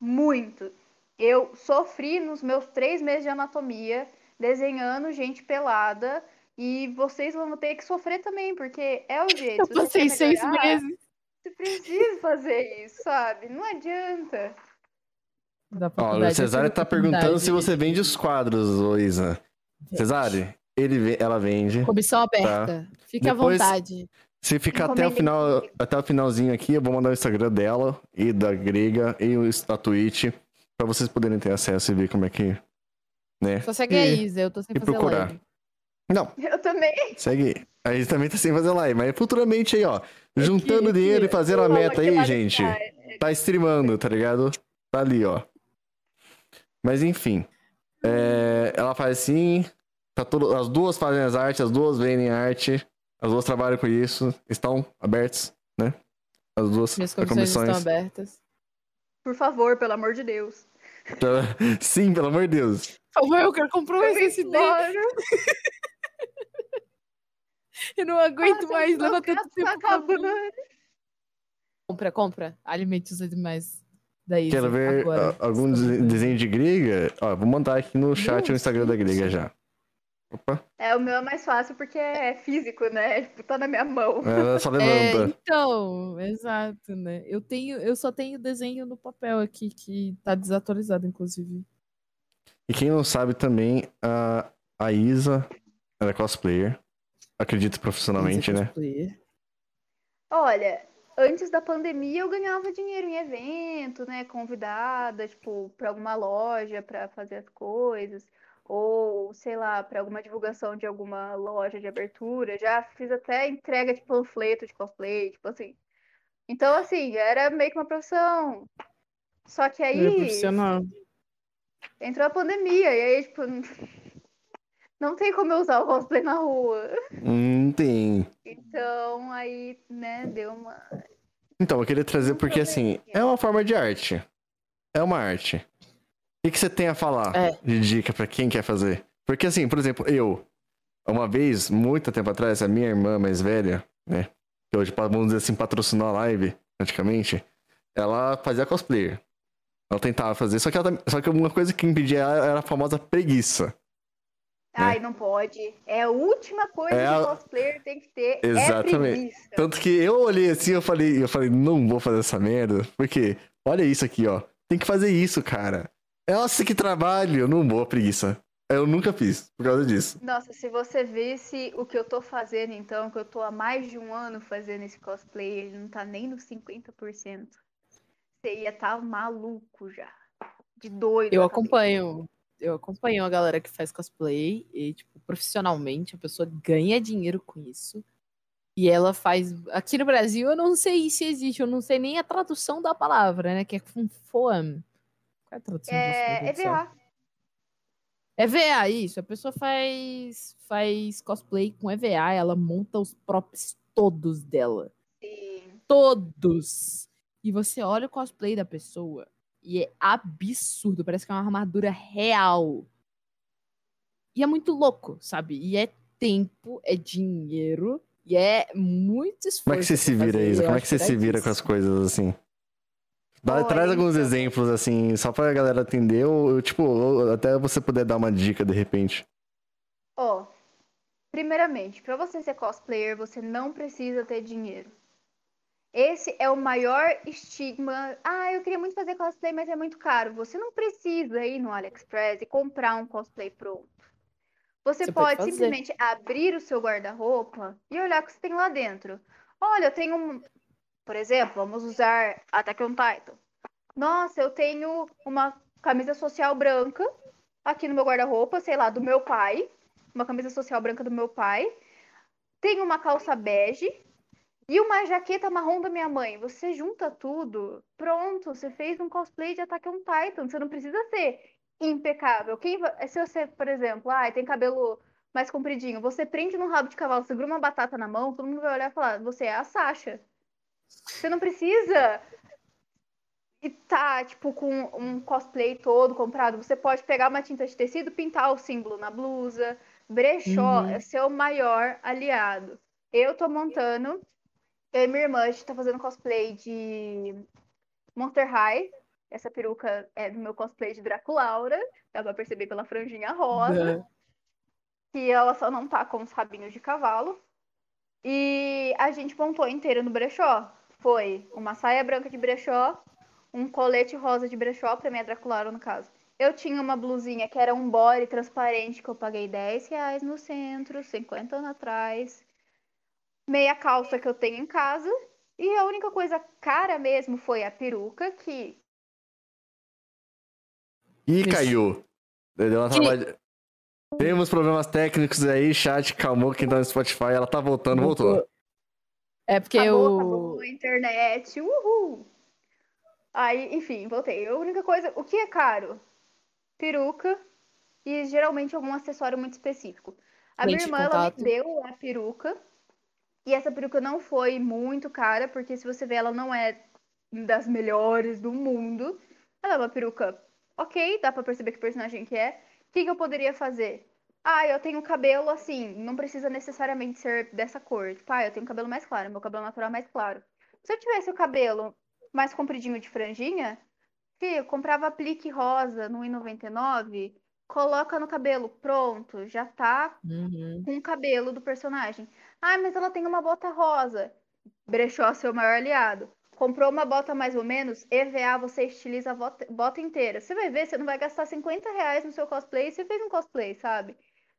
Muito. Eu sofri nos meus três meses de anatomia, desenhando gente pelada. E vocês vão ter que sofrer também, porque é o jeito. Eu passei seis meses. Você precisa fazer isso, sabe? Não adianta. Da Ó, faculdade, o Cesário eu tive tá perguntando se você vende os quadros, de- Cesário, ele, ela vende. Comissão aberta. Fique Depois- à vontade. Se ficar até o final, até o finalzinho aqui, eu vou mandar o Instagram dela e da Grega e o da Twitch pra vocês poderem ter acesso e ver como é que, né? Só segue a E- Isa, eu tô sem e fazer procurar. live. Não, Eu também. segue. A Isa também tá sem fazer live, mas futuramente aí, ó, juntando que- dinheiro e fazendo a meta aí, gente. deixar. Tá streamando, tá ligado? Tá ali, ó. Mas enfim. é, ela faz assim. Tá tudo, as duas fazem as artes, as duas vendem arte. As duas trabalham com isso. Estão abertas, né? As duas Minhas comissões estão comissões. abertas. Por favor, pelo amor de Deus. Então, Sim, pelo amor de Deus. Por favor, eu quero comprar um. Bora. Eu não aguento Nossa, mais, leva tanto tempo. tá acabando. Compra, compra. Alimente os animais da Isa. Quero ver agora. ah, algum desenho de grega? Ó, vou mandar aqui no chat o Instagram da grega isso. já. Opa, É, o meu é mais fácil porque é físico, né? Tipo, tá na minha mão. ela só É, levanta. então, exato, né? Eu tenho, eu só tenho desenho no papel aqui que tá desatualizado, inclusive. E quem não sabe também, a, a Isa, ela é cosplayer. Acredito profissionalmente, Isa né? cosplayer. Olha, antes da pandemia eu ganhava dinheiro em evento, né? Convidada, tipo, pra alguma loja pra fazer as coisas. Ou, sei lá, pra alguma divulgação de alguma loja de abertura. Já fiz até entrega de panfleto de cosplay, tipo assim. Então, assim, era meio que uma profissão. Só que aí entrou a pandemia, e aí, tipo, não tem como eu usar o cosplay na rua. Hum, tem. Então, aí, né, deu uma. Então, eu queria trazer porque, assim, é uma forma de arte. É uma arte. O que, você tem a falar É. de dica pra quem quer fazer? Porque, assim, por exemplo, eu, uma vez, muito tempo atrás, a minha irmã mais velha, né? Que hoje, vamos dizer assim, patrocinou a live, praticamente, ela fazia cosplayer. Ela tentava fazer, só que, ela, só que uma coisa que impedia ela era a famosa preguiça. Ai, não pode. É a última coisa É que a- o cosplayer tem que ter. É Exatamente. preguiça. Tanto que eu olhei assim, eu falei, eu falei, não vou fazer essa merda. Porque, olha isso aqui, ó. Tem que fazer isso, cara. Nossa, que trabalho. Eu não vou, preguiça. Eu nunca fiz, por causa disso. Nossa, se você visse o que eu tô fazendo, então, que eu tô há mais de um ano fazendo esse cosplay, ele não tá nem nos 50%. Você ia estar maluco já. De doido. Eu acompanho, eu acompanho a galera que faz cosplay e, tipo, profissionalmente a pessoa ganha dinheiro com isso. E ela faz. Aqui no Brasil eu não sei se existe, eu não sei nem a tradução da palavra, né? Que é funfoam. Qual é a tradução disso? É Deus do céu? EVA. EVA, isso. A pessoa faz, faz cosplay com EVA, ela monta os props todos dela. Sim. Todos. E você olha o cosplay da pessoa e é absurdo. Parece que é uma armadura real. E é muito louco, sabe? E é tempo, é dinheiro. E é muito esforço. Como é que você se vira eu Como é que você se vira com as coisas assim? Dá- traz alguns então. exemplos, assim, só pra galera entender, ou, ou, tipo, ou até você poder dar uma dica de repente. Ó, primeiramente, pra você ser cosplayer, você não precisa ter dinheiro. Esse é o maior estigma. Ah, eu queria muito fazer cosplay, mas é muito caro. Você não precisa ir no AliExpress e comprar um cosplay pronto. Você, Você pode, pode simplesmente abrir o seu guarda-roupa e olhar o que você tem lá dentro. Olha, eu tenho um. Por exemplo, vamos usar Attack on Titan. Nossa, eu tenho uma camisa social branca aqui no meu guarda-roupa, sei lá, do meu pai. Uma camisa social branca do meu pai. Tenho uma calça bege e uma jaqueta marrom da minha mãe. Você junta tudo, pronto, você fez um cosplay de Attack on Titan. Você não precisa ser impecável. Quem se você, por exemplo, ah, tem cabelo mais compridinho, você prende num rabo de cavalo, segura uma batata na mão, todo mundo vai olhar e falar, você é a Sasha. Você não precisa e tá, tipo, com um cosplay todo comprado. Você pode pegar uma tinta de tecido, pintar o símbolo na blusa. Brechó Uhum. é seu maior aliado. Eu tô montando, eu e minha irmã, a gente tá fazendo cosplay de Monster High. Essa peruca é do meu cosplay de Draculaura. Dá pra perceber pela franjinha rosa. Da- que ela só não tá com os rabinhos de cavalo. E a gente montou inteira no brechó. Foi uma saia branca de brechó, um colete rosa de brechó, pra minha Draculaura no caso. Eu tinha uma blusinha que era um body transparente que eu paguei 10 reais no centro, 50 anos atrás. Meia calça que eu tenho em casa. E a única coisa cara mesmo foi a peruca, que Ih, caiu. Deu uma trabalha- Temos problemas técnicos aí, chat, calmou quem tá no Spotify, ela tá voltando, voltou. É porque acabou, eu. acabou a internet, uhul! Aí, enfim, voltei. A única coisa, o que é caro? Peruca e geralmente algum acessório muito específico. A minha Lente irmã, ela me deu a peruca e essa peruca não foi muito cara, porque se você ver, ela não é das melhores do mundo. Ela é uma peruca ok, dá pra perceber que personagem que é. O que, que eu poderia fazer? Ah, eu tenho cabelo assim, não precisa necessariamente ser dessa cor. Tipo, ah, eu tenho cabelo mais claro, meu cabelo natural é mais claro. Se eu tivesse o cabelo mais compridinho de franjinha, Fih, eu comprava aplique rosa no 1,99, coloca no cabelo, pronto, já tá Uhum. com o cabelo do personagem. Ah, mas ela tem uma bota rosa. Brechó, seu maior aliado. Comprou uma bota mais ou menos, EVA, você estiliza a bota, bota inteira. Você vai ver, você não vai gastar 50 reais no seu cosplay, você fez um cosplay, sabe?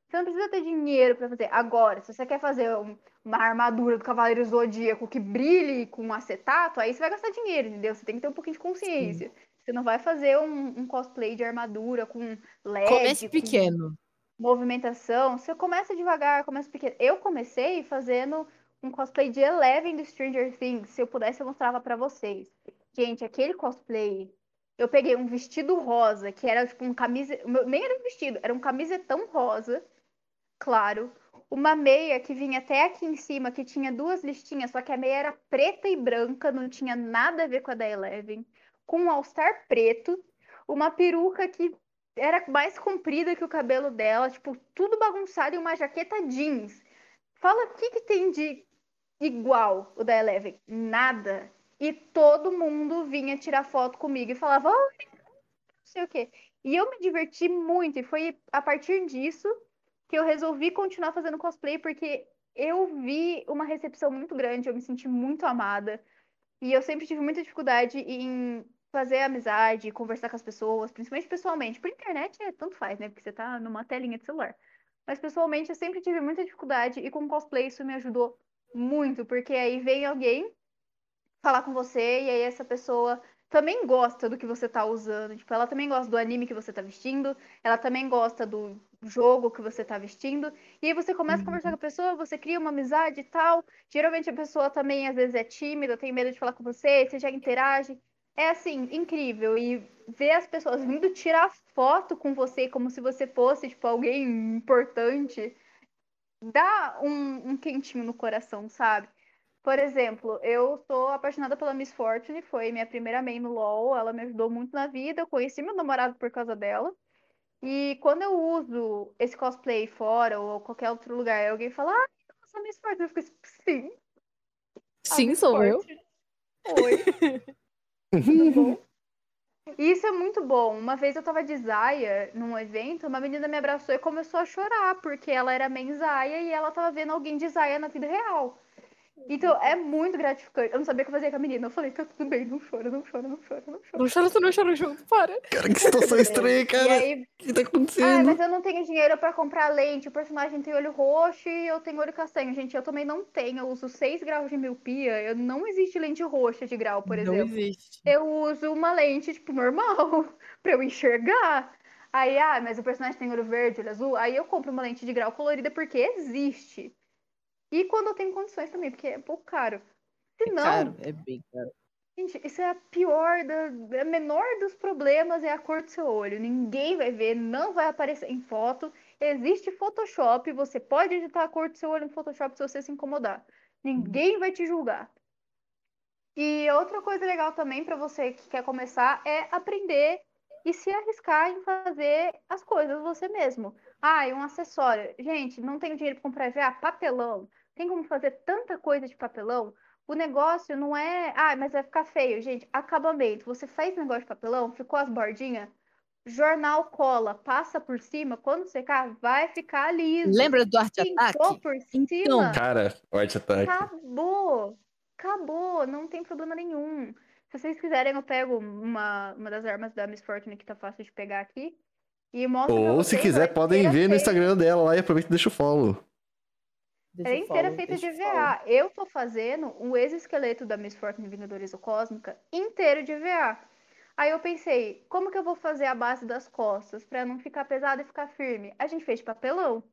Você não precisa ter dinheiro pra fazer. Agora, se você quer fazer um- uma armadura do Cavaleiro Zodíaco que brilhe com acetato, aí você vai gastar dinheiro, entendeu? Você tem que ter um pouquinho de consciência. Você não vai fazer um, um cosplay de armadura com LED, Comece com pequeno. movimentação, você começa devagar, começa pequeno. Eu comecei fazendo um cosplay de Eleven do Stranger Things. Se eu pudesse, eu mostrava pra vocês. Gente, aquele cosplay, eu peguei um vestido rosa, que era tipo um camisa, nem era um vestido, era um camisetão rosa, claro. Uma meia que vinha até aqui em cima, que tinha duas listinhas, só que a meia era preta e branca, não tinha nada a ver com a da Eleven. Com um all-star preto, uma peruca que era mais comprida que o cabelo dela, tipo, tudo bagunçado e uma jaqueta jeans. Fala o que, que tem de igual o da Eleven? Nada. E todo mundo vinha tirar foto comigo e falava, "Ai, não sei o quê. E eu me diverti muito, e foi a partir disso que eu resolvi continuar fazendo cosplay, porque eu vi uma recepção muito grande, eu me senti muito amada. E eu sempre tive muita dificuldade em fazer amizade, conversar com as pessoas, principalmente pessoalmente. Por internet é tanto faz, né? Porque você tá numa telinha de celular. Mas pessoalmente eu sempre tive muita dificuldade e com cosplay isso me ajudou muito, porque aí vem alguém falar com você e aí essa pessoa também gosta do que você tá usando. Tipo, ela também gosta do anime que você tá vestindo, ela também gosta do jogo que você tá vestindo. E aí você começa a conversar com a pessoa, você cria uma amizade e tal. Geralmente a pessoa também às vezes é tímida, tem medo de falar com você, você já interage. é assim, incrível. E ver as pessoas vindo tirar foto com você como se você fosse, tipo, alguém importante, dá um, um quentinho no coração, sabe? Por exemplo, eu sou apaixonada pela Miss Fortune, foi minha primeira main no LoL, ela me ajudou muito na vida, eu conheci meu namorado por causa dela. E quando eu uso esse cosplay fora ou qualquer outro lugar, alguém fala, ah, nossa, Miss Fortune, eu fico assim, sim. Sim, sou eu. Fortune. Oi. Tudo bom? E Isso é muito bom. Uma vez eu tava de Zaya num evento, uma menina me abraçou e começou a chorar, porque ela era Zaya e ela tava vendo alguém de Zaya na vida real. Então é muito gratificante. Eu não sabia o que fazer com a menina. Eu falei, tá tudo bem, não chora, não chora, não chora, não chora. Não chora, tu não chora junto, para. Cara, que situação estranha, E cara. aí, O que tá ah, acontecendo? mas eu não tenho dinheiro pra comprar lente. O personagem tem olho roxo e eu tenho olho castanho. Gente, eu também não tenho. Eu uso 6 graus de miopia. Eu não existe lente roxa de grau, por não exemplo. existe. eu uso uma lente, tipo, normal, pra eu enxergar. Aí, ah, mas o personagem tem olho verde, olho azul. Aí eu compro uma lente de grau colorida porque existe. E quando eu tenho condições também, porque é pouco caro. Se É não, caro, é bem caro. gente, isso é a pior, da, a menor dos problemas é a cor do seu olho. Ninguém vai ver, não vai aparecer em foto. Existe Photoshop, você pode editar a cor do seu olho no Photoshop se você se incomodar. Ninguém vai te julgar. E outra coisa legal também para você que quer começar é aprender e se arriscar em fazer as coisas você mesmo. Ah, e um acessório. Gente, não tenho dinheiro para comprar EVA, papelão. Tem como fazer tanta coisa de papelão? O negócio não é, ah, mas vai ficar feio, gente. Acabamento. Você faz negócio de papelão, ficou as bordinhas, jornal cola, passa por cima, quando secar, vai ficar liso. Lembra do Arte Ataque? por Então, cima, Cara, o Art Attack. Acabou! Acabou, não tem problema nenhum. Se vocês quiserem, eu pego uma, uma das armas da Miss Fortune que tá fácil de pegar aqui. E mostro pra Ou se quiser, podem ver no Instagram dela lá e aproveita e deixa o follow. Deixa Ela é eu inteira feita de. VA. Eu tô fazendo o exoesqueleto da Miss Fortune Vingadores Cósmica inteiro de VA. Aí eu pensei, como que eu vou fazer a base das costas pra não ficar pesado e ficar firme? A gente fez de papelão.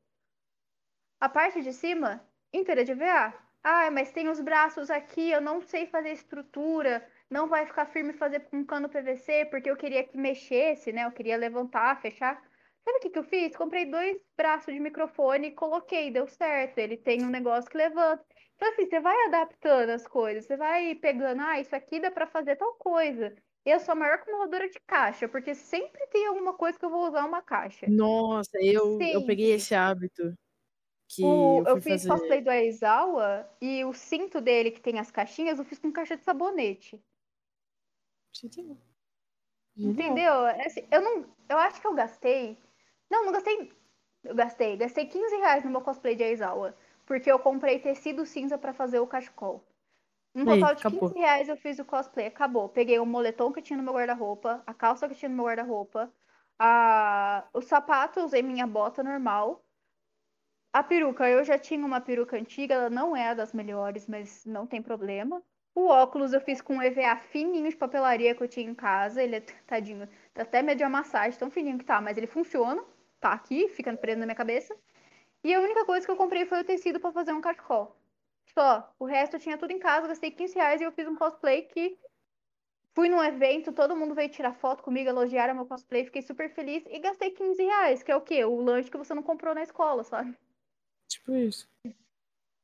A parte de cima, inteira de VA. Ah, mas tem os braços aqui, eu não sei fazer estrutura, não vai ficar firme fazer com cano PVC, porque eu queria que mexesse, né? Eu queria levantar, fechar. Sabe o que que eu fiz? Comprei dois braços de microfone e coloquei, deu certo. Ele tem um negócio que levanta. Então, assim, você vai adaptando as coisas, você vai pegando, ah, isso aqui dá pra fazer tal coisa. Eu sou a maior acumuladora de caixa, porque sempre tem alguma coisa que eu vou usar uma caixa. Nossa, eu, eu peguei esse hábito. Que O- eu eu fiz fazer. cosplay do Aizawa e o cinto dele, que tem as caixinhas, eu fiz com caixa de sabonete. Entendeu? É assim, Eu não. Eu acho que eu gastei. Não, não gastei. Eu gastei. Gastei 15 reais no meu cosplay de Aizawa. Porque eu comprei tecido cinza pra fazer o cachecol. Aí, total de acabou. 15 reais eu fiz o cosplay. Acabou. Peguei o moletom que tinha no meu guarda-roupa, a calça que tinha no meu guarda-roupa, a... os sapatos, usei minha bota normal. A peruca, eu já tinha uma peruca antiga, ela não é a das melhores, mas não tem problema. O óculos eu fiz com um EVA fininho de papelaria que eu tinha em casa. Ele é, tadinho, tá até meio de amassagem, tão fininho que tá, mas ele funciona. Tá aqui, fica preso na minha cabeça. E a única coisa que eu comprei foi o tecido pra fazer um cachecol. Só. O resto eu tinha tudo em casa, gastei 15 reais e eu fiz um cosplay que fui num evento, todo mundo veio tirar foto comigo, elogiaram meu cosplay, fiquei super feliz e gastei 15 reais, que é o quê? O lanche que você não comprou na escola, sabe? Tipo isso.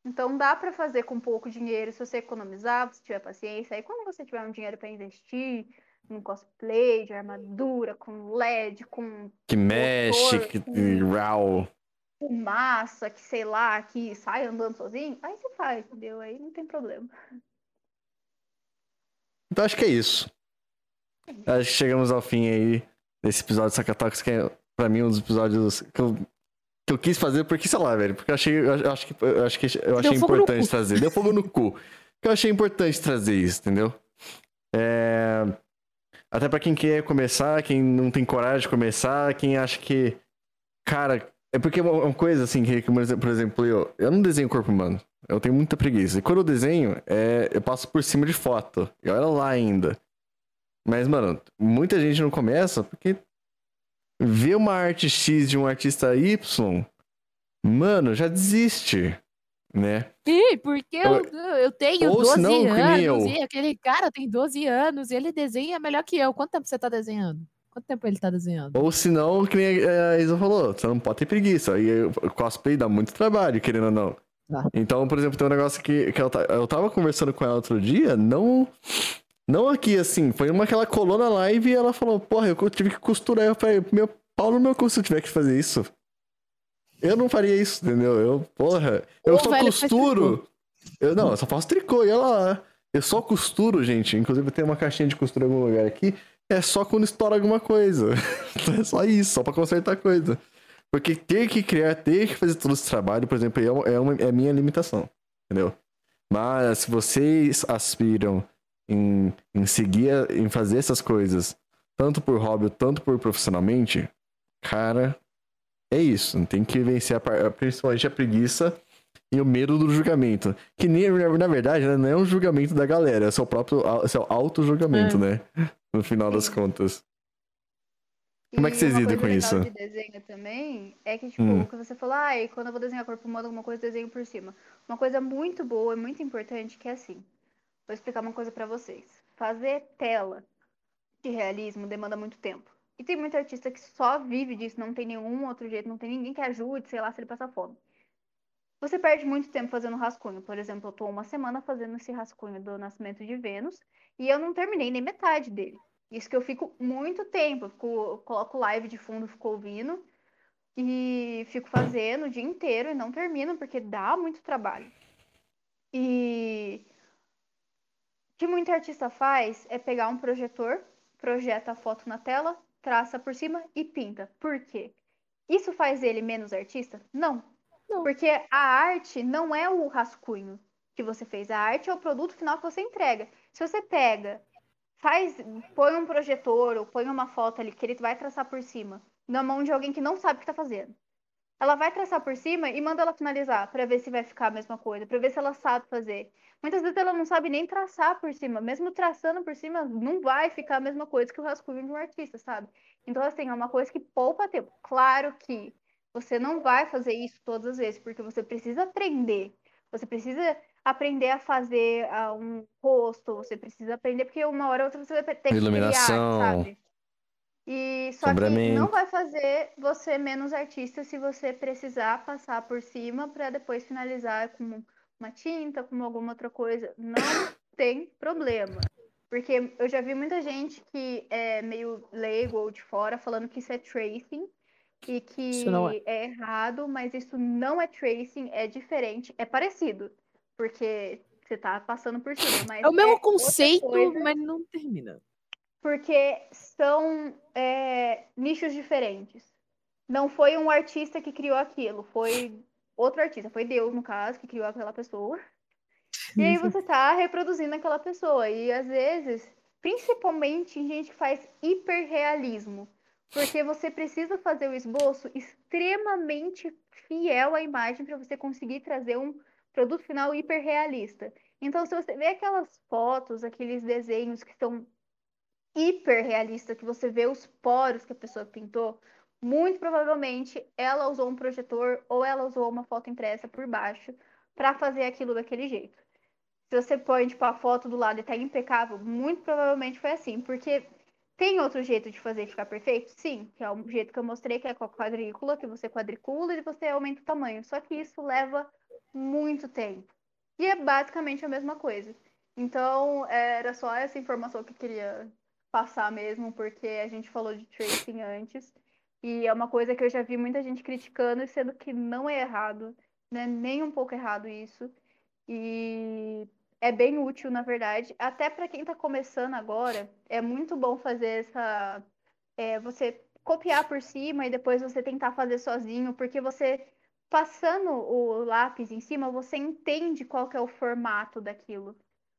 Então dá pra fazer com pouco dinheiro, se você economizar, se tiver paciência. Aí quando você tiver um dinheiro pra investir num cosplay de armadura, com LED, com Que mexe, que. com- fumaça, que sei lá, que sai andando sozinho, aí você faz, entendeu? Aí não tem problema. Então acho que é isso. Acho que chegamos ao fim aí desse episódio de Sakatox, que é pra mim um dos episódios que eu, que eu quis fazer, porque, sei lá, velho, porque eu achei, eu acho que eu acho que eu achei importante trazer. Deu fogo no cu. Que eu achei importante trazer isso, entendeu? É, Até pra quem quer começar, quem não tem coragem de começar, quem acha que. Cara, é porque é uma coisa assim, que, por exemplo- eu, eu não desenho corpo humano. Eu tenho muita preguiça. E quando eu desenho, é, eu passo por cima de foto. E olha lá ainda. Mas, mano, muita gente não começa porque vê uma arte X de um artista Y, mano, já desiste. Né? Sim, porque eu, eu tenho Ou 12 senão, que nem anos e aquele cara tem 12 anos e ele desenha melhor que eu. Quanto tempo você tá desenhando? Quanto tempo ele tá desenhando? Ou senão, que nem a Isa falou, você não pode ter preguiça. E o cosplay dá muito trabalho, querendo ou não. Dá. Então, por exemplo, tem um negócio que, que eu, eu tava conversando com ela outro dia, não. Não aqui, assim, foi uma que ela colou na live e ela falou, porra, eu tive que costurar. Eu falei, meu pau no meu cu se eu tiver que fazer isso. Eu não faria isso, entendeu? Eu, porra, eu Ô, só velho, costuro. Eu não, eu só faço tricô, e ela lá. Eu só costuro, gente. Inclusive tem uma caixinha de costura em algum lugar aqui. É só quando estoura alguma coisa. é só isso, só pra consertar coisa. Porque ter que criar, ter que fazer todo esse trabalho, por exemplo, é, uma, é, uma- é a minha limitação. Entendeu? Mas se vocês aspiram em, em seguir, em fazer essas coisas, tanto por hobby, tanto por profissionalmente, cara, é isso. Tem que vencer a, principalmente a preguiça e o medo do julgamento. Que nem, na verdade, né, não é um julgamento da galera, é seu próprio é seu auto-julgamento, né? No final das contas. Como é que E vocês lidam com isso? de desenho também é que, tipo, Hum. o que você falou, ah, e quando eu vou desenhar corpo humano, alguma coisa, eu desenho por cima. Uma coisa muito boa e muito importante que é assim. Vou explicar uma coisa pra vocês. Fazer tela de realismo demanda muito tempo. E tem muito artista que só vive disso, não tem nenhum outro jeito, não tem ninguém que ajude, sei lá, se ele passar fome. Você perde muito tempo fazendo rascunho. Por exemplo, eu tô uma semana fazendo esse rascunho do nascimento de Vênus e eu não terminei nem metade dele. Isso que eu fico muito tempo, eu fico, coloco live de fundo, fico ouvindo e fico fazendo o dia inteiro e não termino porque dá muito trabalho. E o que muito artista faz é pegar um projetor, projeta a foto na tela, traça por cima e pinta. Por quê? Isso faz ele menos artista? Não. Não. Porque a arte não é o rascunho que você fez. A arte é o produto final que você entrega. Se você pega, faz, põe um projetor ou põe uma foto ali que ele vai traçar por cima, na mão de alguém que não sabe o que tá fazendo. Ela vai traçar por cima e manda ela finalizar para ver se vai ficar a mesma coisa, para ver se ela sabe fazer. Muitas vezes ela não sabe nem traçar por cima, mesmo traçando por cima, não vai ficar a mesma coisa que o rascunho de um artista, sabe? Então, assim, é uma coisa que poupa tempo. Claro que você não vai fazer isso todas as vezes, porque você precisa aprender. Você precisa aprender a fazer ah, um rosto, você precisa aprender, porque uma hora ou outra você vai ter que criar, Iluminação. sabe? E só que não vai fazer você menos artista se você precisar passar por cima para depois finalizar com uma tinta, com alguma outra coisa. Não tem problema. Porque eu já vi muita gente que é meio leigo ou de fora falando que isso é tracing e que é. é errado, mas isso não é tracing, é diferente, é parecido. Porque você tá passando por cima, mas É o mesmo outra conceito, mas não termina. Porque são é, nichos diferentes. Não foi um artista que criou aquilo, foi outro artista, foi Deus, no caso, que criou aquela pessoa. E aí você tá reproduzindo aquela pessoa. E às vezes, principalmente em gente que faz hiperrealismo, porque você precisa fazer o esboço extremamente fiel à imagem para você conseguir trazer um produto final hiperrealista. Então, se você vê aquelas fotos, aqueles desenhos que são hiper realista, que você vê os poros que a pessoa pintou, muito provavelmente ela usou um projetor ou ela usou uma foto impressa por baixo para fazer aquilo daquele jeito. Se você põe tipo a foto do lado e tá impecável, muito provavelmente foi assim, porque tem outro jeito de fazer ficar perfeito? Sim, que é o jeito que eu mostrei, que é com a quadrícula, que você quadricula e você aumenta o tamanho. Só que isso leva muito tempo. E é basicamente a mesma coisa. Então, era só essa informação que eu queria passar mesmo, porque a gente falou de tracing antes. E é uma coisa que eu já vi muita gente criticando, sendo que não é errado, né? Nem um pouco errado isso. E é bem útil, na verdade. Até para quem está começando agora, é muito bom fazer essa. é, você copiar por cima e depois você tentar fazer sozinho, porque você passando o lápis em cima, você entende qual é o formato daquilo.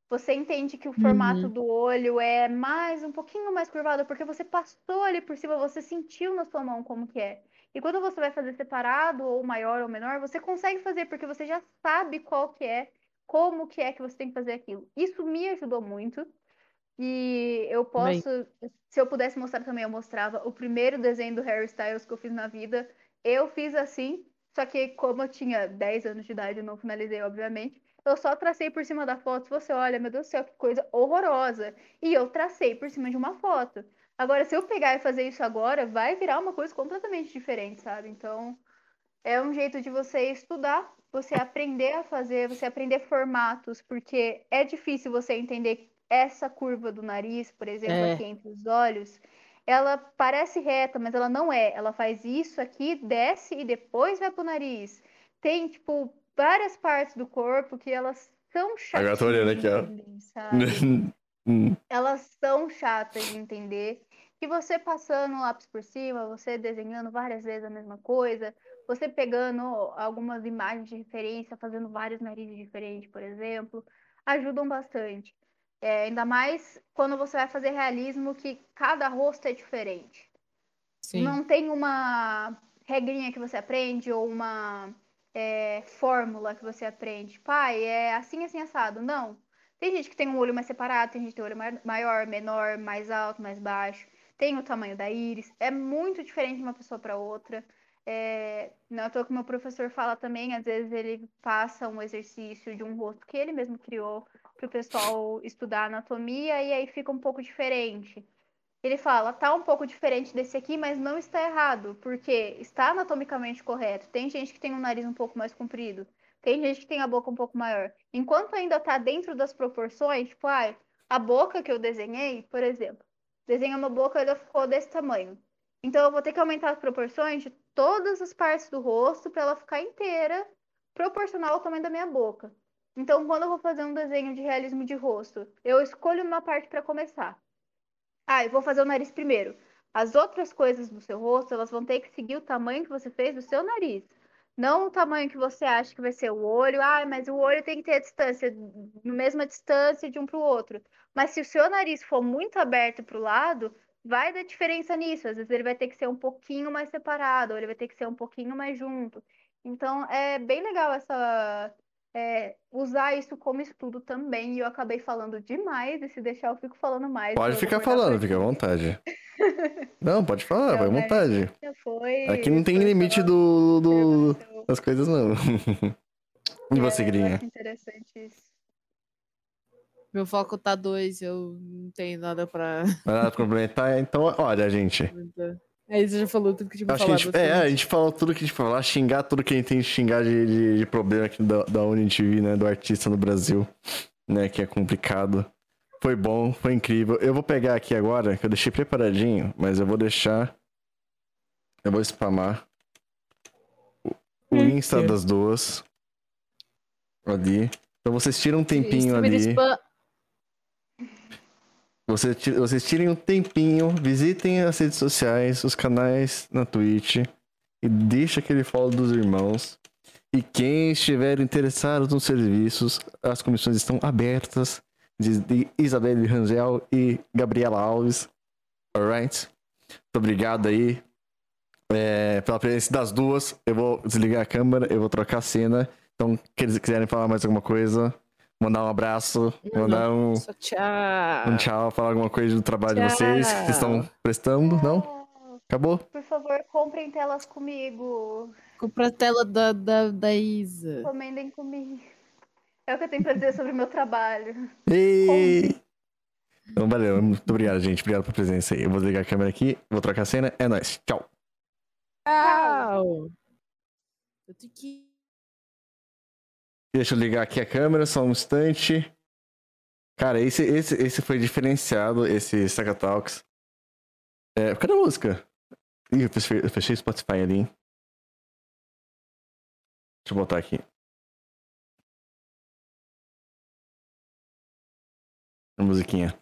Você entende que o formato Uhum. do olho é mais um pouquinho mais curvado, porque você passou ali por cima, você sentiu na sua mão como que é. E quando você vai fazer separado, ou maior ou menor, você consegue fazer, porque você já sabe qual que é, como que é que você tem que fazer aquilo. Isso me ajudou muito. E eu Bem. posso, se eu pudesse mostrar também, eu mostrava o primeiro desenho do Harry Styles que eu fiz na vida. Eu fiz assim, Só que como eu tinha 10 anos de idade, eu não finalizei, obviamente. Eu só tracei por cima da foto. Você olha, meu Deus do céu, que coisa horrorosa. E eu tracei por cima de uma foto. Agora, se eu pegar e fazer isso agora, vai virar uma coisa completamente diferente, sabe? Então, é um jeito de você estudar, você aprender a fazer, você aprender formatos, porque é difícil você entender essa curva do nariz, por exemplo, É. aqui entre os olhos. Ela parece reta, mas ela não é. Ela faz isso aqui, desce e depois vai pro nariz. Tem, tipo, várias partes do corpo que elas são chatas. Agora tô olhando aqui, ó. Sabe? Elas são chatas de entender. Que você passando o lápis por cima, você desenhando várias vezes a mesma coisa, você pegando algumas imagens de referência, fazendo vários narizes diferentes, por exemplo, ajudam bastante. É, ainda mais quando você vai fazer realismo, que cada rosto é diferente. Sim. Não tem uma regrinha que você aprende ou uma é, fórmula que você aprende. Pai, é assim, assim, assado. Não. Tem gente que tem um olho mais separado, tem gente que tem olho mai- maior, menor, mais alto, mais baixo. Tem o tamanho da íris. É muito diferente de uma pessoa para outra. É, não é que meu professor fala também, às vezes ele passa um exercício de um rosto que ele mesmo criou para o pessoal estudar anatomia e aí fica um pouco diferente. Ele fala, tá um pouco diferente desse aqui, mas não está errado, porque está anatomicamente correto. Tem gente que tem um nariz um pouco mais comprido, tem gente que tem a boca um pouco maior. Enquanto ainda tá dentro das proporções, tipo, ai, a boca que eu desenhei, por exemplo, desenhei uma boca, ela ficou desse tamanho. Então eu vou ter que aumentar as proporções de todas as partes do rosto para ela ficar inteira, proporcional ao tamanho da minha boca. Então, quando eu vou fazer um desenho de realismo de rosto, eu escolho uma parte para começar. Ah, eu vou fazer o nariz primeiro. As outras coisas do seu rosto, elas vão ter que seguir o tamanho que você fez do seu nariz. Não o tamanho que você acha que vai ser o olho. Ah, mas o olho tem que ter a distância, na mesma distância de um para o outro. Mas se o seu nariz for muito aberto para o lado, vai dar diferença nisso. Às vezes ele vai ter que ser um pouquinho mais separado, ou ele vai ter que ser um pouquinho mais junto. Então, é bem legal essa é, usar isso como estudo também. E eu acabei falando demais, e se deixar eu fico falando mais. Pode ficar falando, fica à vontade. Não, pode falar, vai à mas vontade. Foi. Aqui não tem foi limite do, do- observação. das coisas, não. E você, É, Grinha? interessante isso. Meu foco tá dois, eu não tenho nada pra. Vai lá complementar? Então, olha, gente. Aí você já falou tudo que tinha pra Acho que a falar. gente, é, a gente falou tudo que a gente falar, xingar tudo que a gente tem de xingar de, de, de problema aqui da, da UniTV, né? Do artista no Brasil, né? Que é complicado. Foi bom, foi incrível. Eu vou pegar aqui agora, que eu deixei preparadinho, mas eu vou deixar. Eu vou spamar o, o Insta das duas. Ali. Então vocês tiram um tempinho ali. spam- Você vocês tirem um tempinho, visitem as redes sociais, os canais na Twitch e deixa aquele follow dos irmãos. E quem estiver interessado nos serviços, as comissões estão abertas de, Isabelle Rangel e Gabriela Alves. Alright? Muito obrigado aí é, pela presença das duas. Eu vou desligar a câmera, eu vou trocar a cena. Então, se quiserem falar mais alguma coisa, mandar um abraço, Não, mandar um, tchau. um tchau, falar alguma coisa do trabalho de Tchau. vocês que vocês estão prestando, não? Tchau. Acabou? Por favor, comprem telas comigo. Compra a tela da, da, da Isa. Comendem comigo. É o que eu tenho pra dizer sobre o meu trabalho. Ei! Então, valeu. Muito obrigado, gente. Obrigado pela presença aí. Eu vou desligar a câmera aqui, vou trocar a cena. É nóis. Tchau. Tchau. Eu tenho que. Deixa eu ligar aqui a câmera, só um instante. Cara, esse, esse, esse foi diferenciado, esse Saga Talks. É, cadê a música? Ih, eu fechei, eu fechei o Spotify ali, hein? Deixa eu botar aqui. A musiquinha.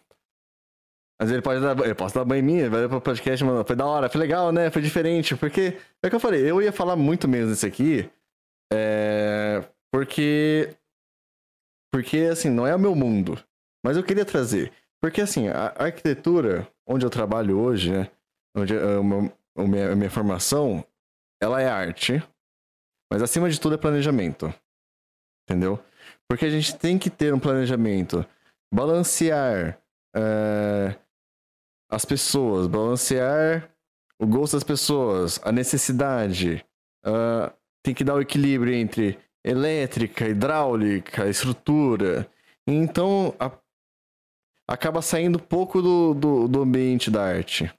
Mas ele pode dar. Eu posso dar banho em mim, vai pro podcast, mano. Foi da hora, foi legal, né? Foi diferente. Porque, é o que eu falei, eu ia falar muito menos desse aqui. É. Porque. Porque, assim, não é o meu mundo. Mas eu queria trazer. Porque, assim, a arquitetura, onde eu trabalho hoje, né? Onde a minha, a minha formação, ela é arte. Mas, acima de tudo, é planejamento. Entendeu? Porque a gente tem que ter um planejamento. Balancear é, as pessoas, balancear o gosto das pessoas, a necessidade, ah, tem que dar o equilíbrio entre elétrica, hidráulica, estrutura. Então, a- acaba saindo pouco do, do, do ambiente da arte.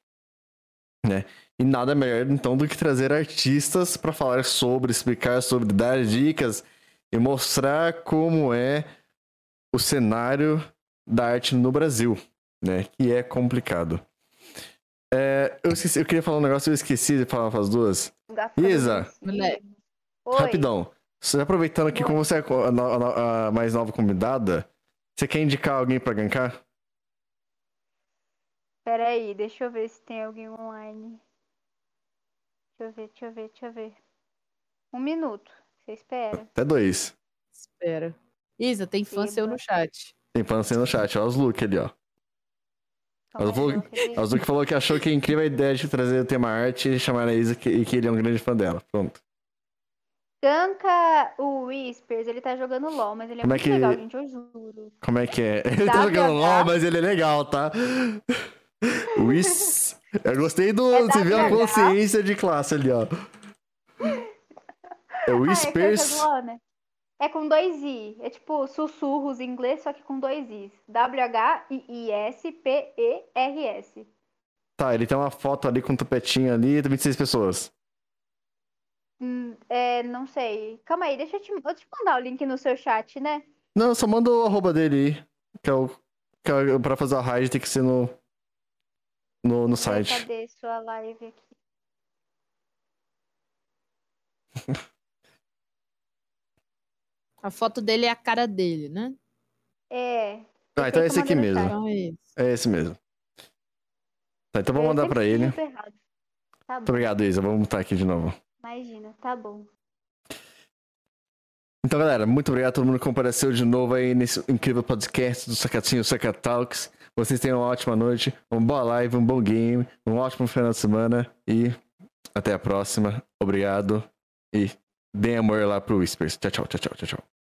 Né? E nada melhor, então, do que trazer artistas para falar sobre, explicar sobre, dar dicas e mostrar como é o cenário da arte no Brasil, né? Que é complicado. É, eu, esqueci- eu queria falar um negócio, eu esqueci de falar para as duas. Isa. Oi. Rapidão. Só aproveitando Oi. como você é a, a a mais nova convidada, você quer indicar alguém pra gankar? Pera aí, deixa eu ver se tem alguém online. Deixa eu ver, deixa eu ver, deixa eu ver. Um minuto. Você espera. Até dois. Espera. Isa, tem fã seu no chat. Tem pano no chat, ó, os look ali, ó. Queria- O Zuki falou que achou que é incrível a ideia de trazer o tema arte e chamar a Isa que- e que ele é um grande fã dela. Pronto. Ganka, o Whispers, ele tá jogando LOL, mas ele é Como é muito que- legal, gente, eu juro. Como é que é? Ele tá jogando LOL, mas ele é legal, tá? Whis. Eu gostei do. É você viu a WH. consciência de classe ali, ó. É Ah, é é Whispers. né? É com dois I. É tipo sussurros em inglês, só que com dois Is. W-H-I-I-S-P-E-R-S. Tá, ele tem uma foto ali com um topetinho ali e 26 pessoas. Hum, é, não sei. Calma aí, deixa eu te, eu te mandar o link no seu chat, né? Não, só manda o arroba dele aí. Que é o. Que é, pra fazer a raid tem que ser no. No, no Ai, site. Cadê sua live aqui? A foto dele é a cara dele, né? É. Ah, então é esse aqui mesmo. mandar Então é isso. É esse mesmo. Tá, então vou mandar pra ele. Tá Muito obrigado, Isa. Vamos botar aqui de novo. Imagina, tá bom. Então, galera, muito obrigado a todo mundo que compareceu de novo aí nesse incrível podcast do Sacatinho Saca Talks. Vocês tenham uma ótima noite, uma boa live, um bom game, um ótimo final de semana e até a próxima. Obrigado e deem amor lá pro Whispers. Tchau, tchau, tchau, tchau, tchau.